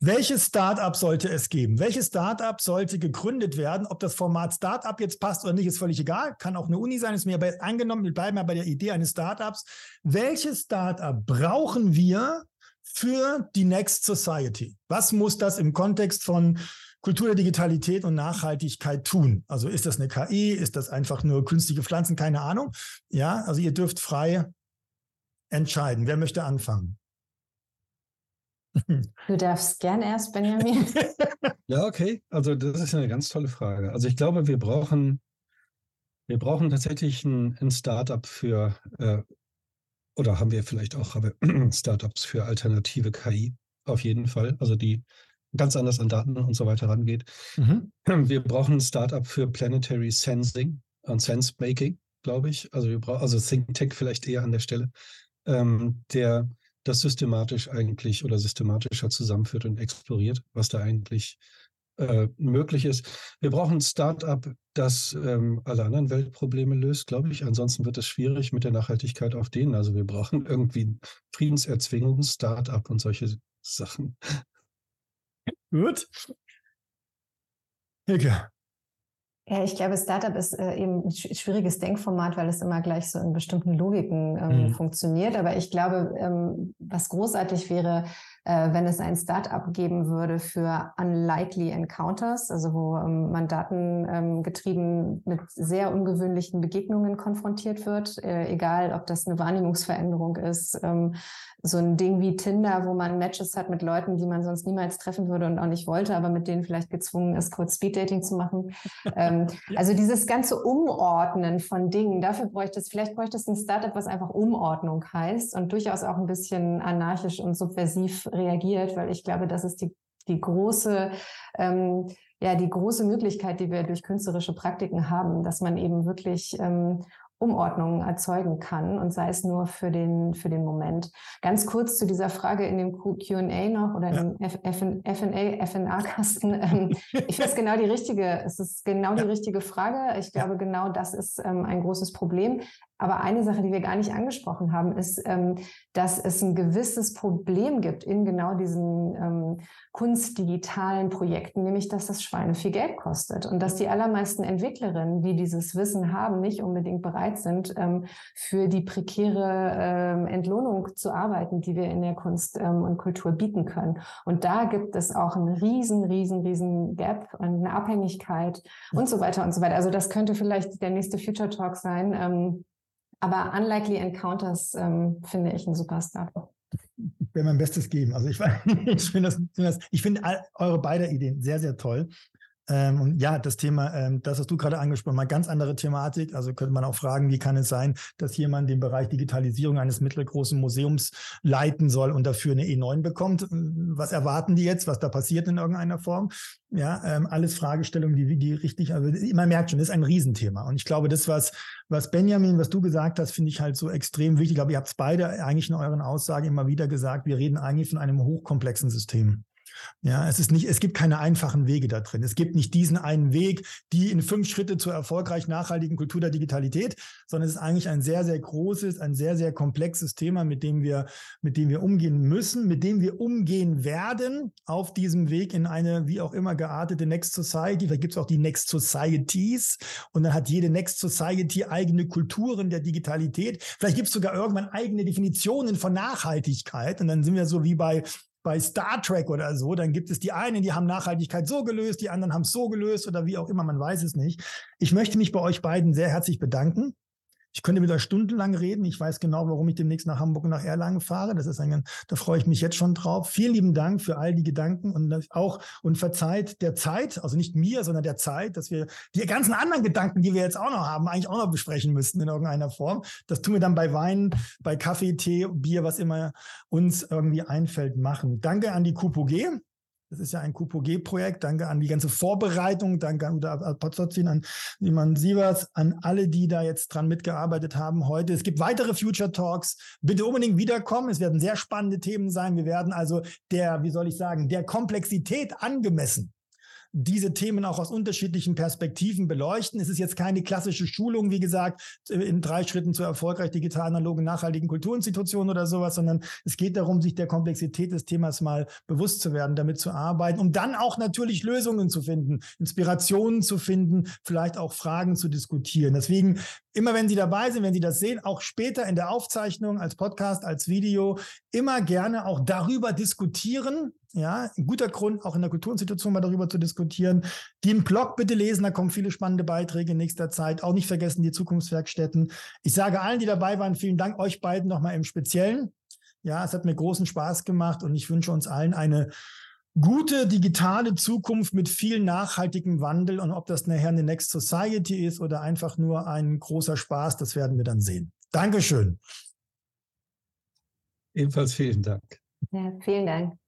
welches Startup sollte es geben? Welches Startup sollte gegründet werden? Ob das Format Startup jetzt passt oder nicht, ist völlig egal. Kann auch eine Uni sein, ist mir aber angenommen. Wir bleiben ja bei der Idee eines Startups. Welches Startup brauchen wir für die Next Society? Was muss das im Kontext von Kultur der Digitalität und Nachhaltigkeit tun? Also ist das eine KI? Ist das einfach nur künstliche Pflanzen? Keine Ahnung. Ja, also ihr dürft frei entscheiden. Wer möchte anfangen? Du darfst gern erst, Benjamin. ja, okay. Also das ist eine ganz tolle Frage. Also ich glaube, wir brauchen, wir brauchen tatsächlich ein, ein Startup für, äh, oder haben wir vielleicht auch Startups für alternative KI, auf jeden Fall. Also die ganz anders an Daten und so weiter rangeht. Mhm. Wir brauchen ein Startup für Planetary Sensing und Sense Making, glaube ich. Also wir brauchen, also Think Tech vielleicht eher an der Stelle, ähm, der das systematisch eigentlich oder systematischer zusammenführt und exploriert, was da eigentlich äh, möglich ist. Wir brauchen ein Start-up, das ähm, alle anderen Weltprobleme löst, glaube ich. Ansonsten wird es schwierig mit der Nachhaltigkeit auf denen. Also wir brauchen irgendwie Friedenserzwingung, Start-up und solche Sachen. Gut. Hilke. Ja, ich glaube, Startup ist äh, eben ein schwieriges Denkformat, weil es immer gleich so in bestimmten Logiken ähm, mhm. funktioniert. Aber ich glaube, ähm, was großartig wäre, äh, wenn es ein Startup geben würde für Unlikely Encounters, also wo ähm, man datengetrieben ähm, mit sehr ungewöhnlichen Begegnungen konfrontiert wird, äh, egal ob das eine Wahrnehmungsveränderung ist, ähm, so ein Ding wie Tinder, wo man Matches hat mit Leuten, die man sonst niemals treffen würde und auch nicht wollte, aber mit denen vielleicht gezwungen ist, kurz Speeddating zu machen. ähm, also dieses ganze Umordnen von Dingen, dafür bräuchte es, vielleicht bräuchte es ein Startup, was einfach Umordnung heißt und durchaus auch ein bisschen anarchisch und subversiv reagiert, weil ich glaube, das ist die, die große, ähm, ja, die große Möglichkeit, die wir durch künstlerische Praktiken haben, dass man eben wirklich ähm, Umordnungen erzeugen kann und sei es nur für den, für den Moment. Ganz kurz zu dieser Frage in dem QA noch oder ja. dem FNA, FNA-Kasten. Ähm, ich finde es genau die richtige, es ist genau die richtige Frage. Ich glaube, genau das ist ähm, ein großes Problem. Aber eine Sache, die wir gar nicht angesprochen haben, ist, ähm, dass es ein gewisses Problem gibt in genau diesen ähm, kunstdigitalen Projekten, nämlich dass das Schweine viel Geld kostet und dass die allermeisten Entwicklerinnen, die dieses Wissen haben, nicht unbedingt bereit sind, ähm, für die prekäre ähm, Entlohnung zu arbeiten, die wir in der Kunst ähm, und Kultur bieten können. Und da gibt es auch einen riesen, riesen, riesen Gap und eine Abhängigkeit und so weiter und so weiter. Also das könnte vielleicht der nächste Future Talk sein ähm, aber Unlikely Encounters ähm, finde ich ein super Startup. Ich werde mein Bestes geben. Also ich, ich finde finde eure beide Ideen sehr, sehr toll. Ähm, und ja, das Thema, ähm, das hast du gerade angesprochen, mal ganz andere Thematik. Also könnte man auch fragen, wie kann es sein, dass jemand den Bereich Digitalisierung eines mittelgroßen Museums leiten soll und dafür eine E9 bekommt? Was erwarten die jetzt, was da passiert in irgendeiner Form? Ja, ähm, alles Fragestellungen, die, die richtig, also man merkt schon, das ist ein Riesenthema. Und ich glaube, das, was, was Benjamin, was du gesagt hast, finde ich halt so extrem wichtig. Ich glaube, ihr habt es beide eigentlich in euren Aussagen immer wieder gesagt. Wir reden eigentlich von einem hochkomplexen System. Ja, es ist nicht, es gibt keine einfachen Wege da drin. Es gibt nicht diesen einen Weg, die in fünf Schritte zur erfolgreich nachhaltigen Kultur der Digitalität, sondern es ist eigentlich ein sehr, sehr großes, ein sehr, sehr komplexes Thema, mit dem wir, mit dem wir umgehen müssen, mit dem wir umgehen werden auf diesem Weg in eine, wie auch immer geartete Next Society. Da gibt es auch die Next Societies und dann hat jede Next Society eigene Kulturen der Digitalität. Vielleicht gibt es sogar irgendwann eigene Definitionen von Nachhaltigkeit und dann sind wir so wie bei bei Star Trek oder so, dann gibt es die einen, die haben Nachhaltigkeit so gelöst, die anderen haben es so gelöst oder wie auch immer, man weiß es nicht. Ich möchte mich bei euch beiden sehr herzlich bedanken. Ich könnte mit euch stundenlang reden. Ich weiß genau, warum ich demnächst nach Hamburg und nach Erlangen fahre. Das ist ein, da freue ich mich jetzt schon drauf. Vielen lieben Dank für all die Gedanken und auch und verzeiht der Zeit, also nicht mir, sondern der Zeit, dass wir die ganzen anderen Gedanken, die wir jetzt auch noch haben, eigentlich auch noch besprechen müssten in irgendeiner Form. Das tun wir dann bei Wein, bei Kaffee, Tee, Bier, was immer uns irgendwie einfällt, machen. Danke an die KUPOG das ist ja ein QPOG-Projekt. Danke an die ganze Vorbereitung. Danke an Uda Potzozin, an Niemand Sievers, an alle, die da jetzt dran mitgearbeitet haben heute. Es gibt weitere Future Talks. Bitte unbedingt wiederkommen. Es werden sehr spannende Themen sein. Wir werden also der, wie soll ich sagen, der Komplexität angemessen diese Themen auch aus unterschiedlichen Perspektiven beleuchten. Es ist jetzt keine klassische Schulung, wie gesagt, in drei Schritten zur erfolgreich digital analogen nachhaltigen Kulturinstitutionen oder sowas, sondern es geht darum, sich der Komplexität des Themas mal bewusst zu werden, damit zu arbeiten, um dann auch natürlich Lösungen zu finden, Inspirationen zu finden, vielleicht auch Fragen zu diskutieren. Deswegen immer wenn Sie dabei sind, wenn Sie das sehen, auch später in der Aufzeichnung, als Podcast, als Video, immer gerne auch darüber diskutieren. Ja, ein guter Grund, auch in der Kulturinstitution mal darüber zu diskutieren. Den Blog bitte lesen, da kommen viele spannende Beiträge in nächster Zeit. Auch nicht vergessen die Zukunftswerkstätten. Ich sage allen, die dabei waren, vielen Dank euch beiden nochmal im Speziellen. Ja, es hat mir großen Spaß gemacht und ich wünsche uns allen eine gute digitale Zukunft mit viel nachhaltigem Wandel. Und ob das nachher eine Next Society ist oder einfach nur ein großer Spaß, das werden wir dann sehen. Dankeschön. Ebenfalls vielen Dank. Ja, vielen Dank.